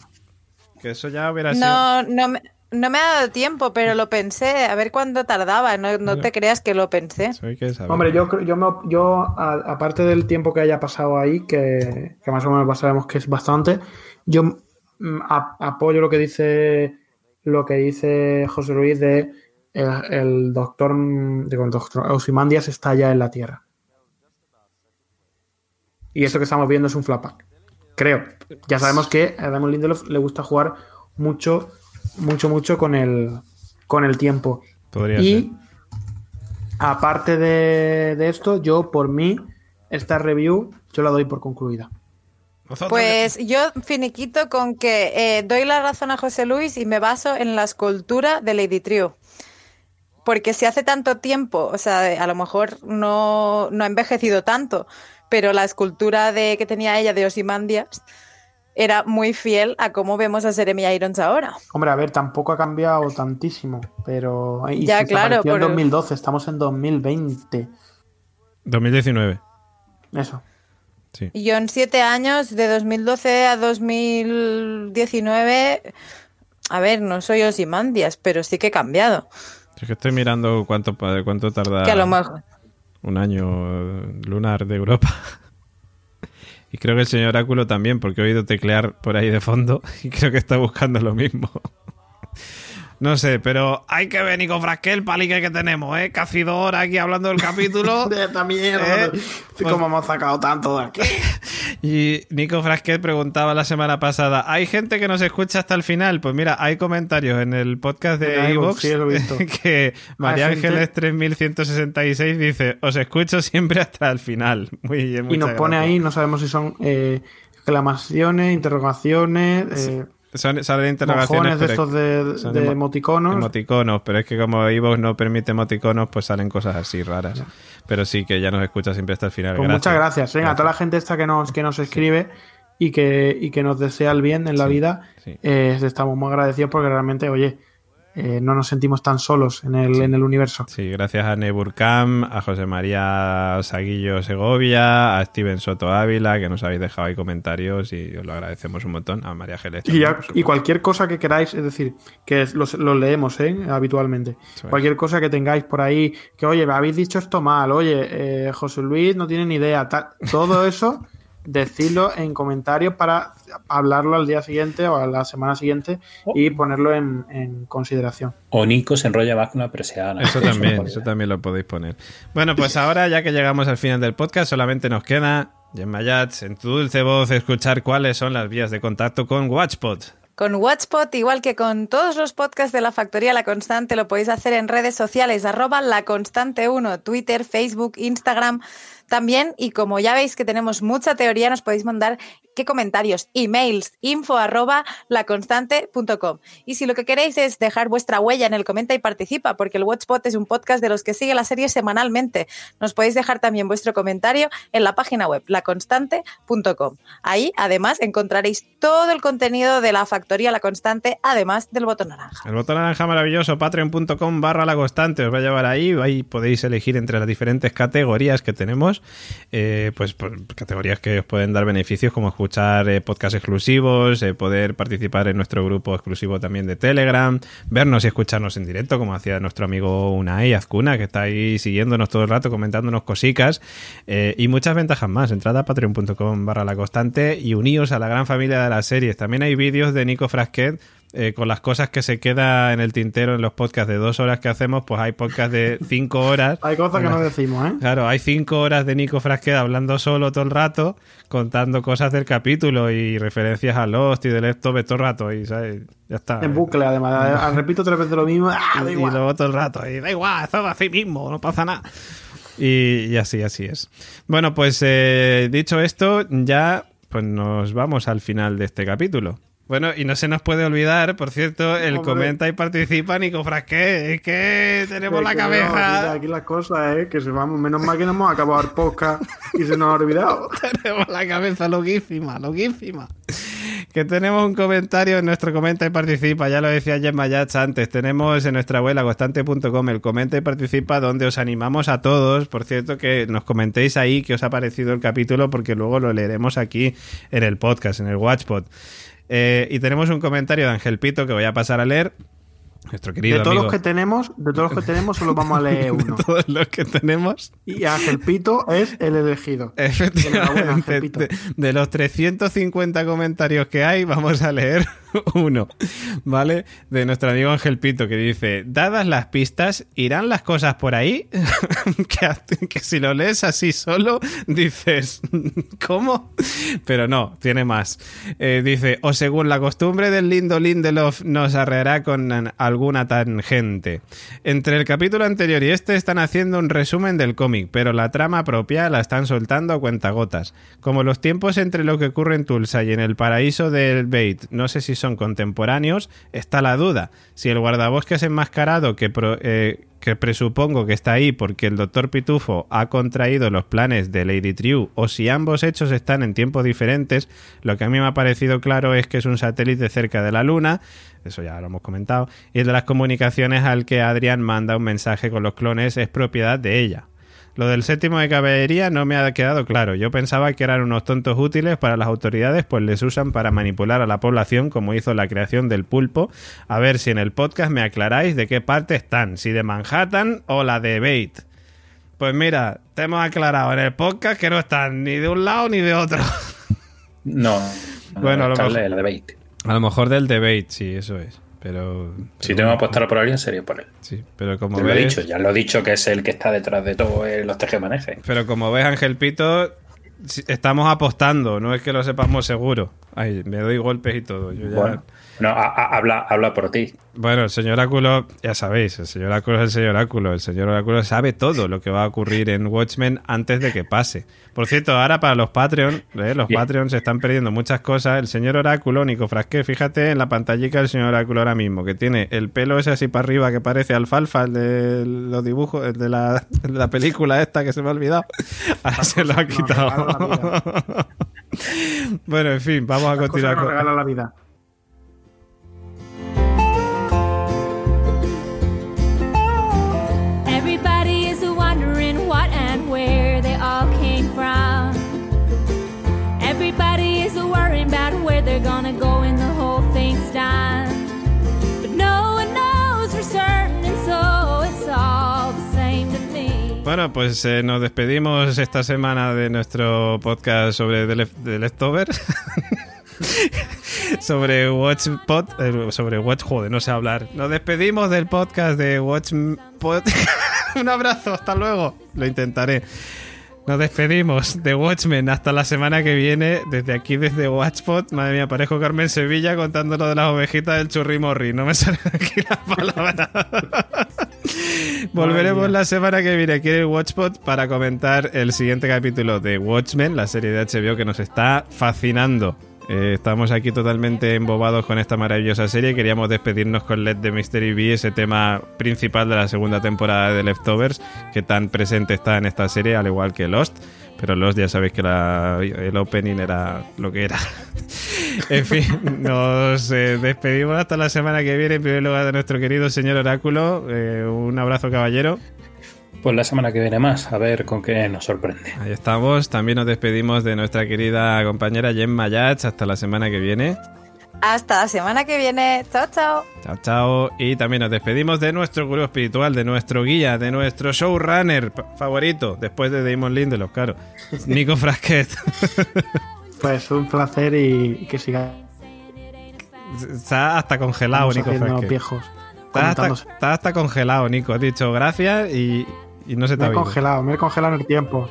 Que eso ya hubiera sido. No, no me, no me ha dado tiempo, pero lo pensé, a ver cuándo tardaba. No, no te creas que lo pensé. Que. Hombre, yo, creo- yo, me, yo a- aparte del tiempo que haya pasado ahí, que, que más o menos sabemos que es bastante, yo mm, a- apoyo lo que dice lo que dice José Luis de el, el doctor, digo, el doctor Ozymandias está ya en la Tierra. Y esto que estamos viendo es un flashback. Creo. Ya sabemos que a Damon Lindelof le gusta jugar mucho, mucho, mucho con el, con el tiempo. Podría ser. Y aparte de, de esto, yo por mí, esta review yo la doy por concluida. Pues yo finiquito con que eh, doy la razón a José Luis y me baso en la escultura de Lady Trio. Porque si hace tanto tiempo, o sea, a lo mejor no, no ha envejecido tanto, pero la escultura de, que tenía ella de Ozymandias era muy fiel a cómo vemos a Jeremy Irons ahora. Hombre, a ver, tampoco ha cambiado tantísimo, pero... y Ya, se claro, desapareció en pero- 2012, estamos en 2020. 2019. Eso. Sí. Y yo en siete años, de 2012 a 2019, a ver, no soy Ozymandias, pero sí que he cambiado. Es que estoy mirando cuánto, cuánto tarda Que a lo mejor... un año eh, lunar de Europa. Y creo que el señor Oráculo también, porque he oído teclear por ahí de fondo y creo que está buscando lo mismo. No sé, pero hay que ver, Nico Frasquel, palique que tenemos, ¿eh? Casi dos horas aquí hablando del capítulo. De esta mierda. Eh, ¿Cómo pues- hemos sacado tanto de aquí? Y Nico Frasquet preguntaba la semana pasada, ¿hay gente que nos escucha hasta el final? Pues mira, hay comentarios en el podcast de Evox sí, que María Ángeles 3166 dice, os escucho siempre hasta el final. Muy bien, Y nos pone ahí, no sabemos si son eh, exclamaciones, interrogaciones... eh, son, salen interrogaciones. De estos de, de emo- emoticonos. emoticonos, pero es que como Evox no permite emoticonos, pues salen cosas así raras. Pero sí que ya nos escucha siempre hasta el final. Pues muchas gracias. Venga, a toda la gente esta que nos, que nos escribe y que, y que nos desea el bien en la Sí, vida, sí. eh, estamos muy agradecidos porque realmente, oye, eh, no nos sentimos tan solos en el, en el universo. Sí, gracias a Neburcam, a José María Saguillo Segovia, a Steven Soto Ávila, que nos habéis dejado ahí comentarios y os lo agradecemos un montón. A María Geles. Y, cualquier cosa que queráis, es decir, que los, los leemos ¿eh? habitualmente. Es. Cualquier cosa que tengáis por ahí, que oye, me habéis dicho esto mal, oye, eh, José Luis no tiene ni idea, tal. todo eso, decidlo en comentarios para hablarlo al día siguiente o a la semana siguiente y ponerlo en, en consideración. O Nico se enrolla más que una persiana. Eso también, eso también lo podéis poner. Bueno, pues ahora ya que llegamos al final del podcast, solamente nos queda, Gemma Yats, en tu dulce voz, escuchar cuáles son las vías de contacto con Watchpot. Con Watchpot, igual que con todos los podcasts de la Factoría La Constante, lo podéis hacer en redes sociales, arroba La Constante 1, Twitter, Facebook, Instagram también. Y como ya veis que tenemos mucha teoría, nos podéis mandar qué comentarios, emails, info arroba laconstante.com. Y si lo que queréis es dejar vuestra huella en el comenta y participa, porque el Watchpot es un podcast de los que sigue la serie semanalmente, nos podéis dejar también vuestro comentario en la página web laconstante.com. Ahí, además, encontraréis todo el contenido de la Factoría La Constante, además del botón naranja. El botón naranja maravilloso, patreon.com barra la constante, os va a llevar ahí, ahí podéis elegir entre las diferentes categorías que tenemos, eh, pues, pues, categorías que os pueden dar beneficios como escuchar eh, podcasts exclusivos, eh, poder participar en nuestro grupo exclusivo también de Telegram, vernos y escucharnos en directo, como hacía nuestro amigo Unai Azcuna, que está ahí siguiéndonos todo el rato, comentándonos cosicas, eh, y muchas ventajas más. Entrad a patreon.com barra la constante y uníos a la gran familia de las series. También hay vídeos de Nico Frasquet eh, con las cosas que se queda en el tintero en los podcasts de dos horas que hacemos, pues hay podcasts de cinco horas. Hay cosas que no decimos, ¿eh? Claro, hay cinco horas de Nico Frasquet hablando solo todo el rato, contando cosas del capítulo y referencias a Lost y de Leftovers todo el rato. Y, ¿sabes? Ya está. En bucle, además. Repito tres veces lo mismo. ¡Ah, da y luego todo el rato. Y da igual, todo así mismo, no pasa nada. Y, y así, así es. Bueno, pues eh, dicho esto, ya pues nos vamos al final de este capítulo. Bueno, y no se nos puede olvidar, por cierto, el Hombre. comenta y participa Nico Frasquet. Es que tenemos Es la que no, cabeza. mira, aquí las cosas, ¿eh? Que se vamos. Menos mal que no hemos acabado el podcast y se nos ha olvidado. tenemos la cabeza loquísima, loquísima. Que tenemos un comentario en nuestro comenta y participa, ya lo decía Gemma Yats antes. Tenemos en nuestra web constante.com el comenta y participa donde os animamos a todos, por cierto, que nos comentéis ahí qué os ha parecido el capítulo porque luego lo leeremos aquí en el podcast, en el Watchpot. Eh, y tenemos un comentario de Ángel Pito que voy a pasar a leer. Nuestro querido De todos amigo. los que tenemos, de todos los que tenemos, solo vamos a leer uno. todos los que tenemos. Y Ángel Pito es el elegido. Efectivamente, Pito. de, de los 350 comentarios que hay, vamos a leer uno, ¿vale? De nuestro amigo Ángel Pito, que dice, dadas las pistas, ¿irán las cosas por ahí? que, si lo lees así solo, dices, ¿cómo? Pero no, tiene más. Eh, dice, o según la costumbre del lindo Lindelof, nos arreará con alguna tangente. Entre el capítulo anterior y este están haciendo un resumen del cómic, pero la trama propia la están soltando a cuentagotas. Como los tiempos entre lo que ocurre en Tulsa y en el paraíso del Bait, no sé si son contemporáneos, está la duda. Si el guardabosques enmascarado que, pro- eh, que presupongo que está ahí porque el doctor Pitufo ha contraído los planes de Lady Triu, o si ambos hechos están en tiempos diferentes, lo que a mí me ha parecido claro es que es un satélite cerca de la Luna, eso ya lo hemos comentado, y el de las comunicaciones al que Adrian manda un mensaje con los clones es propiedad de ella. Lo del séptimo de caballería no me ha quedado claro. Yo pensaba que eran unos tontos útiles para las autoridades, pues les usan para manipular a la población, como hizo la creación del pulpo. A ver si en el podcast me aclaráis de qué parte están, si de Manhattan o la de Bait. Pues mira, te hemos aclarado en el podcast que no están ni de un lado ni de otro. No. Bueno, a lo mejor- debate. A lo mejor del debate, sí, eso es. Pero. Si pero- tengo que apostar por alguien, sería por él. Sí, pero como Te lo he ves. dicho, ya lo he dicho que es el que está detrás de todo eh, los tejemanejes. Pero como ves, Ángel Pito, si- estamos apostando, no es que lo sepamos seguro. Ay, me doy golpes y todo. Yo ya- Bueno, no, a- a- habla, habla por ti. Bueno, el señor Oráculo, ya sabéis, el señor Oráculo es el señor Oráculo. El señor Oráculo sabe todo lo que va a ocurrir en Watchmen antes de que pase. Por cierto, ahora para los Patreon, ¿eh? los Bien. Patreon se están perdiendo muchas cosas. El señor Oráculo, Nico Frasqué, fíjate en la pantallica del señor Oráculo ahora mismo, que tiene el pelo ese así para arriba que parece alfalfa, el de los dibujos, el de la, el de la película esta que se me ha olvidado. Ahora se lo ha quitado. bueno, en fin, vamos a Las cosas continuar con... la vida. Everybody is worrying about where they're gonna go when the whole thing's done. But no one knows for certain, and so it's all the same to me. Bueno, pues eh, nos despedimos esta semana de nuestro podcast sobre The, Lef- The Leftovers. sobre Watchpod, eh, sobre Watch, joder, no sé hablar. Nos despedimos del podcast de Watchpod. Un abrazo, hasta luego. Lo intentaré. Nos despedimos de Watchmen hasta la semana que viene. Desde aquí, desde Watchpod. Madre mía, parejo Carmen Sevilla contándonos de las ovejitas del churrimorri. No me salen aquí las palabras. Volveremos la semana que viene aquí en el Watchpot para comentar el siguiente capítulo de Watchmen, la serie de HBO que nos está fascinando. Eh, estamos aquí totalmente embobados con esta maravillosa serie queríamos despedirnos con Let the Mystery Be, ese tema principal de la segunda temporada de Leftovers, que tan presente está en esta serie, al igual que Lost. Pero Lost ya sabéis que el opening era lo que era. en fin, nos eh, despedimos hasta la semana que viene. En primer lugar, de nuestro querido señor Oráculo. Eh, un abrazo, caballero. Pues la semana que viene más, a ver con qué nos sorprende. Ahí estamos. También nos despedimos de nuestra querida compañera Gemma Yats. Hasta la semana que viene. Hasta la semana que viene. Chao, chao. Chao, chao. Y también nos despedimos de nuestro gurú espiritual, de nuestro guía, de nuestro showrunner favorito, después de Damon Lindelof, claro. Nico Frasquet. Pues un placer y que siga Está hasta congelado, Nico Frasquet. viejos. Está hasta, está hasta congelado, Nico. Has dicho gracias y, y no se te Me ha he congelado, me he congelado en el tiempo.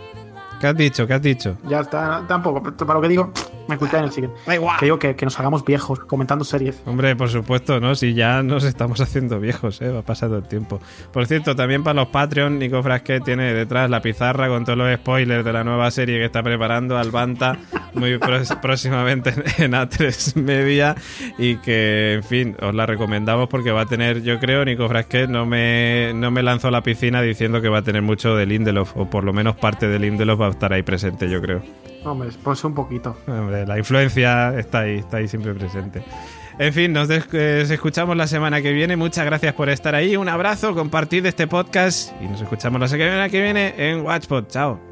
¿Qué has dicho? ¿Qué has dicho? Ya está, tampoco. Para lo que digo, me escucháis en el siguiente. Da igual. Que digo que, que nos hagamos viejos comentando series. Hombre, por supuesto, ¿no? Si ya nos estamos haciendo viejos, ¿eh? Va pasando el tiempo. Por cierto, también para los Patreon, Nico Frasquet tiene detrás la pizarra con todos los spoilers de la nueva serie que está preparando Albanta muy próximamente en A3 Media y que, en fin, os la recomendamos porque va a tener, yo creo, Nico Frasquet no me, no me lanzó a la piscina diciendo que va a tener mucho de Lindelof, o por lo menos parte de Lindelof va a estar ahí presente, yo creo. Hombre, pues un poquito. Hombre, la influencia está ahí, está ahí siempre presente. En fin, nos eh, escuchamos la semana que viene. Muchas gracias por estar ahí. Un abrazo, compartid este podcast y nos escuchamos la semana que viene en Watchpot. Chao.